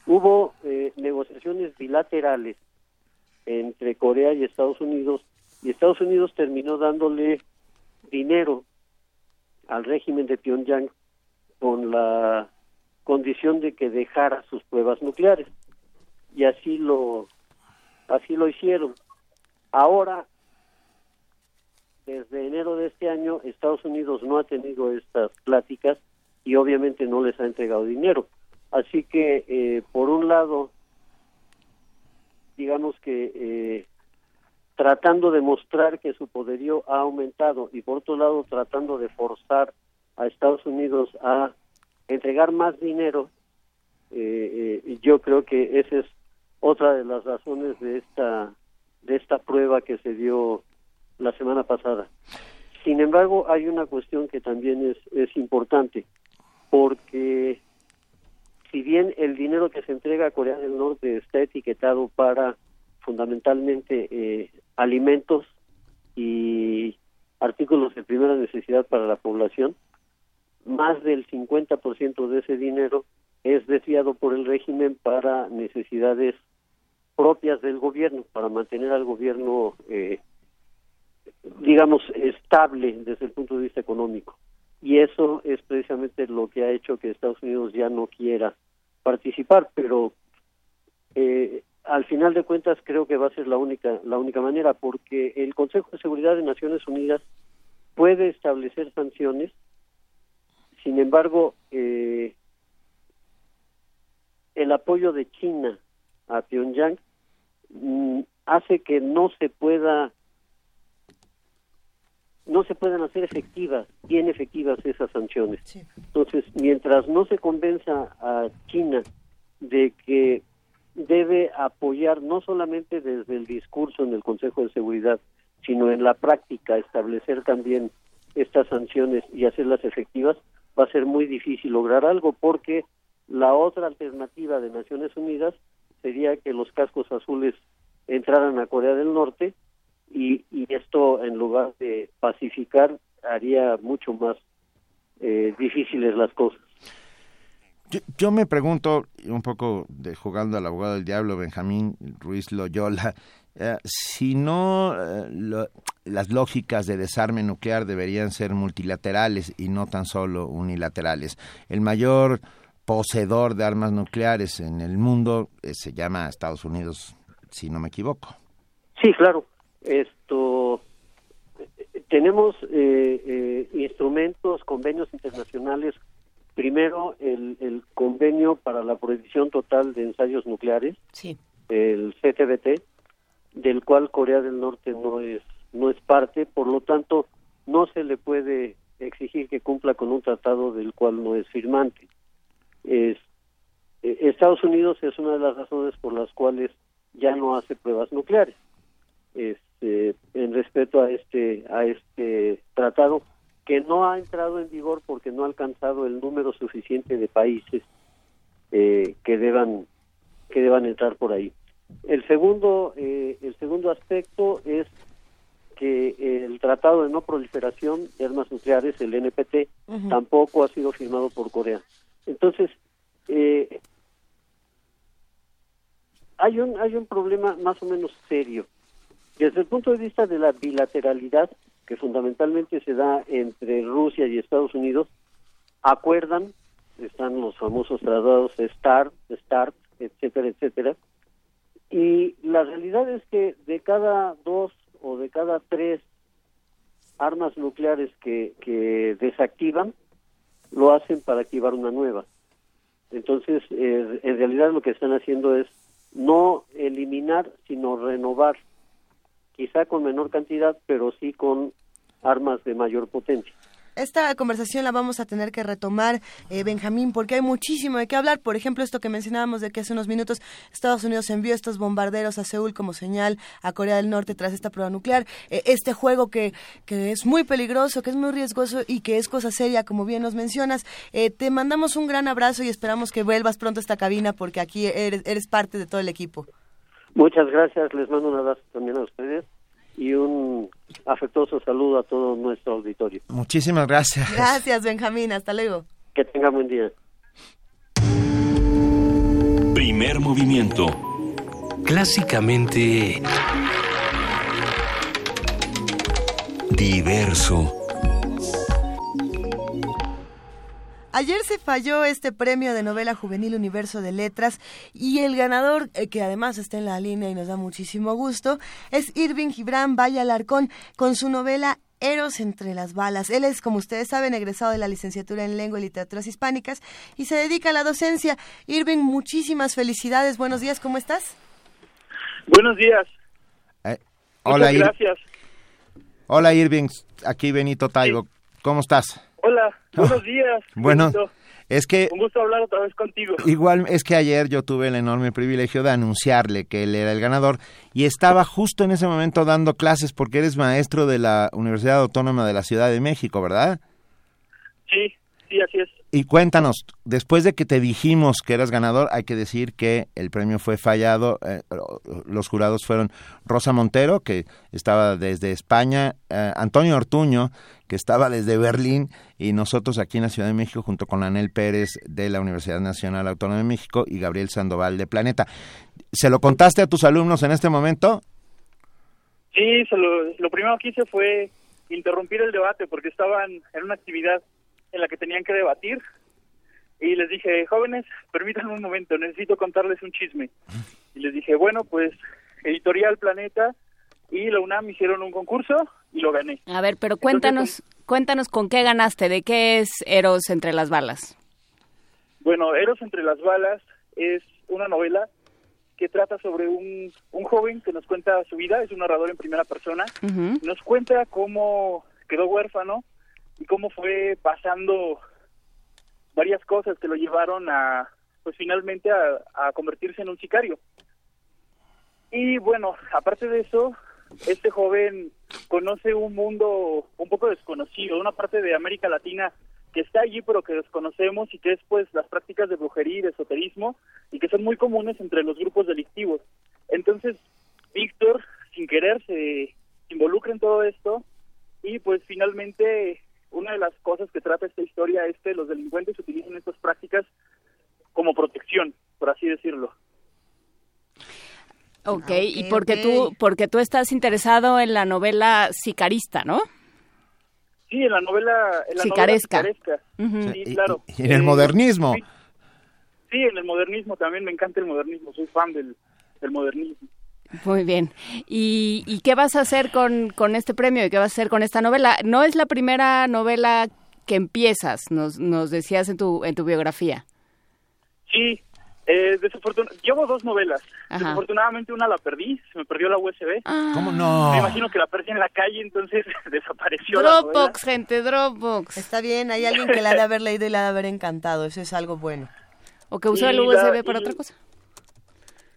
hubo eh, negociaciones bilaterales entre Corea y Estados Unidos y Estados Unidos terminó dándole dinero al régimen de Pyongyang con la condición de que dejara sus pruebas nucleares. Y así lo así lo hicieron. Ahora desde enero de este año Estados Unidos no ha tenido estas pláticas y obviamente no les ha entregado dinero. Así que eh, por un lado digamos que eh, tratando de mostrar que su poderío ha aumentado y por otro lado tratando de forzar a Estados Unidos a entregar más dinero, eh, eh, yo creo que esa es otra de las razones de esta de esta prueba que se dio la semana pasada. Sin embargo, hay una cuestión que también es, es importante, porque si bien el dinero que se entrega a Corea del Norte está etiquetado para fundamentalmente eh, alimentos y artículos de primera necesidad para la población, más del 50% de ese dinero es desviado por el régimen para necesidades propias del gobierno, para mantener al gobierno, eh, digamos, estable desde el punto de vista económico. Y eso es precisamente lo que ha hecho que Estados Unidos ya no quiera participar, pero eh, al final de cuentas creo que va a ser la única la única manera porque el Consejo de Seguridad de Naciones Unidas puede establecer sanciones sin embargo eh, el apoyo de China a Pyongyang mm, hace que no se pueda no se puedan hacer efectivas, bien efectivas esas sanciones. Entonces, mientras no se convenza a China de que debe apoyar no solamente desde el discurso en el Consejo de Seguridad, sino en la práctica establecer también estas sanciones y hacerlas efectivas, va a ser muy difícil lograr algo porque la otra alternativa de Naciones Unidas sería que los cascos azules entraran a Corea del Norte y, y esto en lugar de pacificar haría mucho más eh, difíciles las cosas. Yo, me pregunto, un poco de jugando al abogado del diablo, Benjamín Ruiz Loyola, eh, si no eh, las lógicas de desarme nuclear deberían ser multilaterales y no tan solo unilaterales. El mayor poseedor de armas nucleares en el mundo eh, se llama Estados Unidos, si no me equivoco. Sí, claro. Esto tenemos instrumentos, convenios internacionales Primero, el, convenio para la prohibición total de ensayos nucleares, el CTBT, del cual Corea del Norte no es no es parte, por lo tanto, no se le puede exigir que cumpla con un tratado del cual no es firmante. Es, eh, Estados Unidos es una de las razones por las cuales ya no hace pruebas nucleares. Este, en respeto a este a este tratado que no ha entrado en vigor porque no ha alcanzado el número suficiente de países eh, que deban que deban entrar por ahí. El segundo eh, el segundo aspecto es que el Tratado de No Proliferación de Armas Nucleares, el NPT, tampoco ha sido firmado por Corea. Entonces, eh, hay un hay un problema más o menos serio. Desde el punto de vista de la bilateralidad, que fundamentalmente se da entre Rusia y Estados Unidos, acuerdan, están los famosos tratados START, START, etcétera, etcétera, y la realidad es que de cada dos o de cada tres armas nucleares que, que desactivan, lo hacen para activar una nueva. Entonces, eh, en realidad lo que están haciendo es no eliminar, sino renovar quizá con menor cantidad, pero sí con armas de mayor potencia. Esta conversación la vamos a tener que retomar, eh, Benjamín, porque hay muchísimo de qué hablar. Por ejemplo, esto que mencionábamos de que hace unos minutos Estados Unidos envió estos bombarderos a Seúl como señal a Corea del Norte tras esta prueba nuclear. Eh, este juego que, que es muy peligroso, que es muy riesgoso y que es cosa seria, como bien nos mencionas. Eh, te mandamos un gran abrazo y esperamos que vuelvas pronto a esta cabina porque aquí eres, eres parte de todo el equipo. Muchas gracias, les mando un abrazo también a ustedes y un afectuoso saludo a todo nuestro auditorio. Muchísimas gracias. Gracias, Benjamín. Hasta luego. Que tenga buen día. Primer movimiento. Clásicamente... Diverso. Ayer se falló este premio de novela juvenil Universo de Letras y el ganador, eh, que además está en la línea y nos da muchísimo gusto, es Irving Gibran Valle Alarcón con su novela Eros entre las balas. Él es, como ustedes saben, egresado de la licenciatura en Lengua y Literaturas Hispánicas y se dedica a la docencia. Irving, muchísimas felicidades. Buenos días, ¿cómo estás? Buenos días. Eh, hola, Ir- gracias. Hola Irving, aquí Benito Taibo. ¿Cómo estás? Hola, buenos días. Bueno, es que Un gusto hablar otra vez contigo. Igual es que ayer yo tuve el enorme privilegio de anunciarle que él era el ganador y estaba justo en ese momento dando clases porque eres maestro de la Universidad Autónoma de la Ciudad de México, ¿verdad? Sí, sí, así es. Y cuéntanos, después de que te dijimos que eras ganador, hay que decir que el premio fue fallado. eh, los jurados fueron Rosa Montero, que estaba desde España, eh, Antonio Ortuño, que estaba desde Berlín, y nosotros aquí en la Ciudad de México, junto con Anel Pérez de la Universidad Nacional Autónoma de México y Gabriel Sandoval de Planeta. ¿Se lo contaste a tus alumnos en este momento? Sí, se lo, lo primero que hice fue interrumpir el debate porque estaban en una actividad en la que tenían que debatir y les dije, jóvenes, permítanme un momento, necesito contarles un chisme. Y les dije, bueno, pues Editorial Planeta y la UNAM hicieron un concurso y lo gané. A ver, pero cuéntanos, cuéntanos con qué ganaste, de qué es Eros entre las balas. Bueno, Eros entre las balas es una novela que trata sobre un, un joven que nos cuenta su vida, es un narrador en primera persona, nos cuenta cómo quedó huérfano y cómo fue pasando varias cosas que lo llevaron a, pues finalmente a, convertirse en un sicario. Y bueno, aparte de eso, este joven conoce un mundo un poco desconocido, una parte de América Latina que está allí pero que desconocemos y que es pues las prácticas de brujería y de esoterismo y que son muy comunes entre los grupos delictivos. Entonces, Víctor, sin querer, se involucra en todo esto y pues finalmente una de las cosas que trata esta historia es que los delincuentes utilizan estas prácticas como protección, por así decirlo. Ok, y porque tú, porque tú estás interesado en la novela sicarista, ¿no? Sí, en la novela, en la Sicaresca. novela sicaresca. Sí, Y- claro. y en el Eh, modernismo. Sí, sí, en el modernismo también me encanta el modernismo, soy fan del, del modernismo. Muy bien. ¿Y, y qué vas a hacer con, con este premio y qué vas a hacer con esta novela? No es la primera novela que empiezas, nos, nos decías en tu, en tu biografía. Sí, eh, desafortun- llevo dos novelas. Ajá. Desafortunadamente una la perdí, se me perdió la USB. ¿Cómo no? Me imagino que la perdí en la calle, entonces desapareció la. Dropbox, gente, Dropbox. Está bien, hay alguien que la ha de haber leído y la ha de haber encantado, eso es algo bueno. O que usó el USB la- para y- otra cosa.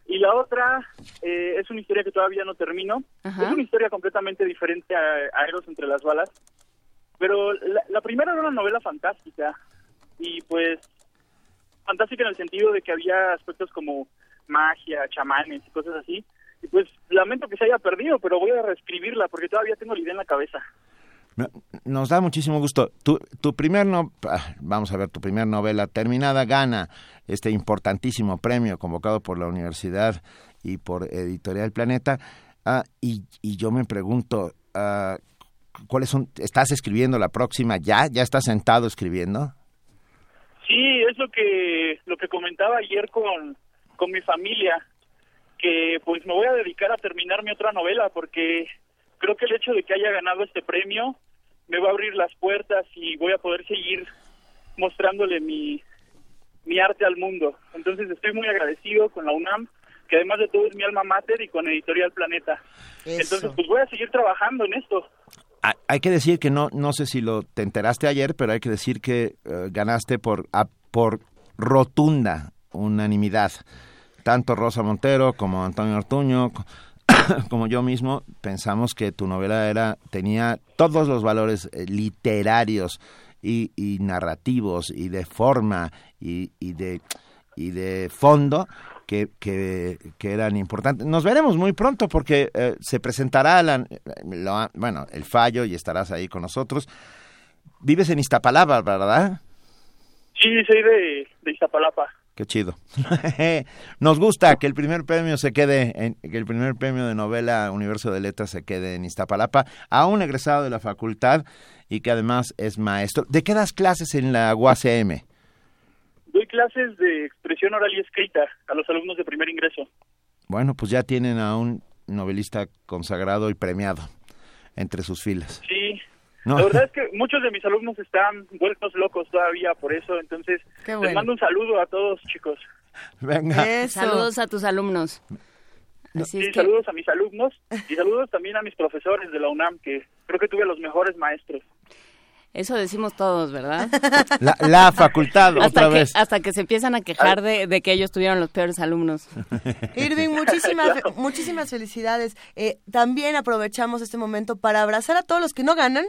Y la otra eh, es una historia que todavía no termino. Ajá. Es una historia completamente diferente a, a Eros entre las balas. Pero la, la primera era una novela fantástica. Y pues, fantástica en el sentido de que había aspectos como magia, chamanes y cosas así. Y pues, lamento que se haya perdido, pero voy a reescribirla porque todavía tengo la idea en la cabeza. No- Nos da muchísimo gusto. Tu, tu primer no, ah, vamos a ver, tu primer novela terminada gana este importantísimo premio convocado por la universidad y por Editorial Planeta. Ah, y, y yo me pregunto, ah, ¿cuáles son? ¿Estás escribiendo la próxima ya? ¿Ya estás sentado escribiendo? Sí, es lo que lo que comentaba ayer con, con mi familia, que pues me voy a dedicar a terminar mi otra novela porque creo que el hecho de que haya ganado este premio me va a abrir las puertas y voy a poder seguir mostrándole mi, mi arte al mundo. Entonces estoy muy agradecido con la UNAM, que además de todo es mi alma mater y con Editorial Planeta. Entonces pues voy a seguir trabajando en esto. hay que decir que no, no sé si lo te enteraste ayer, pero hay que decir que eh, ganaste por, por rotunda unanimidad. Tanto Rosa Montero como Antonio Ortuño, como yo mismo, pensamos que tu novela era, tenía todos los valores eh, literarios y, narrativos y de forma y, de, y de fondo que, que, eran importantes. Nos veremos muy pronto porque eh, se presentará la, bueno, el fallo y estarás ahí con nosotros. Vives en Iztapalapa, ¿verdad? Sí, soy de, de Iztapalapa. Qué chido. Nos gusta que el primer premio se quede, en, que el primer premio de novela Universo de Letras se quede en Iztapalapa, a un egresado de la facultad y que además es maestro. ¿De qué das clases en la UACM? Doy clases de expresión oral y escrita a los alumnos de primer ingreso. Bueno, pues ya tienen a un novelista consagrado y premiado entre sus filas. Sí, la verdad es que muchos de mis alumnos están vueltos locos todavía por eso, entonces les mando un saludo a todos, chicos. Venga. Saludos a tus alumnos. sí, saludos a mis alumnos y saludos también a mis profesores de la UNAM, que creo que tuve los mejores maestros. Eso decimos todos, ¿verdad? La, facultad, hasta otra que, vez. Hasta que se empiezan a quejar de, de, que ellos tuvieron los peores alumnos. Irving, muchísimas, muchísimas felicidades. Eh, también aprovechamos este momento para abrazar a todos los que no ganan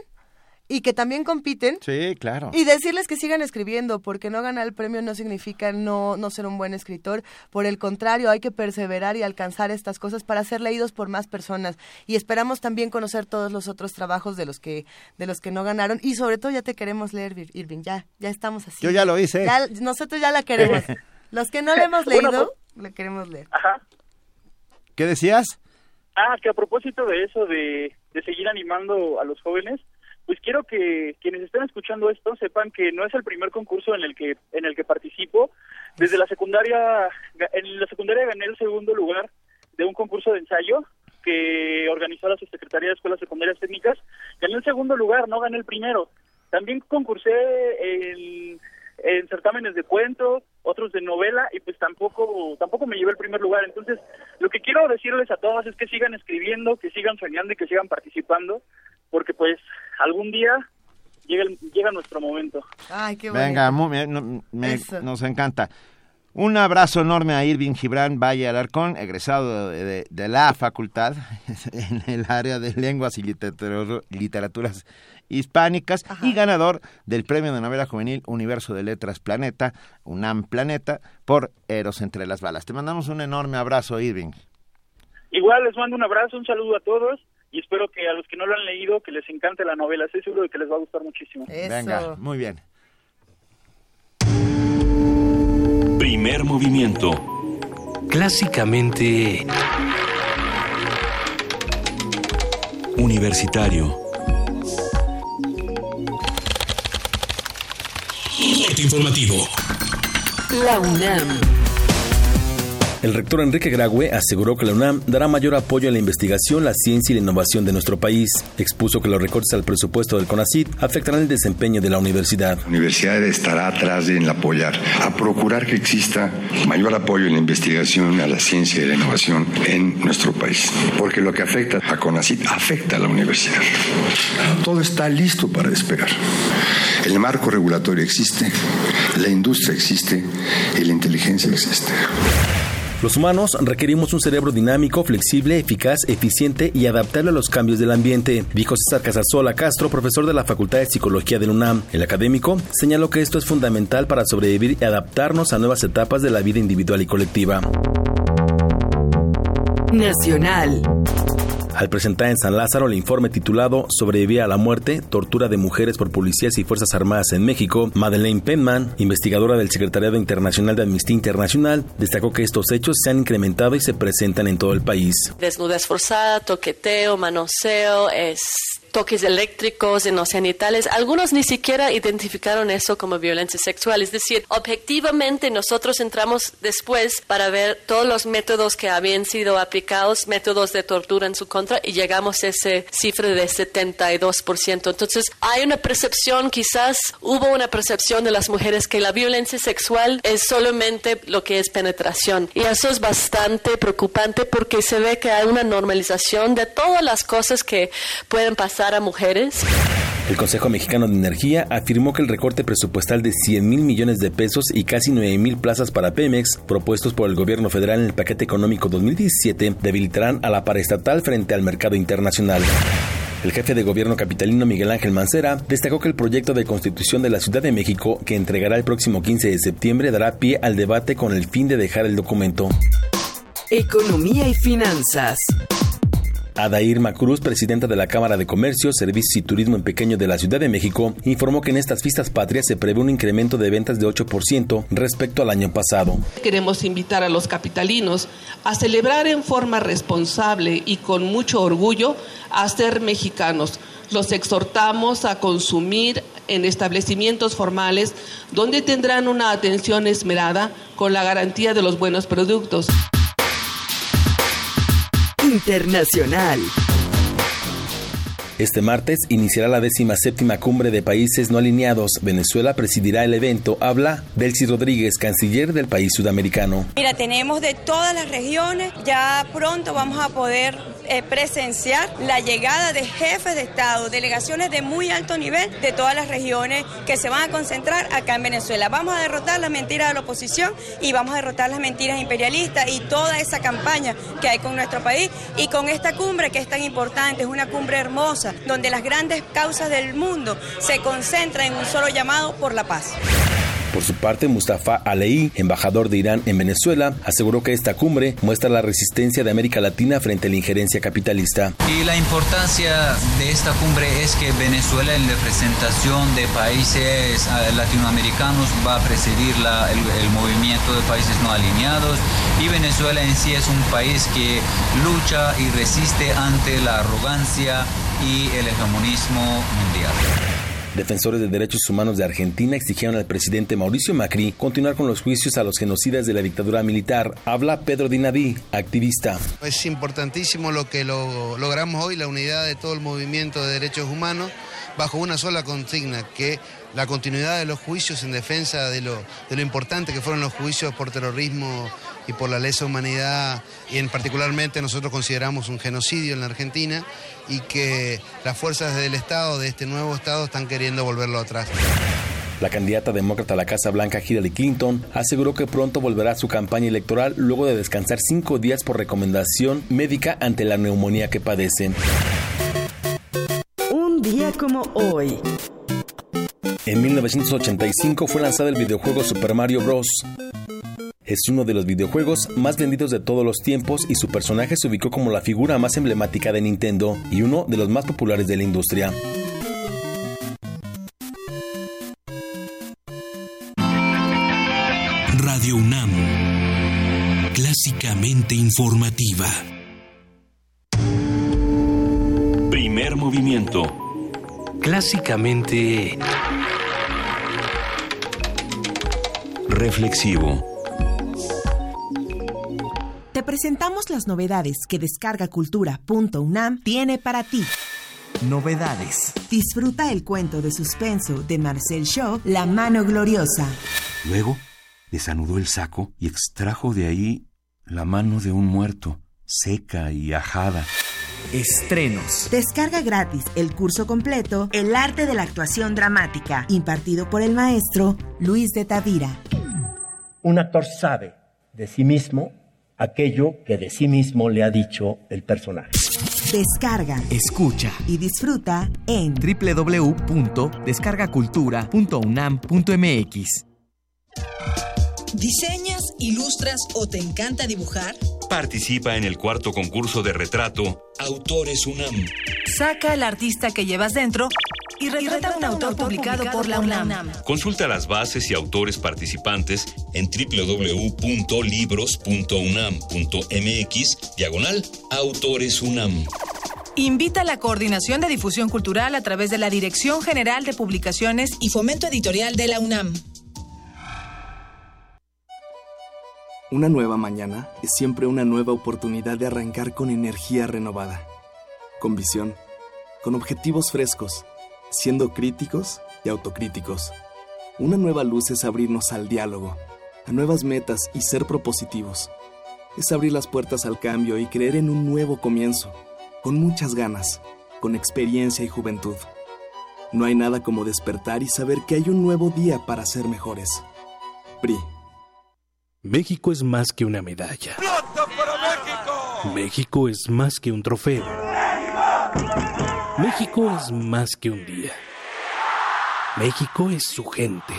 y que también compiten. Sí, claro. Y decirles que sigan escribiendo, porque no ganar el premio no significa no, no ser un buen escritor. Por el contrario, hay que perseverar y alcanzar estas cosas para ser leídos por más personas. Y esperamos también conocer todos los otros trabajos de los que, de los que no ganaron. Y sobre todo ya te queremos leer, Irving. Ya, ya estamos así. Yo ya lo hice. nosotros ya la queremos. los que no la hemos leído, pues, la queremos leer. Ajá. ¿Qué decías? Ah, que a propósito de eso, de, de seguir animando a los jóvenes, pues quiero que quienes estén escuchando esto sepan que no es el primer concurso en el que en el que participo. Desde la secundaria en la secundaria gané el segundo lugar de un concurso de ensayo que organizó la Subsecretaría de Escuelas Secundarias Técnicas. Gané el segundo lugar, no gané el primero. También concursé en, en certámenes de cuento, otros de novela y pues tampoco tampoco me llevé el primer lugar. Entonces, lo que quiero decirles a todos es que sigan escribiendo, que sigan soñando y que sigan participando, porque pues algún día llega, llega nuestro momento. Ay, qué Venga, nos encanta. Un abrazo enorme a Irving Gibran Valle Alarcón, egresado de, la facultad en el área de lenguas y literaturas hispánicas y ganador del premio de novela juvenil Universo de Letras Planeta, UNAM Planeta, por Eros entre las balas. Te mandamos un enorme abrazo, Irving. Igual les mando un abrazo, un saludo a todos y espero que a los que no lo han leído que les encante la novela. Estoy seguro de que les va a gustar muchísimo. Venga, muy bien. Primer movimiento. Clásicamente universitario. informativo. La UNAM. El rector Enrique Graue aseguró que la UNAM dará mayor apoyo a la investigación, la ciencia y la innovación de nuestro país. Expuso que los recortes al presupuesto del CONACYT afectarán el desempeño de la universidad. La universidad estará atrás en apoyar, a procurar que exista mayor apoyo en la investigación, a la ciencia y la innovación en nuestro país. Porque lo que afecta a CONACYT afecta a la universidad. Todo está listo para despegar. El marco regulatorio existe, la industria existe y la inteligencia existe. Los humanos requerimos un cerebro dinámico, flexible, eficaz, eficiente y adaptable a los cambios del ambiente, dijo César Casasola Castro, profesor de la Facultad de Psicología del UNAM. El académico señaló que esto es fundamental para sobrevivir y adaptarnos a nuevas etapas de la vida individual y colectiva. Nacional. Al presentar en San Lázaro el informe titulado Sobrevivir a la muerte, tortura de mujeres por policías y fuerzas armadas en México, Madeleine Penman, investigadora del Secretariado Internacional de Amnistía Internacional, destacó que estos hechos se han incrementado y se presentan en todo el país. Desnudez forzada, toqueteo, manoseo, es toques eléctricos en los genitales. Algunos ni siquiera identificaron eso como violencia sexual. Es decir, objetivamente nosotros entramos después para ver todos los métodos que habían sido aplicados, métodos de tortura en su contra, y llegamos a ese cifra de 72%. Entonces, hay una percepción, quizás hubo una percepción de las mujeres que la violencia sexual es solamente lo que es penetración. Y eso es bastante preocupante porque se ve que hay una normalización de todas las cosas que pueden pasar a mujeres. El Consejo Mexicano de Energía afirmó que el recorte presupuestal de 100 mil millones de pesos y casi 9 mil plazas para Pemex, propuestos por el gobierno federal en el paquete económico 2017, debilitarán a la paraestatal frente al mercado internacional. El jefe de gobierno capitalino Miguel Ángel Mancera destacó que el proyecto de constitución de la Ciudad de México, que entregará el próximo 15 de septiembre, dará pie al debate con el fin de dejar el documento. Economía y finanzas. Adair Macruz, presidenta de la Cámara de Comercio, Servicios y Turismo en Pequeño de la Ciudad de México, informó que en estas fiestas patrias se prevé un incremento de ventas de 8% respecto al año pasado. Queremos invitar a los capitalinos a celebrar en forma responsable y con mucho orgullo a ser mexicanos. Los exhortamos a consumir en establecimientos formales donde tendrán una atención esmerada con la garantía de los buenos productos. Internacional. Este martes iniciará la décima séptima cumbre de países no alineados. Venezuela presidirá el evento. Habla Delcy Rodríguez, canciller del país sudamericano. Mira, tenemos de todas las regiones. Ya pronto vamos a poder eh, presenciar la llegada de jefes de Estado, delegaciones de muy alto nivel de todas las regiones que se van a concentrar acá en Venezuela. Vamos a derrotar las mentiras de la oposición y vamos a derrotar las mentiras imperialistas y toda esa campaña que hay con nuestro país y con esta cumbre que es tan importante, es una cumbre hermosa donde las grandes causas del mundo se concentran en un solo llamado por la paz. Por su parte, Mustafa Alei, embajador de Irán en Venezuela, aseguró que esta cumbre muestra la resistencia de América Latina frente a la injerencia capitalista. Y la importancia de esta cumbre es que Venezuela en representación de países eh, latinoamericanos va a presidir el, el movimiento de países no alineados y Venezuela en sí es un país que lucha y resiste ante la arrogancia y el hegemonismo mundial. Defensores de derechos humanos de Argentina exigieron al presidente Mauricio Macri continuar con los juicios a los genocidas de la dictadura militar. Habla Pedro Dinadí, activista. Es importantísimo lo que lo, logramos hoy, la unidad de todo el movimiento de derechos humanos, bajo una sola consigna, que la continuidad de los juicios en defensa de lo importante que fueron los juicios por terrorismo y por la lesa humanidad, y en particularmente nosotros consideramos un genocidio en la Argentina, y que las fuerzas del Estado, de este nuevo Estado, están queriendo volverlo atrás. La candidata demócrata a la Casa Blanca, Hillary Clinton, aseguró que pronto volverá a su campaña electoral luego de descansar cinco días por recomendación médica ante la neumonía que padece. Un día como hoy. En 1985 fue lanzado el videojuego Super Mario Bros. Es uno de los videojuegos más vendidos de todos los tiempos y su personaje se ubicó como la figura más emblemática de Nintendo y uno de los más populares de la industria. Radio UNAM, clásicamente informativa. Primer movimiento. Clásicamente... Reflexivo. Te presentamos las novedades que descargacultura.unam tiene para ti. Novedades. Disfruta el cuento de suspenso de Marcel Shaw, La mano gloriosa. Luego desanudó el saco y extrajo de ahí la mano de un muerto, seca y ajada. Estrenos. Descarga gratis el curso completo El arte de la actuación dramática, impartido por el maestro Luis de Tavira. Un actor sabe de sí mismo aquello que de sí mismo le ha dicho el personaje. Descarga, Escucha. y disfruta en www.descargacultura.unam.mx. ¿Diseñas, ilustras o te encanta dibujar? Participa en el cuarto concurso de retrato Autores UNAM. Saca al artista que llevas dentro y retrata a un autor publicado por la UNAM. Consulta las bases y autores participantes en www.libros.unam.mx diagonal Autores UNAM. Invita a la Coordinación de Difusión Cultural a través de la Dirección General de Publicaciones y Fomento Editorial de la UNAM. Una nueva mañana es siempre una nueva oportunidad de arrancar con energía renovada, con visión, con objetivos frescos, siendo críticos y autocríticos. Una nueva luz es abrirnos al diálogo, a nuevas metas y ser propositivos. Es abrir las puertas al cambio y creer en un nuevo comienzo, con muchas ganas, con experiencia y juventud. No hay nada como despertar y saber que hay un nuevo día para ser mejores. PRI. México es más que una medalla. México! México es más que un trofeo. México es más que un día. México es su gente.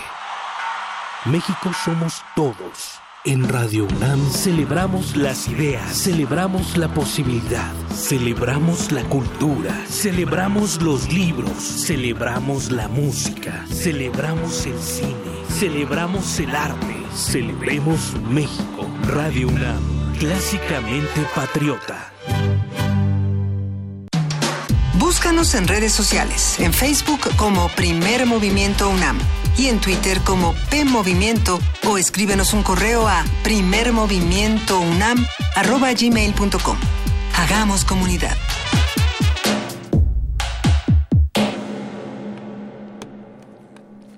México somos todos. En Radio UNAM celebramos las ideas, celebramos la posibilidad, celebramos la cultura, celebramos los libros, celebramos la música, celebramos el cine, celebramos el arte, celebremos México. Radio UNAM, clásicamente patriota. Búscanos en redes sociales, en Facebook como Primer Movimiento UNAM y en Twitter como P Movimiento o escríbenos un correo a primermovimientounam@gmail.com. Hagamos comunidad.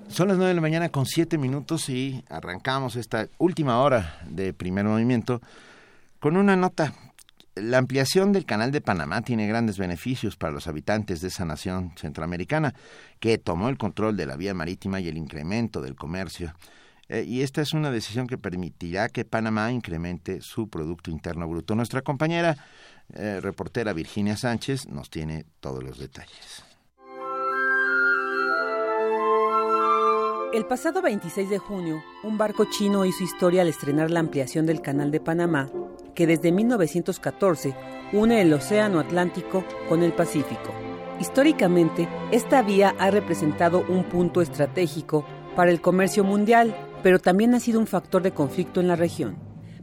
Son las 9 de la mañana con 7 minutos y arrancamos esta última hora de primer movimiento con una nota. La ampliación del canal de Panamá tiene grandes beneficios para los habitantes de esa nación centroamericana que tomó el control de la vía marítima y el incremento del comercio. Eh, y esta es una decisión que permitirá que Panamá incremente su Producto Interno Bruto. Nuestra compañera eh, reportera Virginia Sánchez nos tiene todos los detalles. El pasado 26 de junio, un barco chino hizo historia al estrenar la ampliación del Canal de Panamá, que desde 1914 une el Océano Atlántico con el Pacífico. Históricamente, esta vía ha representado un punto estratégico para el comercio mundial, pero también ha sido un factor de conflicto en la región.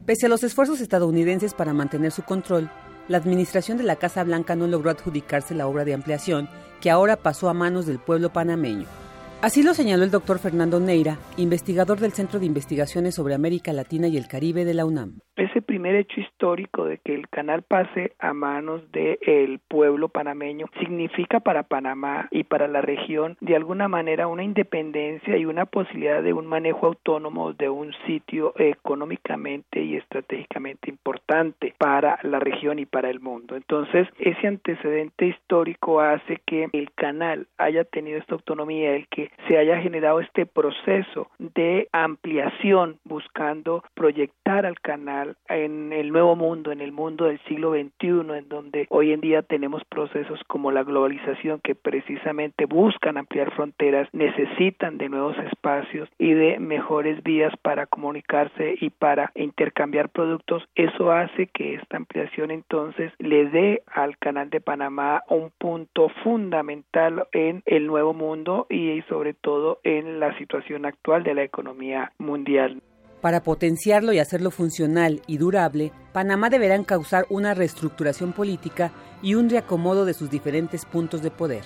Pese a los esfuerzos estadounidenses para mantener su control, la administración de la Casa Blanca no logró adjudicarse la obra de ampliación que ahora pasó a manos del pueblo panameño. Así lo señaló el doctor Fernando Neira, investigador del Centro de Investigaciones sobre América Latina y el Caribe de la UNAM. Ese primer hecho histórico de que el canal pase a manos del pueblo panameño significa para Panamá y para la región de alguna manera una independencia y una posibilidad de un manejo autónomo de un sitio económicamente y estratégicamente importante para la región y para el mundo. Entonces, ese antecedente histórico hace que el canal haya tenido esta autonomía, el que se haya generado este proceso de ampliación buscando proyectar al canal en el nuevo mundo, en el mundo del siglo XXI, en donde hoy en día tenemos procesos como la globalización que precisamente buscan ampliar fronteras, necesitan de nuevos espacios y de mejores vías para comunicarse y para intercambiar productos. Eso hace que esta ampliación entonces le dé al canal de Panamá un punto fundamental en el nuevo mundo y sobre todo en la situación actual de la economía mundial. Para potenciarlo y hacerlo funcional y durable, Panamá deberá causar una reestructuración política y un reacomodo de sus diferentes puntos de poder.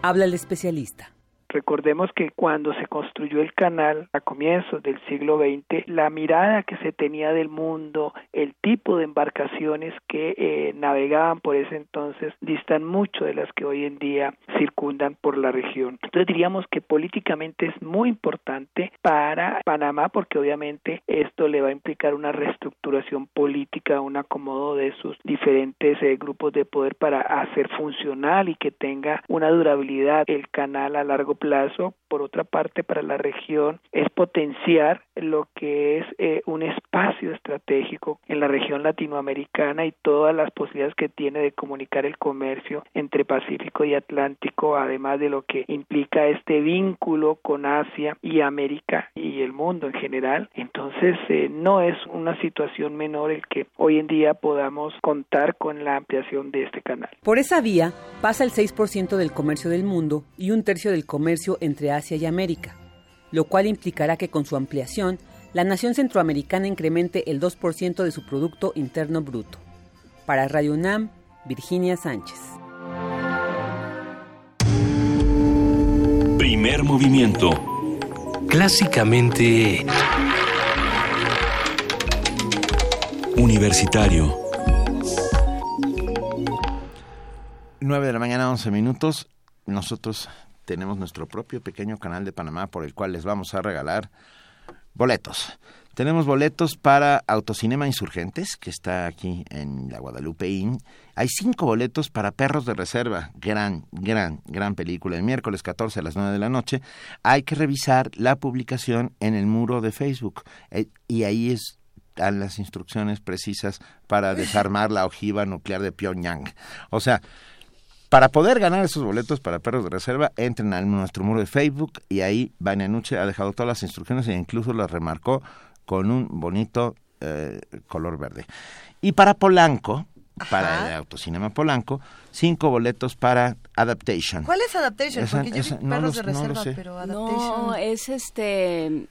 Habla el especialista. Recordemos que cuando se construyó el canal a comienzos del siglo XX, la mirada que se tenía del mundo, el tipo de embarcaciones que eh, navegaban por ese entonces, distan mucho de las que hoy en día circundan por la región. Entonces diríamos que políticamente es muy importante para Panamá porque obviamente esto le va a implicar una reestructuración política, un acomodo de sus diferentes eh, grupos de poder para hacer funcional y que tenga una durabilidad el canal a largo plazo, por otra parte, para la región es potenciar lo que es eh, un espacio estratégico en la región latinoamericana y todas las posibilidades que tiene de comunicar el comercio entre Pacífico y Atlántico, además de lo que implica este vínculo con Asia y América y el mundo en general. Entonces, eh, no es una situación menor el que hoy en día podamos contar con la ampliación de este canal. Por esa vía pasa el 6% del comercio del mundo y un tercio del comercio entre Asia y América, lo cual implicará que con su ampliación, la nación centroamericana incremente el 2% de su Producto Interno Bruto. Para Radio UNAM, Virginia Sánchez. Primer movimiento. Clásicamente... Universitario. 9 de la mañana, 11 minutos. Nosotros tenemos nuestro propio pequeño canal de Panamá por el cual les vamos a regalar boletos. Tenemos boletos para Autocinema Insurgentes, que está aquí en la Guadalupe Inn. Hay cinco boletos para Perros de Reserva. Gran, gran, gran película. El miércoles 14 a las 9 de la noche. Hay que revisar la publicación en el muro de Facebook. Eh, y ahí están las instrucciones precisas para desarmar la ojiva nuclear de Pyongyang. O sea, para poder ganar esos boletos para perros de reserva, entren a nuestro muro de Facebook y ahí Vania Nuche ha dejado todas las instrucciones e incluso las remarcó con un bonito eh, color verde. Y para Polanco, para el autocinema Polanco, cinco boletos para Adaptation. ¿Cuál es Adaptation? Esa- Porque yo esa- vi no perros de reserva, pero Adaptation. No, es este...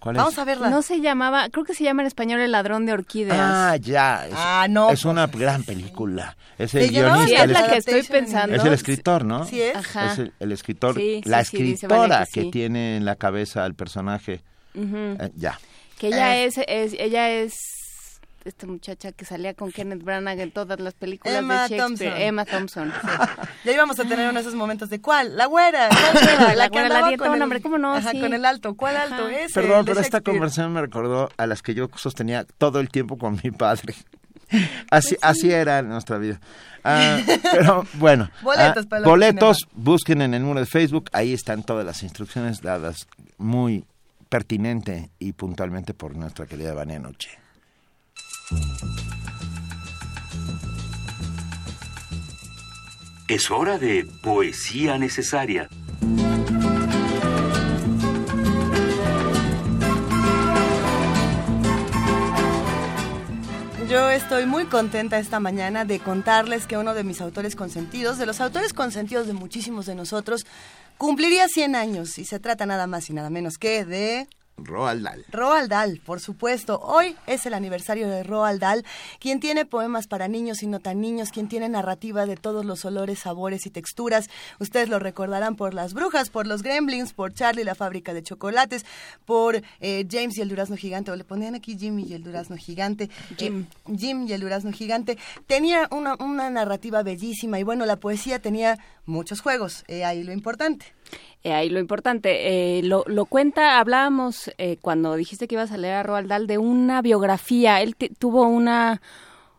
¿Cuál Vamos es? a verla. No se llamaba, creo que se llama en español El ladrón de orquídeas. Ah, ya. Es, Ah, no, Es una gran película. Es el ¿Se llamaba guionista. el Es la es- que estoy pensando. Es el escritor, ¿no? Sí es. Ajá. Es el, el escritor. Sí, la sí, sí, dice escritora que que, sí. tiene en la cabeza al personaje. Eh, ya. Que ella Eh. es, es- ella es esta muchacha que salía con Kenneth Branagh en todas las películas Emma de Shakespeare, Thompson. Emma Thompson. Ya íbamos a tener uno de esos momentos de ¿cuál? La güera. ¿Cuál güera? La que güera, la dieta, un hombre, ¿cómo no? Ajá, Sí. con el alto. ¿Cuál alto? Ese, Perdón, pero esta conversación me recordó a las que yo sostenía todo el tiempo con mi padre. Así, así era nuestra vida. Ah, pero bueno, Boletos ah, boletos, busquen en el muro de Facebook, ahí están todas las instrucciones dadas muy pertinente y puntualmente por nuestra querida Vania Noche. Es hora de poesía necesaria. Yo estoy muy contenta esta mañana de contarles que uno de mis autores consentidos, de los autores consentidos de muchísimos de nosotros, cumpliría 100 años y se trata nada más y nada menos que de Roald Dahl. Roald Dahl, por supuesto. Hoy es el aniversario de Roald Dahl, quien tiene poemas para niños y no tan niños, quien tiene narrativa de todos los olores, sabores y texturas. Ustedes lo recordarán por Las Brujas, por Los Gremlins, por Charlie la fábrica de chocolates, por eh, James y el durazno gigante, o le ponían aquí Jimmy y el durazno gigante. Jim. Eh, Jim y el durazno gigante. Tenía una, una narrativa bellísima y bueno, la poesía tenía muchos juegos. Eh, ahí lo importante. Eh, ahí lo importante, eh, lo, lo cuenta, hablábamos eh, cuando dijiste que ibas a leer a Roald Dahl de una biografía. Él tuvo una,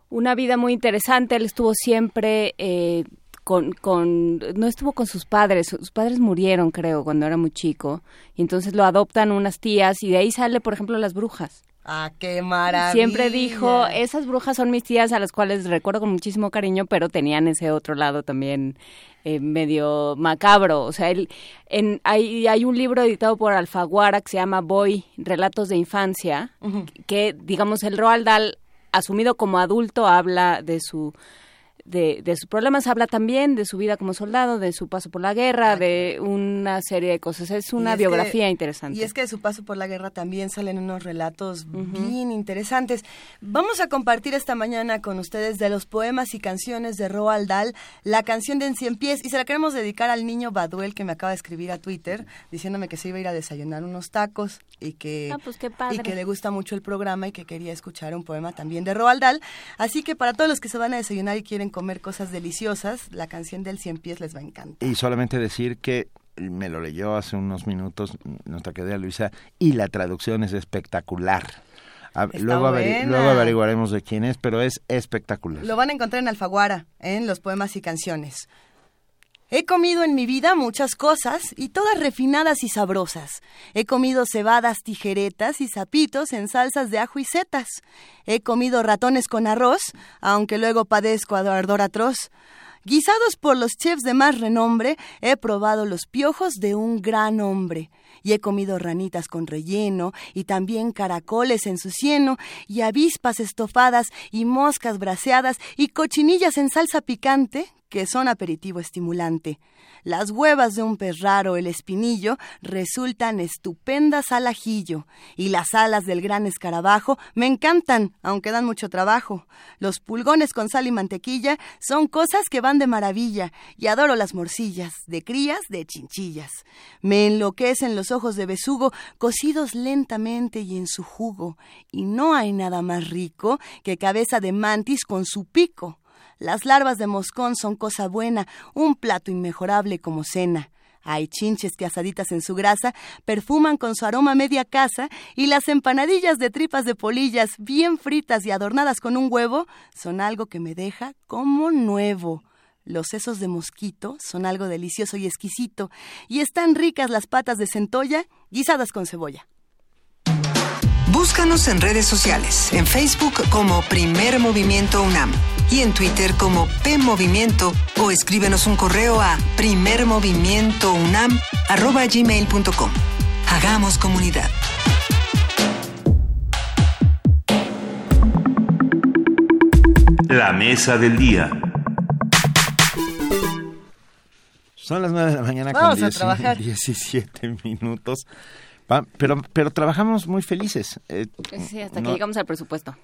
una vida muy interesante, él estuvo siempre eh, con, con, no estuvo con sus padres, sus padres murieron creo cuando era muy chico, y entonces lo adoptan unas tías y de ahí sale, por ejemplo, las brujas. Ah, qué maravilla. Siempre dijo, esas brujas son mis tías a las cuales recuerdo con muchísimo cariño, pero tenían ese otro lado también eh, medio macabro. O sea, él, en, hay, hay un libro editado por Alfaguara que se llama Boy, Relatos de Infancia, que, digamos, el Roald Dahl, asumido como adulto, habla de su... De, de sus problemas habla también de su vida como soldado, de su paso por la guerra, de una serie de cosas. Es una es biografía que- interesante. Y es que de su paso por la guerra también salen unos relatos bien interesantes. Vamos a compartir esta mañana con ustedes de los poemas y canciones de Roald Dahl, la canción de En Cien Pies, y se la queremos dedicar al niño Baduel que me acaba de escribir a Twitter, diciéndome que se iba a ir a desayunar unos tacos y que, Ah, pues qué padre. y que le gusta mucho el programa y que quería escuchar un poema también de Roald Dahl. Así que para todos los que se van a desayunar y quieren comer cosas deliciosas, la canción del Cien Pies les va a encantar. Y solamente decir que me lo leyó hace unos minutos nuestra querida Luisa y la traducción es espectacular. A- Está luego, averi- luego averiguaremos de quién es, pero es espectacular. Lo van a encontrar en Alfaguara, en los poemas y canciones. He comido en mi vida muchas cosas y todas refinadas y sabrosas. He comido cebadas, tijeretas y zapitos en salsas de ajo y setas. He comido ratones con arroz, aunque luego padezco ardor atroz. Guisados por los chefs de más renombre, he probado los piojos de un gran hombre. Y he comido ranitas con relleno, y también caracoles en su cieno, y avispas estofadas, y moscas braseadas, y cochinillas en salsa picante, que son aperitivo estimulante. Las huevas de un pez raro, el espinillo, resultan estupendas al ajillo, y las alas del gran escarabajo me encantan, aunque dan mucho trabajo. Los pulgones con sal y mantequilla son cosas que van de maravilla, y adoro las morcillas, de crías de chinchillas. Me enloquecen los ojos de besugo, cocidos lentamente y en su jugo, y no hay nada más rico que cabeza de mantis con su pico. Las larvas de moscón son cosa buena, un plato inmejorable como cena. Hay chinches que asaditas en su grasa perfuman con su aroma media casa y las empanadillas de tripas de polillas bien fritas y adornadas con un huevo son algo que me deja como nuevo. Los sesos de mosquito son algo delicioso y exquisito y están ricas las patas de centolla guisadas con cebolla. Búscanos en redes sociales, en Facebook como Primer Movimiento UNAM y en Twitter como P Movimiento o escríbenos un correo a primermovimientounam@gmail.com. Hagamos comunidad. La mesa del día. Son las 9 de la mañana Vamos con a 10 trabajar. 17 minutos. Va, pero, pero trabajamos muy felices. eh, Sí, hasta no- que llegamos al presupuesto.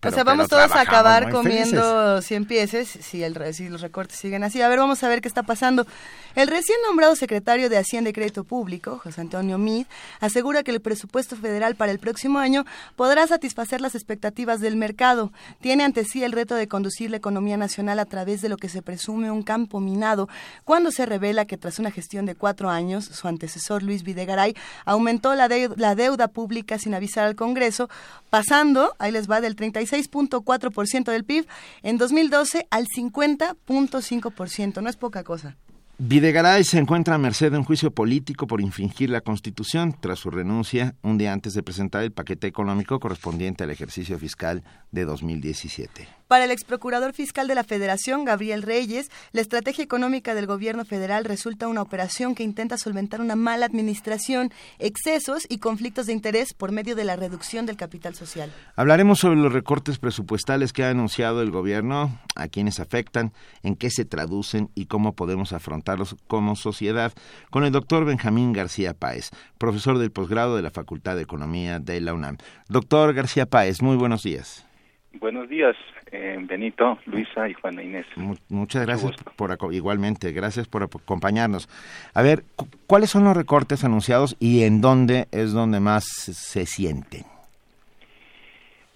Ah, o pero- sea, vamos pero todos a acabar comiendo 100 pieces si, el, si los recortes siguen así. A ver, vamos a ver qué está pasando. El recién nombrado secretario de Hacienda y Crédito Público, José Antonio Mid, asegura que el presupuesto federal para el próximo año podrá satisfacer las expectativas del mercado. Tiene ante sí el reto de conducir la economía nacional a través de lo que se presume un campo minado, cuando se revela que tras una gestión de cuatro años, su antecesor Luis Videgaray aumentó la, deu- la deuda pública sin avisar al Congreso, pasando, ahí les va, del 36.4% del PIB en 2012 al 50.5%. No es poca cosa. Videgaray se encuentra a merced de un juicio político por infringir la Constitución tras su renuncia un día antes de presentar el paquete económico correspondiente al ejercicio fiscal de 2017. Para el exprocurador fiscal de la Federación, Gabriel Reyes, la estrategia económica del gobierno federal resulta una operación que intenta solventar una mala administración, excesos y conflictos de interés por medio de la reducción del capital social. Hablaremos sobre los recortes presupuestales que ha anunciado el gobierno, a quienes afectan, en qué se traducen y cómo podemos afrontarlos como sociedad con el doctor Benjamín García Páez, profesor del posgrado de la Facultad de Economía de la UNAM. Doctor García Páez, muy buenos días. Buenos días, eh, Benito, Luisa y Juana Inés. Mu- Muchas gracias por igualmente, gracias por acompañarnos. A ver, cu- ¿cuáles son los recortes anunciados y en dónde es donde más se sienten?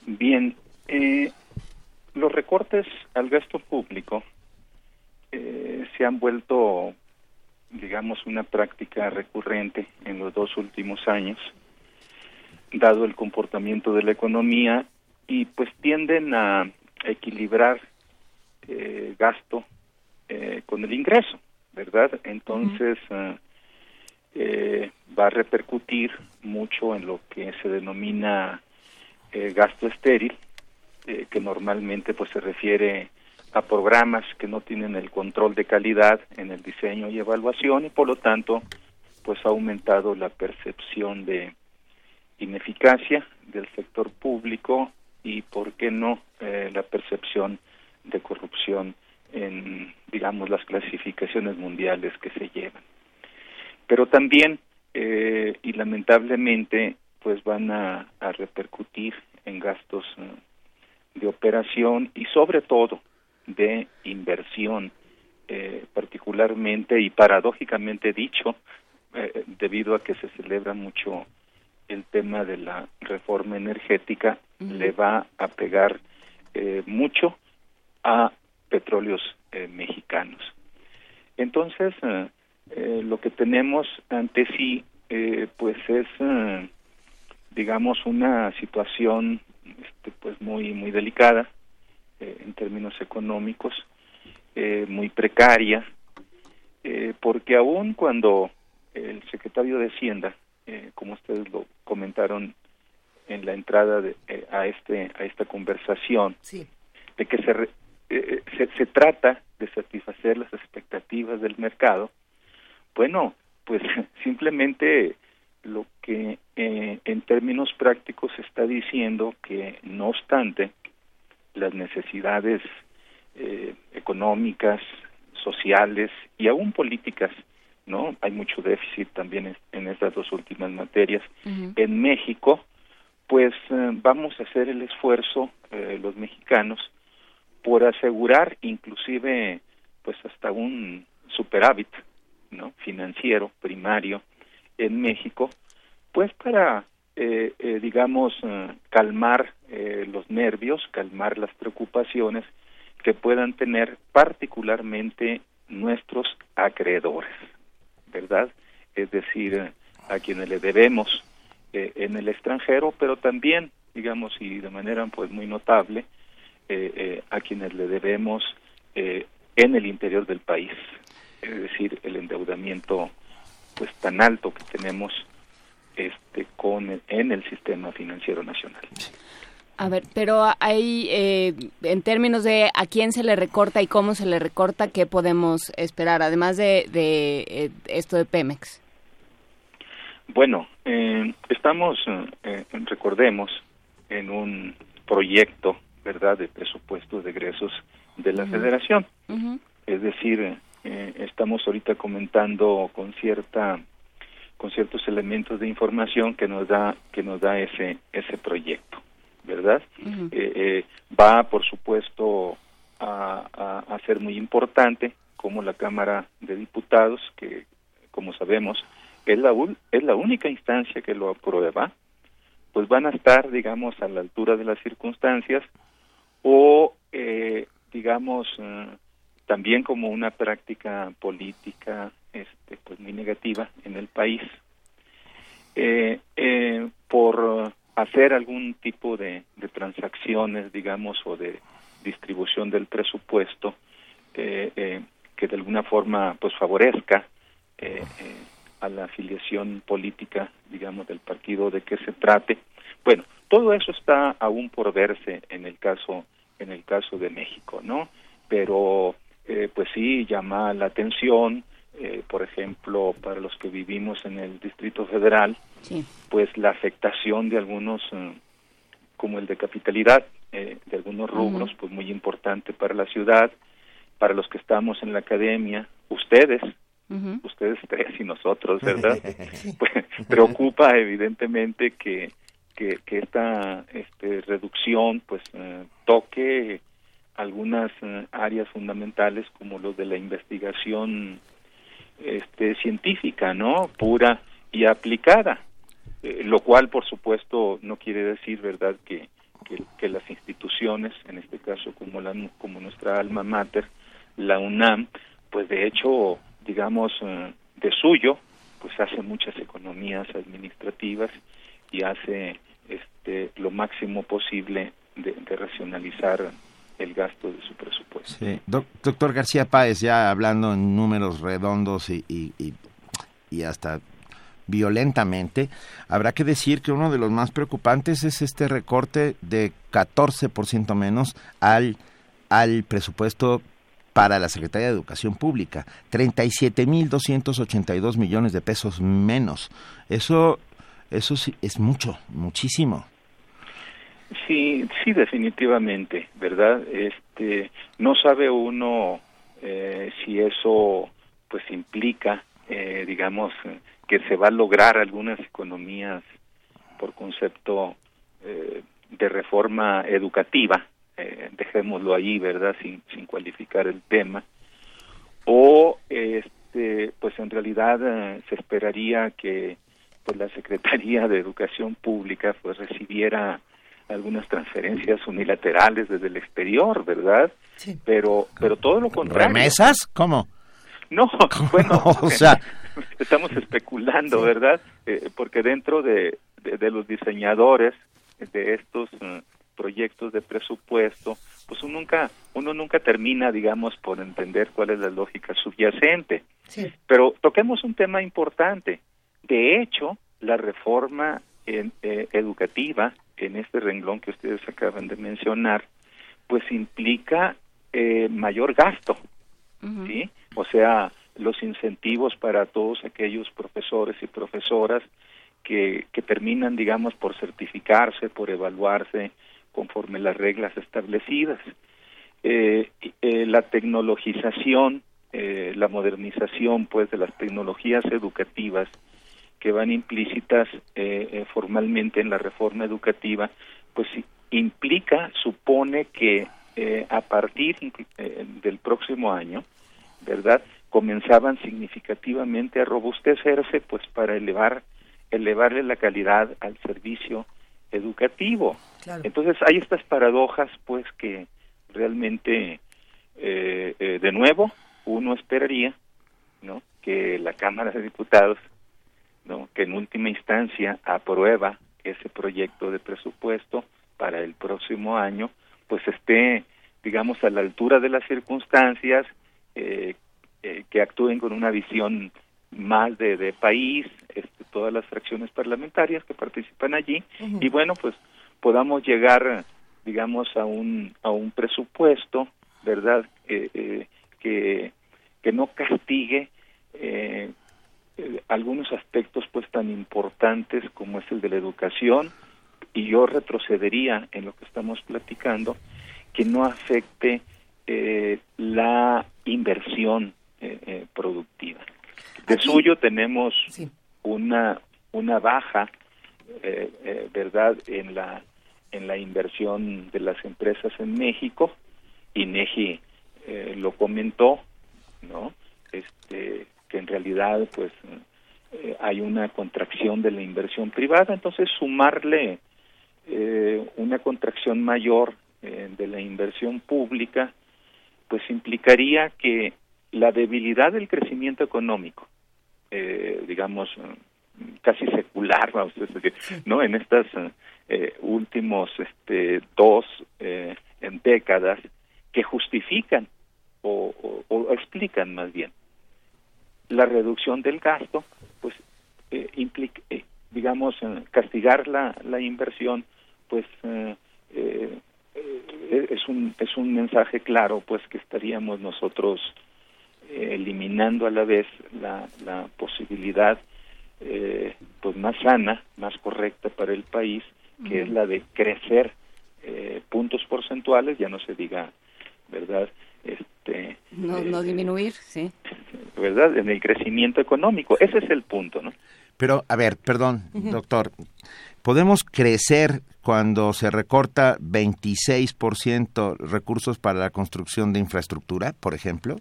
Bien, eh, los recortes al gasto público eh, se han vuelto, digamos, una práctica recurrente en los dos últimos años, dado el comportamiento de la economía y pues tienden a equilibrar eh, gasto eh, con el ingreso, ¿verdad? Entonces eh, eh, va a repercutir mucho en lo que se denomina eh, gasto estéril, que normalmente pues se refiere a programas que no tienen el control de calidad en el diseño y evaluación y por lo tanto pues ha aumentado la percepción de ineficacia del sector público y por qué no eh, la percepción de corrupción en digamos las clasificaciones mundiales que se llevan. Pero también eh, y lamentablemente pues van a, repercutir en gastos eh, de operación y sobre todo de inversión eh, particularmente y paradójicamente dicho eh, debido a que se celebra mucho el tema de la reforma energética le va a pegar eh, mucho a petróleos eh, mexicanos. Entonces eh, eh, lo que tenemos ante sí eh, pues es eh, digamos una situación este, pues muy muy delicada en términos económicos eh, muy precaria porque aún cuando el secretario de Hacienda eh, como ustedes lo comentaron en la entrada de, eh, a este a esta conversación de que se, re- eh, se se trata de satisfacer las expectativas del mercado bueno pues simplemente lo que eh, en términos prácticos se está diciendo que no obstante las necesidades eh, económicas sociales y aún políticas no hay mucho déficit también en, estas dos últimas materias. En México pues eh, vamos a hacer el esfuerzo eh, los mexicanos por asegurar inclusive pues hasta un superávit no financiero primario en México pues para eh, eh, digamos eh, calmar eh, los nervios calmar las preocupaciones que puedan tener particularmente nuestros acreedores ¿verdad? Es decir, a quienes le debemos eh, en el extranjero, pero también, digamos, y de manera pues muy notable, eh, eh, a quienes le debemos en el interior del país. Es decir, el endeudamiento pues tan alto que tenemos este con en el sistema financiero nacional. A ver, pero hay, eh, en términos de a quién se le recorta y cómo se le recorta, ¿qué podemos esperar, además de, de eh, esto de Pemex? Bueno, eh, estamos, recordemos, en un proyecto, ¿verdad?, de presupuestos de egresos de la Federación. Es decir, estamos ahorita comentando con cierta con ciertos elementos de información que nos da que nos da ese ese proyecto ¿verdad? Eh, eh, va, por supuesto, a, a, ser muy importante, como la Cámara de Diputados, que, como sabemos, es la, es la única instancia que lo aprueba, pues van a estar, digamos, a la altura de las circunstancias o, eh, digamos, también como una práctica política este, pues muy negativa en el país. por hacer algún tipo de, transacciones, digamos, o de distribución del presupuesto eh, eh, que de alguna forma pues favorezca eh, a la afiliación política, digamos, del partido de que se trate. Bueno, todo eso está aún por verse en el caso en el caso de México, ¿no? Pero pues sí llama la atención eh, por ejemplo, para los que vivimos en el Distrito Federal, pues la afectación de algunos, eh, como el de capitalidad, eh, de algunos rubros, pues muy importante para la ciudad, para los que estamos en la academia, ustedes, ustedes tres y nosotros, ¿verdad? pues preocupa evidentemente que, que, que esta este, reducción pues toque algunas áreas fundamentales como lo de la investigación este, científica, ¿no? Pura y aplicada, eh, lo cual, por supuesto, no quiere decir, ¿verdad?, que, que, las instituciones, en este caso como, la, como nuestra alma mater, la UNAM, pues de hecho, digamos, eh, de suyo, pues hace muchas economías administrativas y hace este, lo máximo posible de, racionalizar el gasto de su presupuesto. Sí. doctor García Páez, ya hablando en números redondos y, y, hasta violentamente, habrá que decir que uno de los más preocupantes es este recorte de 14% menos al, al presupuesto para la Secretaría de Educación Pública, 37.282 millones de pesos menos. Eso, eso sí, es mucho, muchísimo. Sí, sí, definitivamente, ¿verdad? Este, no sabe uno eh, si eso, pues, implica, eh, digamos, que se va a lograr algunas economías por concepto eh, de reforma educativa, dejémoslo ahí, ¿verdad? Sin, sin cualificar el tema, o, este, pues, en realidad se esperaría que, pues, la Secretaría de Educación Pública, pues, recibiera algunas transferencias unilaterales desde el exterior, ¿verdad? Sí. Pero, pero todo lo contrario. ¿Remesas? ¿Cómo? No, bueno, o sea, estamos especulando, ¿verdad? Eh, porque dentro de, de, los diseñadores de estos eh, proyectos de presupuesto, pues uno nunca, uno nunca termina, digamos, por entender cuál es la lógica subyacente. Sí. Pero toquemos un tema importante. De hecho, la reforma en, eh, educativa en este renglón que ustedes acaban de mencionar, pues implica eh, mayor gasto, ¿sí? O sea, los incentivos para todos aquellos profesores y profesoras que, que terminan, digamos, por certificarse, por evaluarse conforme las reglas establecidas. Eh, eh, la tecnologización, la modernización, pues, de las tecnologías educativas, que van implícitas eh, eh, formalmente en la reforma educativa, pues implica, supone que eh, a partir del próximo año, ¿verdad? Comenzaban significativamente a robustecerse, pues para elevar, elevarle la calidad al servicio educativo. Entonces hay estas paradojas, pues que realmente, de nuevo, uno esperaría, ¿no? que la Cámara de Diputados, ¿no? que en última instancia aprueba ese proyecto de presupuesto para el próximo año, pues esté, digamos, a la altura de las circunstancias, eh, eh, que actúen con una visión más de, de país, este, todas las fracciones parlamentarias que participan allí, y bueno, pues podamos llegar, digamos, a un, a un presupuesto, ¿verdad?, eh, que, que no castigue eh, eh, algunos aspectos pues tan importantes como es el de la educación y yo retrocedería en lo que estamos platicando que no afecte eh, la inversión eh, productiva. De suyo tenemos una una baja verdad en la en la inversión de las empresas en México. INEGI lo comentó no este que en realidad pues eh, hay una contracción de la inversión privada, entonces sumarle eh, una contracción mayor eh, de la inversión pública, pues implicaría que la debilidad del crecimiento económico, digamos, casi secular, vamos a decir, ¿no? En estas últimos este, dos décadas que justifican o, o explican más bien la reducción del gasto, pues eh, implica, eh, digamos, eh, castigar la, la inversión, pues es un es un mensaje claro, pues que estaríamos nosotros eliminando a la vez la, la posibilidad pues más sana, más correcta para el país, que es la de crecer puntos porcentuales, ya no se diga, ¿verdad? Este, no, no disminuir, sí. ¿verdad? En el crecimiento económico. Ese es el punto, ¿no? Pero, a ver, perdón, doctor, ¿podemos crecer cuando se recorta 26% recursos para la construcción de infraestructura, por ejemplo?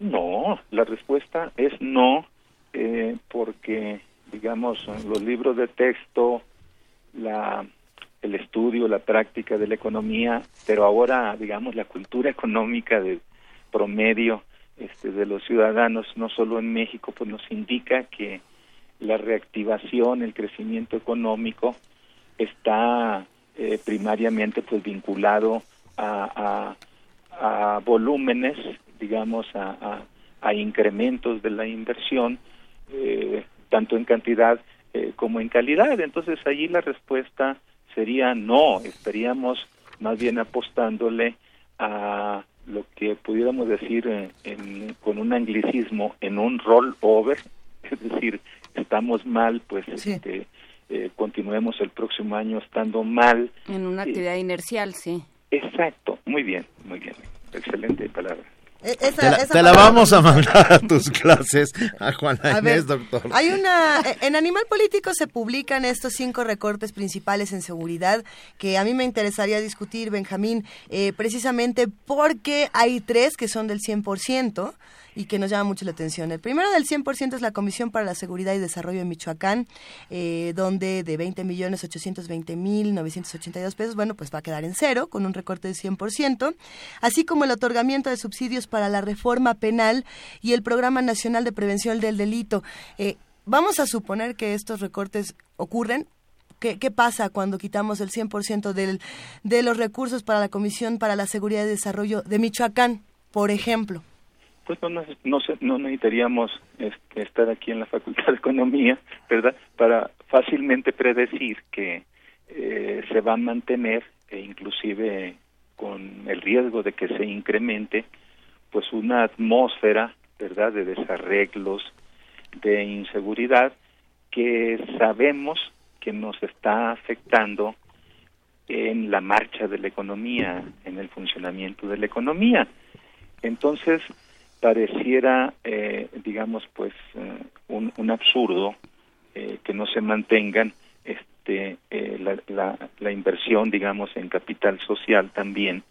No, la respuesta es no, eh, porque, digamos, los libros de texto, la, el estudio, la práctica de la economía, pero ahora, digamos, la cultura económica de promedio, este, de los ciudadanos, no solo en México, pues nos indica que la reactivación, el crecimiento económico está eh, primariamente pues vinculado a, a, volúmenes, digamos, a, a, incrementos de la inversión, eh, tanto en cantidad eh, como en calidad. Entonces allí la respuesta sería no, estaríamos más bien apostándole a lo que pudiéramos decir en, con un anglicismo en un rollover, es decir, estamos mal, pues este, eh, continuemos el próximo año estando mal. En una actividad inercial, sí. Exacto, muy bien, muy bien, excelente palabra. E, te, la, vamos a mandar a tus clases a Juan Inés, doctor. Hay una, e, en Animal Político se publican estos cinco recortes principales en seguridad que a mí me interesaría discutir, Benjamín, eh, precisamente porque hay tres que son del 100% y que nos llama mucho la atención. El primero del 100% es la Comisión para la Seguridad y Desarrollo de Michoacán, eh, donde de 20 millones 820 mil 982 pesos, bueno, pues va a quedar en cero, con un recorte del 100%, así como el otorgamiento de subsidios para la reforma penal y el Programa Nacional de Prevención del Delito. Eh, vamos a suponer que estos recortes ocurren, ¿Qué, ¿Qué, pasa cuando quitamos el 100% del, de los recursos para la Comisión para la Seguridad y Desarrollo de Michoacán, por ejemplo? Pues no, no, no necesitaríamos este, estar aquí en la Facultad de Economía, ¿verdad? Para fácilmente predecir que eh, se va a mantener e inclusive con el riesgo de que se incremente, pues una atmósfera, ¿verdad? De desarreglos, de inseguridad que sabemos que nos está afectando en la marcha de la economía, en el funcionamiento de la economía. Entonces, pareciera, eh, digamos, pues eh, un, un, absurdo eh, que no se mantengan este, la, la, la, inversión, digamos, en capital social también,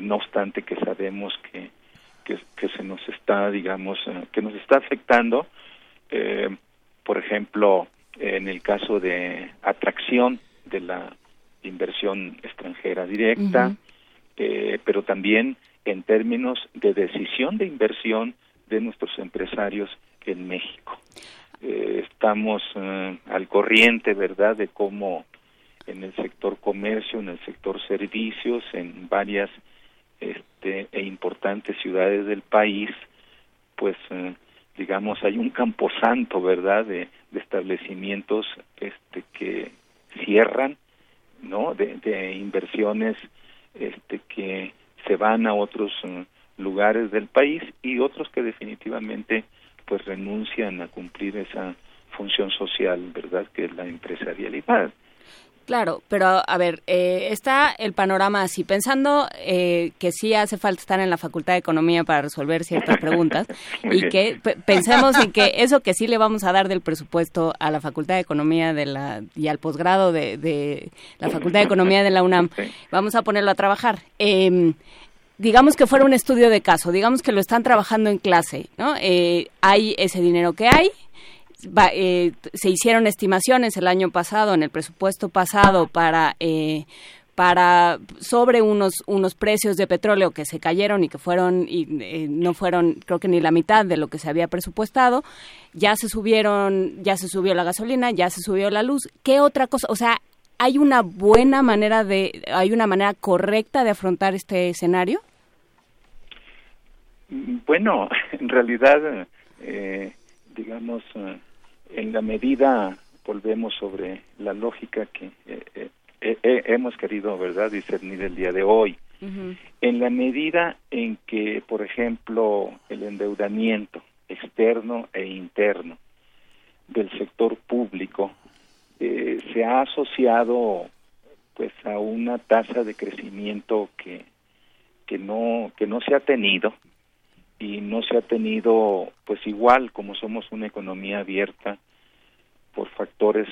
no obstante que sabemos que, que, que, se nos está, digamos, que nos está afectando, por ejemplo, en el caso de atracción de la inversión extranjera directa, pero también en términos de decisión de inversión de nuestros empresarios en México. Eh, estamos eh, al corriente, ¿verdad?, de cómo en el sector comercio, en el sector servicios, en varias este, e importantes ciudades del país, pues eh, digamos hay un camposanto, ¿verdad?, de, de establecimientos este, que cierran, ¿no?, de, de inversiones este, que se van a otros lugares del país y otros que definitivamente pues renuncian a cumplir esa función social, ¿verdad?, que es la empresarialidad. Claro, pero a ver, eh, está el panorama así, pensando eh, que sí hace falta estar en la Facultad de Economía para resolver ciertas preguntas y que pensemos en que eso que sí le vamos a dar del presupuesto a la Facultad de Economía de la y al posgrado de, de la Facultad de Economía de la UNAM, vamos a ponerlo a trabajar. Eh, digamos que fuera un estudio de caso, digamos que lo están trabajando en clase, ¿no? Eh, hay ese dinero que hay, eh, se hicieron estimaciones el año pasado, en el presupuesto pasado, para... Eh, para sobre unos unos precios de petróleo que se cayeron y que fueron y no fueron creo que ni la mitad de lo que se había presupuestado. Ya se subieron ya se subió la gasolina ya se subió la luz. Qué otra cosa o sea hay una buena manera de hay una manera correcta de afrontar este escenario bueno, en realidad, eh, digamos, eh, en la medida, volvemos sobre la lógica que eh, hemos querido, ¿verdad?, discernir el día de hoy. En la medida en que, por ejemplo, el endeudamiento externo e interno del sector público se ha asociado pues a una tasa de crecimiento que que no que no se ha tenido y no se ha tenido pues igual como somos una economía abierta por factores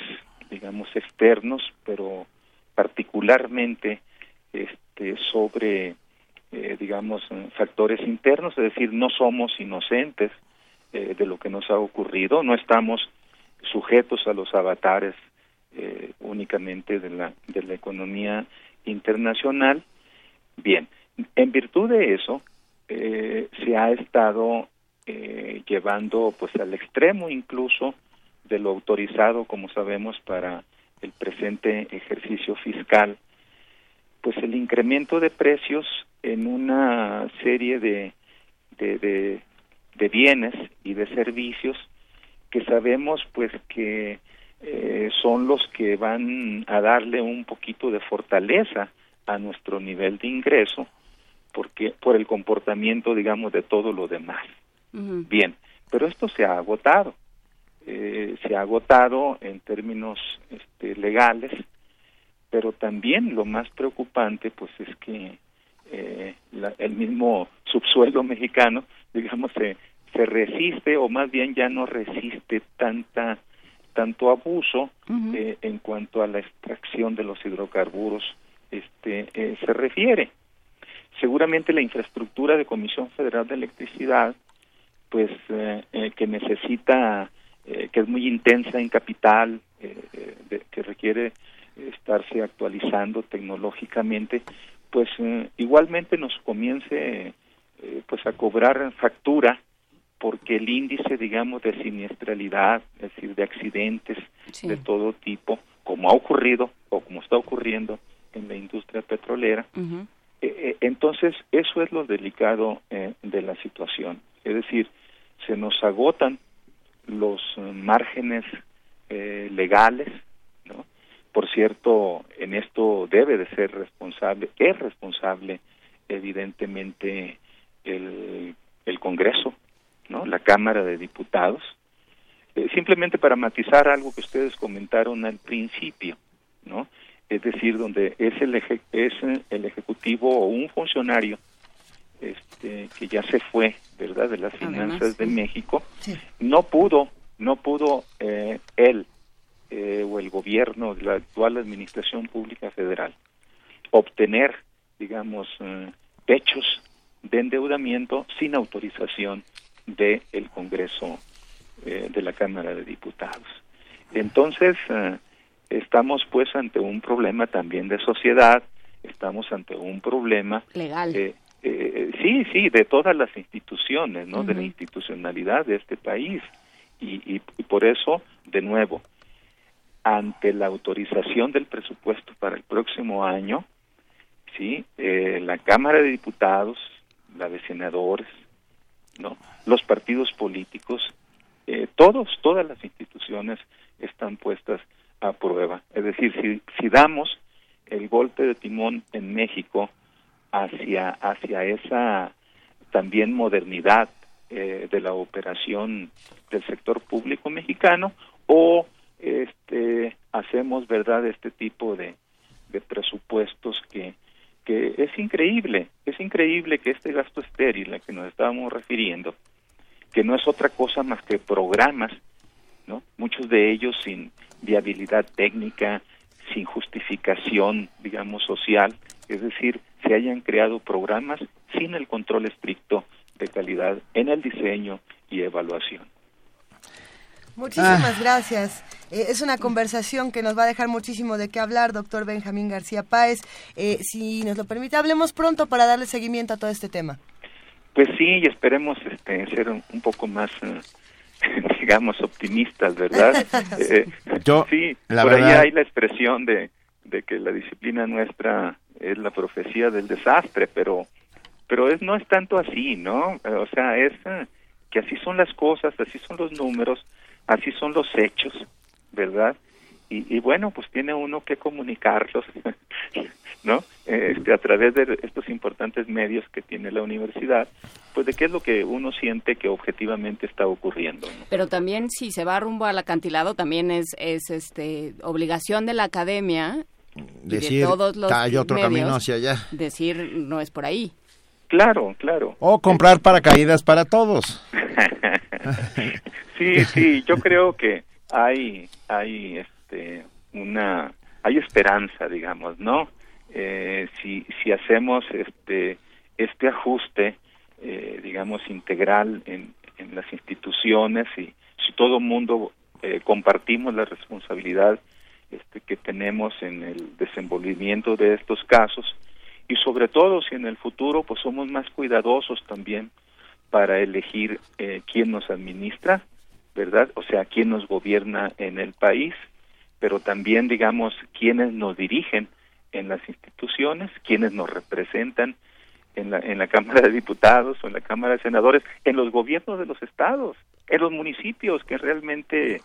digamos externos pero particularmente este sobre eh, digamos factores internos es decir no somos inocentes eh, de lo que nos ha ocurrido no estamos sujetos a los avatares eh, únicamente de la de la economía internacional. Bien en virtud de eso eh, se ha estado eh, llevando pues al extremo incluso de lo autorizado como sabemos para el presente ejercicio fiscal pues el incremento de precios en una serie de, de, de, bienes y de servicios que sabemos pues que eh, son los que van a darle un poquito de fortaleza a nuestro nivel de ingreso porque por el comportamiento, digamos, de todo lo demás. Bien, pero esto se ha agotado. Eh, se ha agotado en términos este, legales, pero también lo más preocupante, pues, es que eh, el mismo subsuelo mexicano, digamos, se, se resiste o más bien ya no resiste tanta tanto abuso eh, en cuanto a la extracción de los hidrocarburos este se refiere seguramente la infraestructura de Comisión Federal de Electricidad, pues eh, eh, que necesita, eh, que es muy intensa en capital, que requiere estarse actualizando tecnológicamente, pues igualmente nos comience pues a cobrar factura porque el índice, digamos, de siniestralidad, es decir, de accidentes de todo tipo, como ha ocurrido o como está ocurriendo en la industria petrolera, entonces, eso es lo delicado eh, de la situación. Es decir, se nos agotan los márgenes legales, ¿no? Por cierto, en esto debe de ser responsable, es responsable evidentemente el, el Congreso, ¿no? La Cámara de Diputados. simplemente para matizar algo que ustedes comentaron al principio, ¿no? Es decir, donde es el, es el ejecutivo o un funcionario este, que ya se fue, ¿verdad?, de las finanzas de México, no pudo, no pudo eh, él eh, o el gobierno de la actual administración pública federal obtener, digamos, eh, hechos de endeudamiento sin autorización del el Congreso de la Cámara de Diputados. Entonces, estamos pues ante un problema también de sociedad, estamos ante un problema legal. Eh, eh, sí, sí, de todas las instituciones, ¿no? De la institucionalidad de este país. Y, y, y, por eso, de nuevo, ante la autorización del presupuesto para el próximo año, sí, eh, la Cámara de Diputados, la de senadores, ¿no? Los partidos políticos, eh, todos, todas las instituciones están puestas prueba. Es decir, si, si damos el golpe de timón en México hacia, hacia esa también modernidad eh, de la operación del sector público mexicano o este hacemos verdad este tipo de, de presupuestos que que es increíble es increíble que este gasto estéril al que nos estábamos refiriendo que no es otra cosa más que programas no muchos de ellos sin viabilidad técnica sin justificación digamos social es decir se hayan creado programas sin el control estricto de calidad en el diseño y evaluación. Muchísimas ah. gracias. Eh, es una conversación que nos va a dejar muchísimo de qué hablar, doctor Benjamín García Páez. Eh, si nos lo permite, hablemos pronto para darle seguimiento a todo este tema. Pues sí, y esperemos este, ser un, poco más, eh, digamos, optimistas, ¿verdad? Yo, sí, la por verdad... ahí hay la expresión de, de que la disciplina nuestra es la profecía del desastre, pero pero es no es tanto así, ¿no? O sea, es eh, que así son las cosas, así son los números, así son los hechos, ¿verdad? Y, y bueno, pues tiene uno que comunicarlos, ¿no? Este, a través de estos importantes medios que tiene la universidad, pues de qué es lo que uno siente que objetivamente está ocurriendo. ¿no? Pero también si se va rumbo al acantilado, también es, es este obligación de la academia decir, de todos los hay otro medios, camino hacia allá. Decir, no es por ahí. Claro, claro. O comprar paracaídas para todos. sí, sí, yo creo que hay, hay, este, una, hay esperanza, digamos, ¿no? Eh, si, si hacemos este, este ajuste, eh, digamos, integral en, en las instituciones y si todo el mundo eh, compartimos la responsabilidad este, que tenemos en el desenvolvimiento de estos casos y sobre todo si en el futuro pues somos más cuidadosos también para elegir eh, quién nos administra, ¿verdad? O sea, quién nos gobierna en el país, pero también digamos quiénes nos dirigen en las instituciones, quiénes nos representan en la, en la Cámara de Diputados o en la Cámara de Senadores, en los gobiernos de los estados, en los municipios que realmente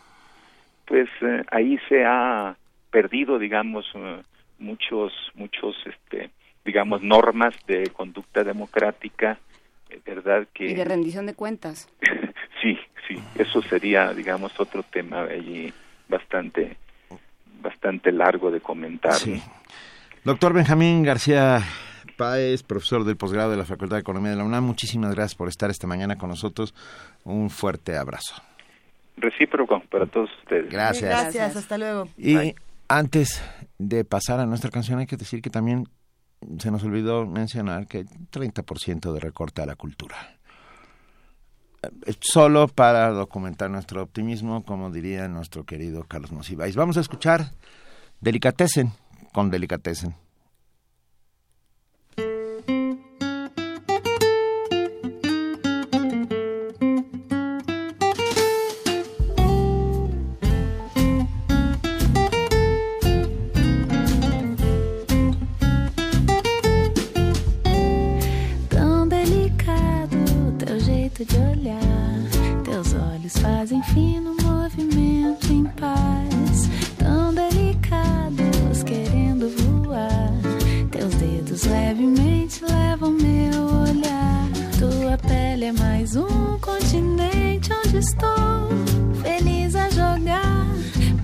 pues eh, ahí se ha perdido digamos eh, muchos muchos este digamos normas de conducta democrática eh, verdad que y de rendición de cuentas. Sí sí eso sería digamos otro tema allí bastante bastante largo de comentar sí. doctor Benjamín García Páez, profesor del posgrado de la Facultad de Economía de la UNAM, muchísimas gracias por estar esta mañana con nosotros. Un fuerte abrazo recíproco para todos ustedes. Gracias. Gracias, hasta luego. Y Bye. antes de pasar a nuestra canción hay que decir que también se nos olvidó mencionar que hay 30% de recorte a la cultura. Solo para documentar nuestro optimismo, como diría nuestro querido Carlos Monsiváis. Vamos a escuchar Delicatessen con Delicatessen. Fino movimento em paz, tão delicados, querendo voar. Teus dedos levemente levam meu olhar. Tua pele é mais um continente onde estou, feliz a jogar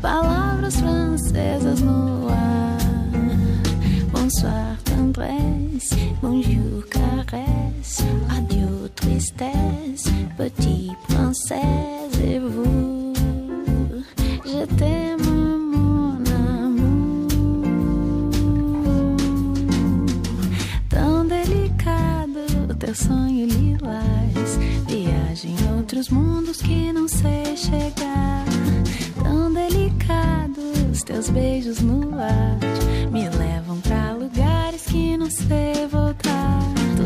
palavras francesas no ar. Bonsoir, tendresse, bonjour, caresse, adieu, tristesse, petit princesse et vous. Je t'aime, mon. Tão delicado, teu sonho lilás. Viagem em outros mundos que não sei chegar. Tão delicados, teus beijos no ar me levam pra lugares que não sei voltar.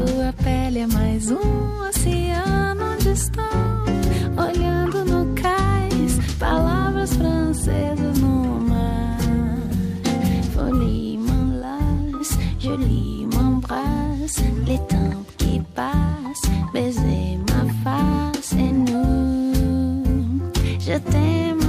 Tua pele ele é mais um oceano onde estou olhando no cais palavras francesas no mar. Folie m'enlace, jolie m'embrasse, les temps qui passent, baiser ma face et nous. Je t'aime,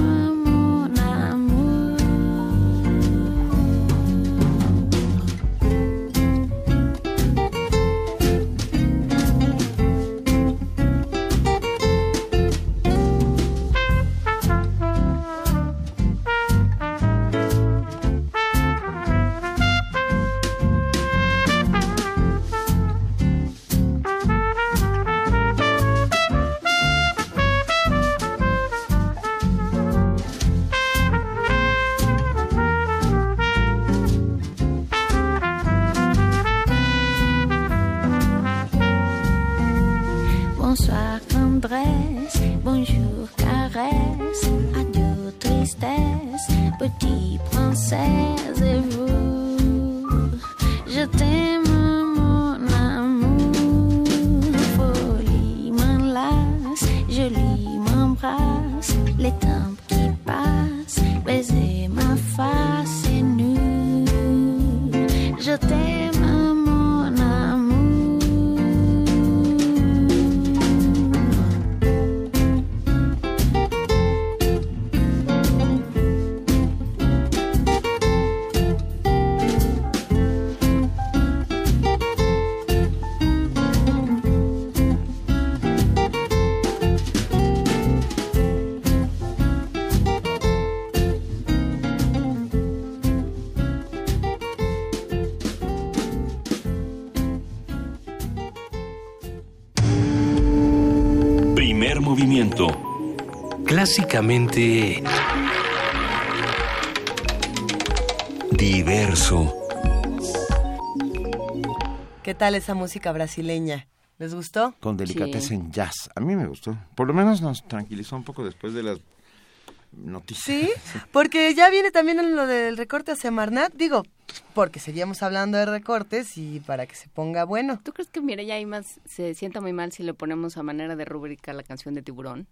Clásicamente Diverso. ¿Qué tal esa música brasileña? ¿Les gustó? Con delicateza en jazz. A mí me gustó. Por lo menos nos tranquilizó un poco después de las noticias. Sí, porque ya viene también en lo del recorte a Semarnat. Digo, porque seguíamos hablando de recortes y para que se ponga bueno. ¿Tú crees que Mireya Imas se sienta muy mal si le ponemos a manera de rúbrica la canción de Tiburón?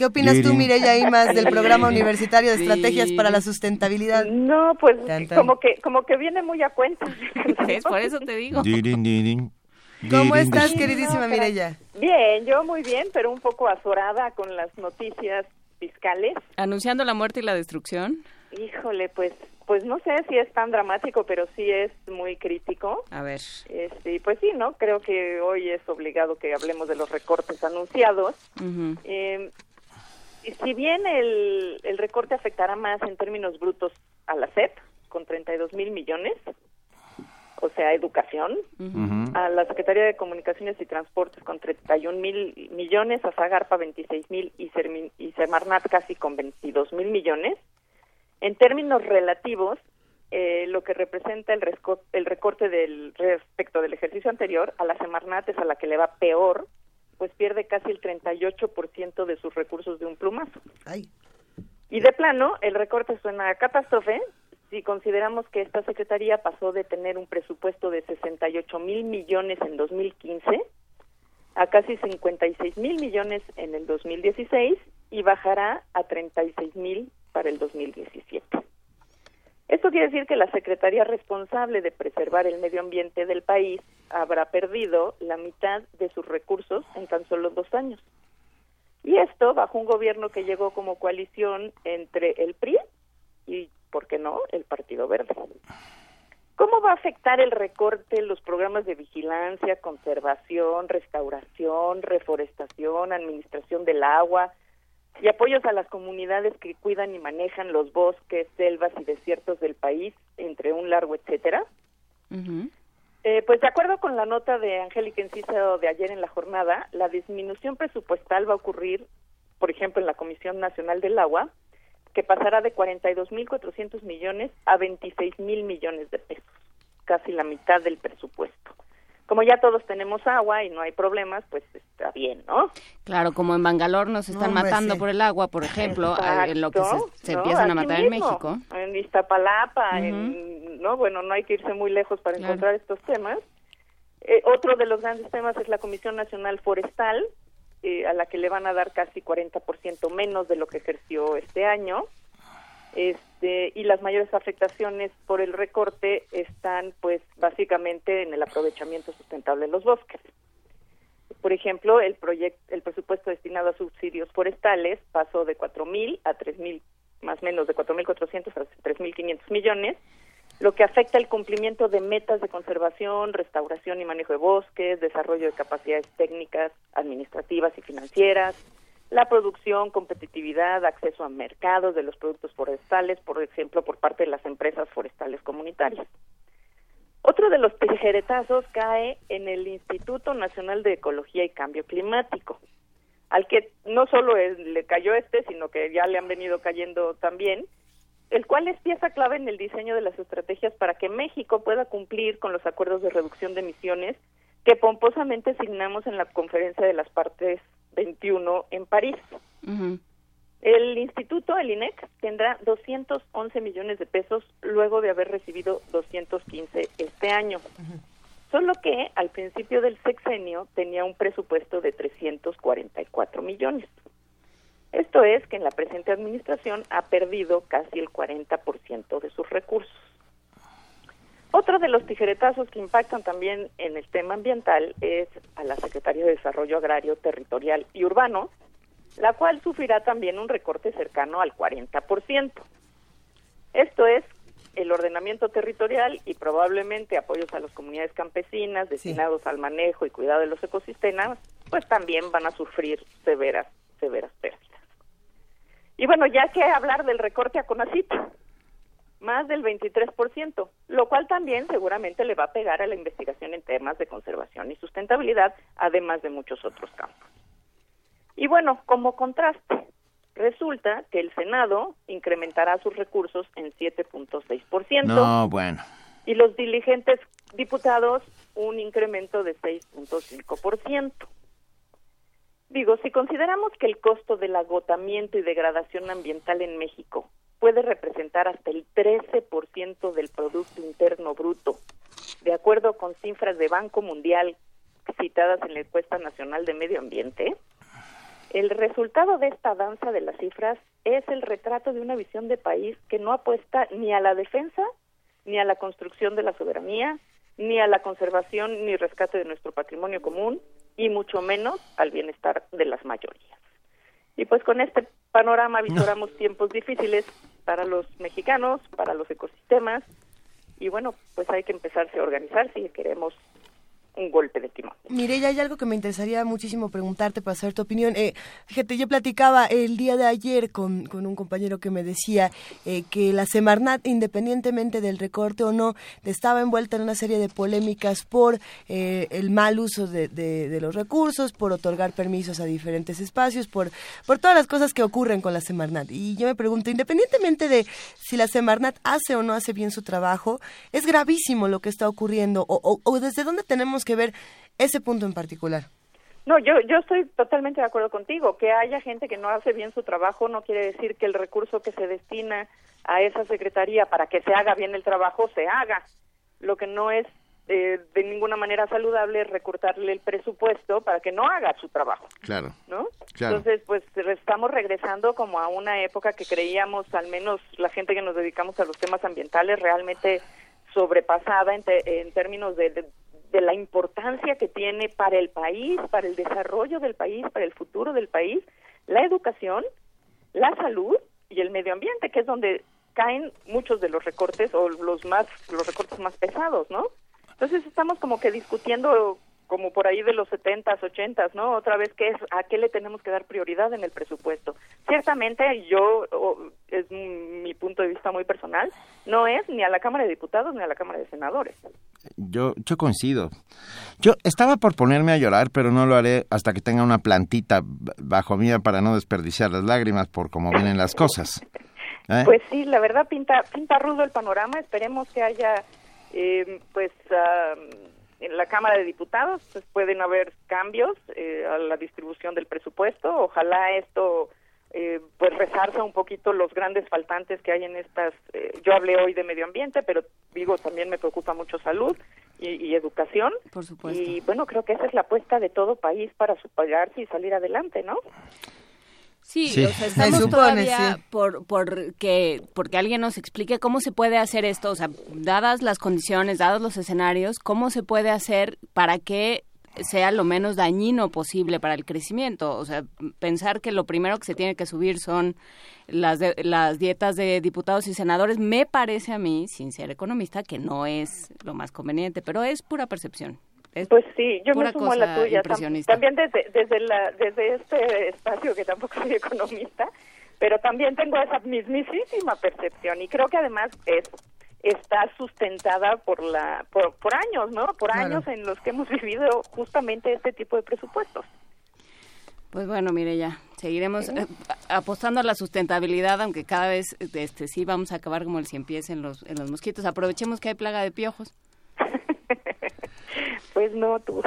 ¿Qué opinas tú. Mireya Imas, del programa universitario de Sí. estrategias para la sustentabilidad? No, pues Tan, tan. como que como que viene muy a cuenta. Es por eso te digo. ¿Cómo estás, queridísima. Mireya? Bien, yo muy bien, pero un poco azorada con las noticias fiscales. Anunciando la muerte y la destrucción. Híjole, pues pues no sé si es tan dramático, pero sí es muy crítico. A ver. Este, y pues sí, ¿no? Creo que hoy es obligado que hablemos de los recortes anunciados. Eh, y si bien el, el recorte afectará más en términos brutos a la SEP, con 32 mil millones, o sea, educación, a la Secretaría de Comunicaciones y Transportes con 31 mil millones, a Zagarpa 26 mil y, Semarnat casi con 22 mil millones. En términos relativos, eh, lo que representa el, el recorte del respecto del ejercicio anterior, a la Semarnat es a la que le va peor, pues pierde casi el 38% de sus recursos de un plumazo. Y de plano, el recorte suena a catástrofe si consideramos que esta secretaría pasó de tener un presupuesto de 68 mil millones en 2015 a casi 56 mil millones en el 2016 y bajará a 36 mil para el 2017. Esto quiere decir que la Secretaría responsable de preservar el medio ambiente del país habrá perdido la mitad de sus recursos en tan solo dos años. Y esto bajo un gobierno que llegó como coalición entre el PRI y, ¿por qué no?, el Partido Verde. ¿Cómo va a afectar el recorte los programas de vigilancia, conservación, restauración, reforestación, administración del agua y apoyos a las comunidades que cuidan y manejan los bosques, selvas y desiertos del país, entre un largo etcétera? Eh, pues de acuerdo con la nota de Angélica Enciso de ayer en la jornada, la disminución presupuestal va a ocurrir, por ejemplo, en la Comisión Nacional del Agua, que pasará de 42.400 millones a 26.000 millones de pesos, casi la mitad del presupuesto. Como ya todos tenemos agua y no hay problemas, pues está bien, ¿no? Claro, como en Bangalore nos están matando sí. por el agua, por ejemplo, eh, en lo que se, Exacto, se ¿no? empiezan a matar en México. En Iztapalapa, en- no, bueno, no hay que irse muy lejos para Claro. encontrar estos temas. Eh, otro de los grandes temas es la Comisión Nacional Forestal, eh, a la que le van a dar casi 40% menos de lo que ejerció este año. Este, y las mayores afectaciones por el recorte están pues básicamente en el aprovechamiento sustentable de los bosques. Por ejemplo, el el presupuesto destinado a subsidios forestales pasó de 4.000 a 3.000 más o menos de 4.400 a 3.500 millones, lo que afecta el cumplimiento de metas de conservación, restauración y manejo de bosques, desarrollo de capacidades técnicas, administrativas y financieras, la producción, competitividad, acceso a mercados de los productos forestales, por ejemplo, por parte de las empresas forestales comunitarias. Otro de los tijeretazos cae en el Instituto Nacional de Ecología y Cambio Climático, al que no solo le cayó este, sino que ya le han venido cayendo también, el cual es pieza clave en el diseño de las estrategias para que México pueda cumplir con los acuerdos de reducción de emisiones que pomposamente signamos en la conferencia de las partes 21 en París. El instituto, el INEC, tendrá 211 millones de pesos luego de haber recibido 215 este año. Solo que al principio del sexenio tenía un presupuesto de 344 millones. Esto es que en la presente administración ha perdido casi el 40% de sus recursos. Otro de los tijeretazos que impactan también en el tema ambiental es a la Secretaría de Desarrollo Agrario, Territorial y Urbano, la cual sufrirá también un recorte cercano al 40%. Esto es el ordenamiento territorial y probablemente apoyos a las comunidades campesinas destinados al manejo y cuidado de los ecosistemas, pues también van a sufrir severas, severas pérdidas. Y bueno, ya que hablar del recorte a CONACIT, más del 23%, lo cual también seguramente le va a pegar a la investigación en temas de conservación y sustentabilidad, además de muchos otros campos. Y bueno, como contraste, resulta que el Senado incrementará sus recursos en 7.6%. No, bueno. Y los diligentes diputados un incremento de 6.5%. Digo, si consideramos que el costo del agotamiento y degradación ambiental en México puede representar hasta el 13% del Producto Interno Bruto, de acuerdo con cifras de Banco Mundial citadas en la encuesta nacional de medio ambiente, el resultado de esta danza de las cifras es el retrato de una visión de país que no apuesta ni a la defensa, ni a la construcción de la soberanía, ni a la conservación ni rescate de nuestro patrimonio común, y mucho menos al bienestar de las mayorías. Y pues con este panorama visoramos tiempos difíciles para los mexicanos, para los ecosistemas, y bueno, pues hay que empezarse a organizar si queremos un golpe de timón. Mire, ya hay algo que me interesaría muchísimo preguntarte para saber tu opinión. Eh, fíjate, yo platicaba el día de ayer con, con un compañero que me decía eh, que la Semarnat, independientemente del recorte o no, estaba envuelta en una serie de polémicas por eh, el mal uso de, de, los recursos, por otorgar permisos a diferentes espacios, por, por todas las cosas que ocurren con la Semarnat. Y yo me pregunto, independientemente de si la Semarnat hace o no hace bien su trabajo, es gravísimo lo que está ocurriendo o, o, o desde dónde tenemos que ver ese punto en particular. No, yo, yo estoy totalmente de acuerdo contigo. Que haya gente que no hace bien su trabajo no quiere decir que el recurso que se destina a esa secretaría para que se haga bien el trabajo se haga. Lo que no es eh, de ninguna manera saludable es recortarle el presupuesto para que no haga su trabajo. Claro. ¿No? Entonces, pues estamos regresando como a una época que creíamos, al menos la gente que nos dedicamos a los temas ambientales, realmente sobrepasada en, en términos de, de la importancia que tiene para el país, para el desarrollo del país, para el futuro del país, la educación, la salud y el medio ambiente, que es donde caen muchos de los recortes o los más los recortes más pesados, ¿no? Entonces estamos como que discutiendo como por ahí de los 70s, 80s, ¿no? Otra vez, ¿qué es, ¿a qué le tenemos que dar prioridad en el presupuesto? Ciertamente, yo, es mi punto de vista muy personal, no es ni a la Cámara de Diputados ni a la Cámara de Senadores. Yo, yo coincido. Yo estaba por ponerme a llorar, pero no lo haré hasta que tenga una plantita bajo mía para no desperdiciar las lágrimas por cómo vienen las cosas. ¿Eh? Pues sí, la verdad pinta, pinta rudo el panorama. Esperemos que haya, eh, pues, en la Cámara de Diputados pues, pueden haber cambios eh, a la distribución del presupuesto. Ojalá esto eh, pues resarza un poquito los grandes faltantes que hay en estas. Eh, yo hablé hoy de medio ambiente, pero digo también me preocupa mucho salud y, educación. Por supuesto. Y bueno, creo que esa es la apuesta de todo país para superarse y salir adelante, ¿no? Sí, Sí. o sea, Se estamos supone, todavía sí. por, por que, porque alguien nos explique cómo se puede hacer esto, o sea, dadas las condiciones, dados los escenarios, cómo se puede hacer para que sea lo menos dañino posible para el crecimiento. O sea, pensar que lo primero que se tiene que subir son las, de- las dietas de diputados y senadores, me parece a mí, sin ser economista, que no es lo más conveniente, pero es pura percepción. Es Pues sí, yo me sumo a la tuya. También desde, desde, la, desde este espacio, que tampoco soy economista, pero también tengo esa mismísima percepción y creo que además es está sustentada por la por, por años, ¿no? Por Claro. años en los que hemos vivido justamente este tipo de presupuestos. Pues bueno, mire ya, seguiremos eh, apostando a la sustentabilidad, aunque cada vez este sí vamos a acabar como el cien pies en los, en los mosquitos. Aprovechemos que hay plaga de piojos. Pues no, tú.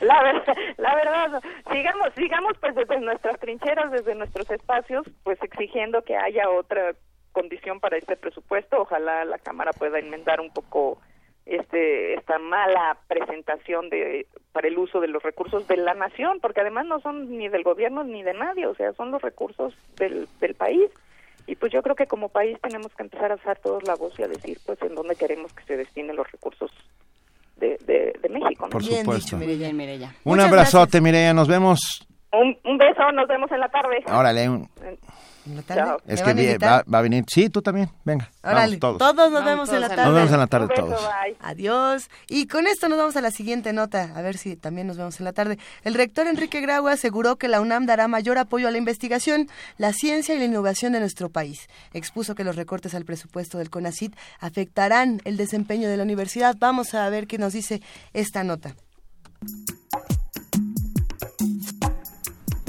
la, verdad, la verdad, sigamos, sigamos pues desde nuestras trincheras, desde nuestros espacios, pues exigiendo que haya otra condición para este presupuesto. Ojalá la Cámara pueda enmendar un poco este esta mala presentación de para el uso de los recursos de la nación, porque además no son ni del gobierno ni de nadie, o sea, son los recursos del, del país. Y pues yo creo que como país tenemos que empezar a alzar todos la voz y a decir pues en dónde queremos que se destinen los recursos de, de, de México. ¿no? Por Bien supuesto. dicho, Mireya y Mireya. Un Muchas abrazote, Mireya, nos vemos. Un, un beso, nos vemos en la tarde. Órale, un- ¿En la tarde? Chao. ¿Me es que va, va a venir. Sí, tú también. Venga. Órale, vamos todos. nos Vamos vemos en la todos tarde. Nos vemos en la tarde beso, todos. bye. Adiós. Y con esto nos vamos a la siguiente nota, a ver si también nos vemos en la tarde. El rector Enrique Grau aseguró que la UNAM dará mayor apoyo a la investigación, la ciencia y la innovación de nuestro país. Expuso que los recortes al presupuesto del CONACIT afectarán el desempeño de la universidad. Vamos a ver qué nos dice esta nota.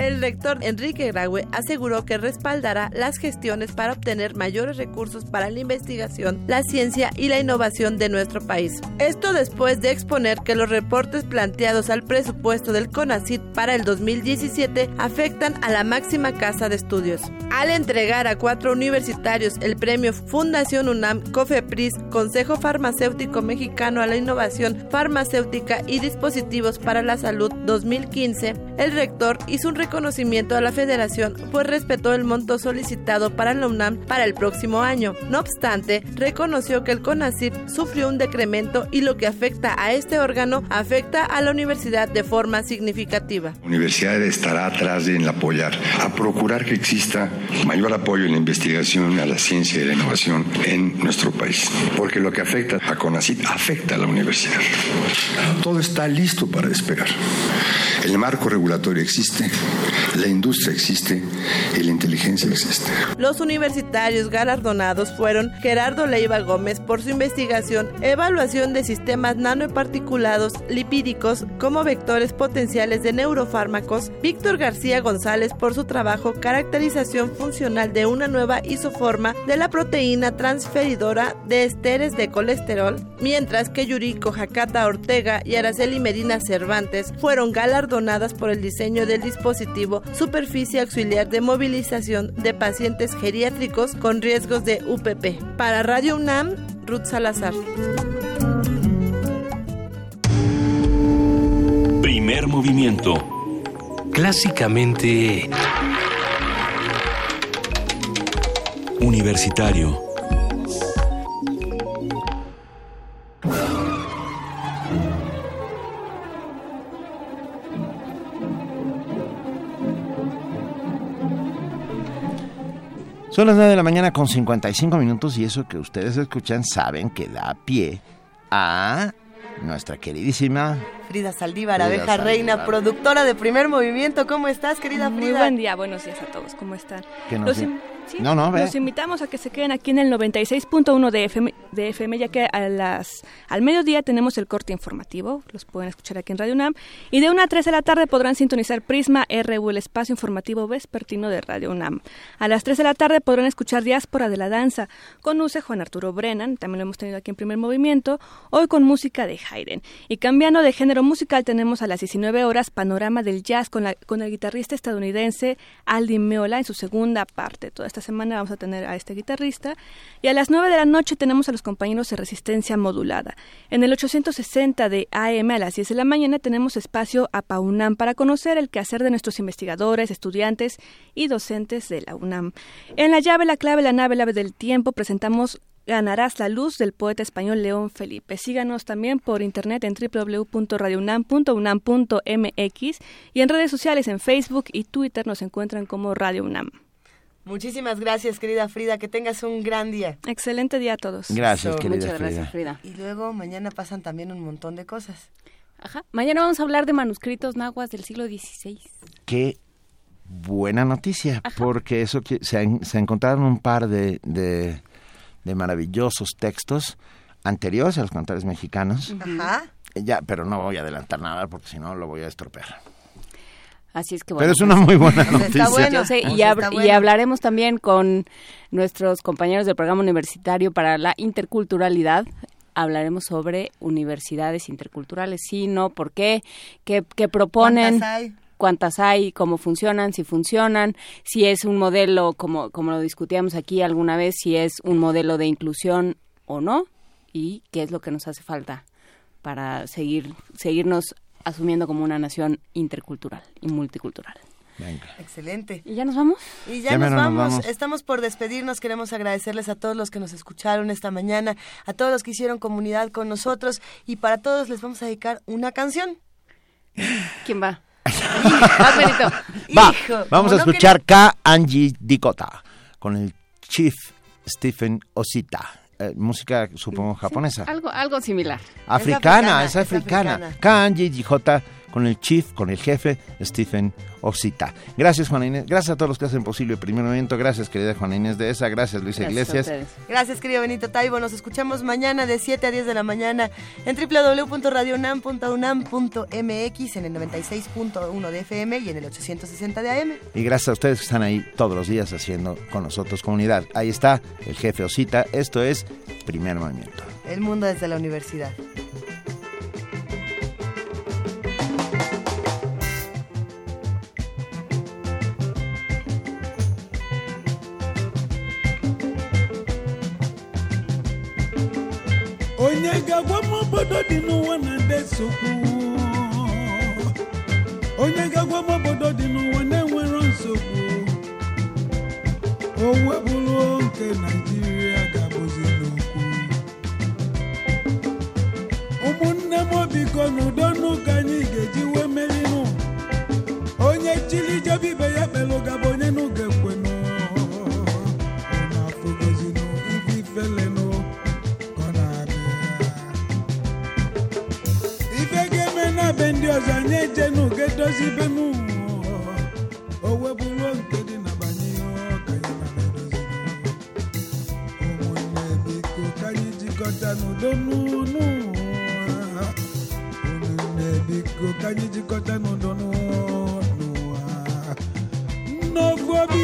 El rector Enrique Graue aseguró que respaldará las gestiones para obtener mayores recursos para la investigación, la ciencia y la innovación de nuestro país. Esto después de exponer que los reportes planteados al presupuesto del CONACIT para el 2017 afectan a la máxima casa de estudios. Al entregar a cuatro universitarios el premio Fundación UNAM COFEPRIS Consejo Farmacéutico Mexicano a la Innovación Farmacéutica y Dispositivos para la Salud 2015, el rector hizo un reconocimiento a la federación pues respetó el monto solicitado para la UNAM para el próximo año. No obstante, reconoció que el CONACYT sufrió un decremento y lo que afecta a este órgano afecta a la universidad de forma significativa. La universidad estará atrás en apoyar, a procurar que exista mayor apoyo en la investigación, a la ciencia y la innovación en nuestro país. Porque lo que afecta a CONACYT afecta a la universidad. Todo está listo para despegar. El marco regulatorio existe, la industria existe y la inteligencia existe. Los universitarios galardonados fueron Gerardo Leiva Gómez por su investigación Evaluación de sistemas nanoparticulados lipídicos como vectores potenciales de neurofármacos, Víctor García González por su trabajo Caracterización funcional de una nueva isoforma de la proteína transferidora de esteres de colesterol, mientras que Yuriko Hakata Ortega y Araceli Medina Cervantes fueron galardonadas por el diseño del dispositivo Superficie Auxiliar de Movilización de Pacientes Geriátricos con riesgos de UPP. Para Radio UNAM, Ruth Salazar. Primer movimiento. Clásicamente... Universitario. Son las 9 de la mañana con 55 minutos y eso que ustedes escuchan saben que da pie a nuestra queridísima Frida Saldívar, Frida abeja reina, productora de Primer Movimiento. ¿Cómo estás, querida Muy Frida? buen día, buenos días a todos, ¿cómo están? Que nos Los in- sí, No, no, ve. Los invitamos a que se queden aquí en el 96.1 de FM, de FM, ya que a las, al mediodía tenemos el corte informativo, los pueden escuchar aquí en Radio UNAM, y de 1 a 3 de la tarde podrán sintonizar Prisma RU, el espacio informativo vespertino de Radio UNAM. A las 3 de la tarde podrán escuchar Diáspora de la Danza, con Use Juan Arturo Brennan, también lo hemos tenido aquí en Primer Movimiento, hoy con música de Haydn. Y cambiando de género musical tenemos a las 19 horas Panorama del Jazz con, la- con el guitarrista estadounidense Aldi Meola en su segunda parte. Toda esta semana vamos a tener a este guitarrista. Y a las 9 de la noche tenemos a los compañeros de resistencia modulada. En el 860 de AM a las 10 de la mañana tenemos espacio a PAUNAM para conocer el quehacer de nuestros investigadores, estudiantes y docentes de la UNAM. En la llave, la clave, la nave, la ave del tiempo presentamos Ganarás la luz del poeta español León Felipe. Síganos también por internet en www.radiounam.unam.mx y en redes sociales en Facebook y Twitter nos encuentran como Radio UNAM. Muchísimas gracias, querida Frida. Que tengas un gran día. Excelente día a todos. Gracias, querida Muchas Frida. gracias, Frida. Y luego mañana pasan también un montón de cosas. Ajá. Mañana vamos a hablar de manuscritos nahuas del siglo XVI. Qué buena noticia, porque eso que se, en- se encontraron un par de, de, de maravillosos textos anteriores a los cantares mexicanos. Ajá. Ya, pero no voy a adelantar nada porque si no lo voy a estropear. Así es que Pero bueno. es una muy buena pues está noticia. bueno. Yo sé, Pues y, hab- está y bueno. hablaremos también con nuestros compañeros del programa universitario para la interculturalidad. Hablaremos sobre universidades interculturales, sí, no, por qué, qué, qué proponen. ¿Cuántas hay? cuántas hay, cómo funcionan, si funcionan, si es un modelo, como, como lo discutíamos aquí alguna vez, si es un modelo de inclusión o no, y qué es lo que nos hace falta para seguir, seguirnos asumiendo como una nación intercultural y multicultural. Excelente. ¿Y ya nos vamos? Y ya, Ya nos, vamos. Estamos por despedirnos. Queremos agradecerles a todos los que nos escucharon esta mañana, a todos los que hicieron comunidad con nosotros y para todos les vamos a dedicar una canción. ¿Quién va? Vas, Benito. Va, Hijo, vamos a no escuchar K. Angie Dikota con el Chief Stephen Osita. Eh, música, supongo, japonesa. Algo, algo similar. Africana, es africana. Kanji J con el chief, con el jefe, Stephen Osita. Gracias, Juana Inés. Gracias a todos los que hacen posible el primer momento. Gracias, querida Juana Inés de esa. Gracias, Luisa Iglesias. Gracias, querido Benito Taibo. Nos escuchamos mañana de 7 a 10 de la mañana en www.radionam.unam.mx en el 96.1 de FM y en el 860 de AM. Y gracias a ustedes que están ahí todos los días haciendo con nosotros comunidad. Ahí está el jefe Osita. Esto es Primer Movimiento. El mundo desde la universidad. Onye ga-agwa m obodo dị n'ụwa na-ede nsogbu. Onye ga-agwa m obodo dị n'ụwa na-enwero nsogbu. O webụrụ nke naijiria ga-abụzi ụmụnne m biko n'udo n'ụka anyị ga-eji wee merinụ onye chili jebe ibe ya kpelụ gaba onye n'ụga ga-eme na be ndị ọzọ anyị ejenu ga-edozi be m o webụrụ nke dị na banye ka anyị na na-edozi ụmụnne biko ka anyị jikọta n'udo n'ụnụ. Ụmụnne biko ka anyị jikọta n'udo n'ụwa n'ofu obi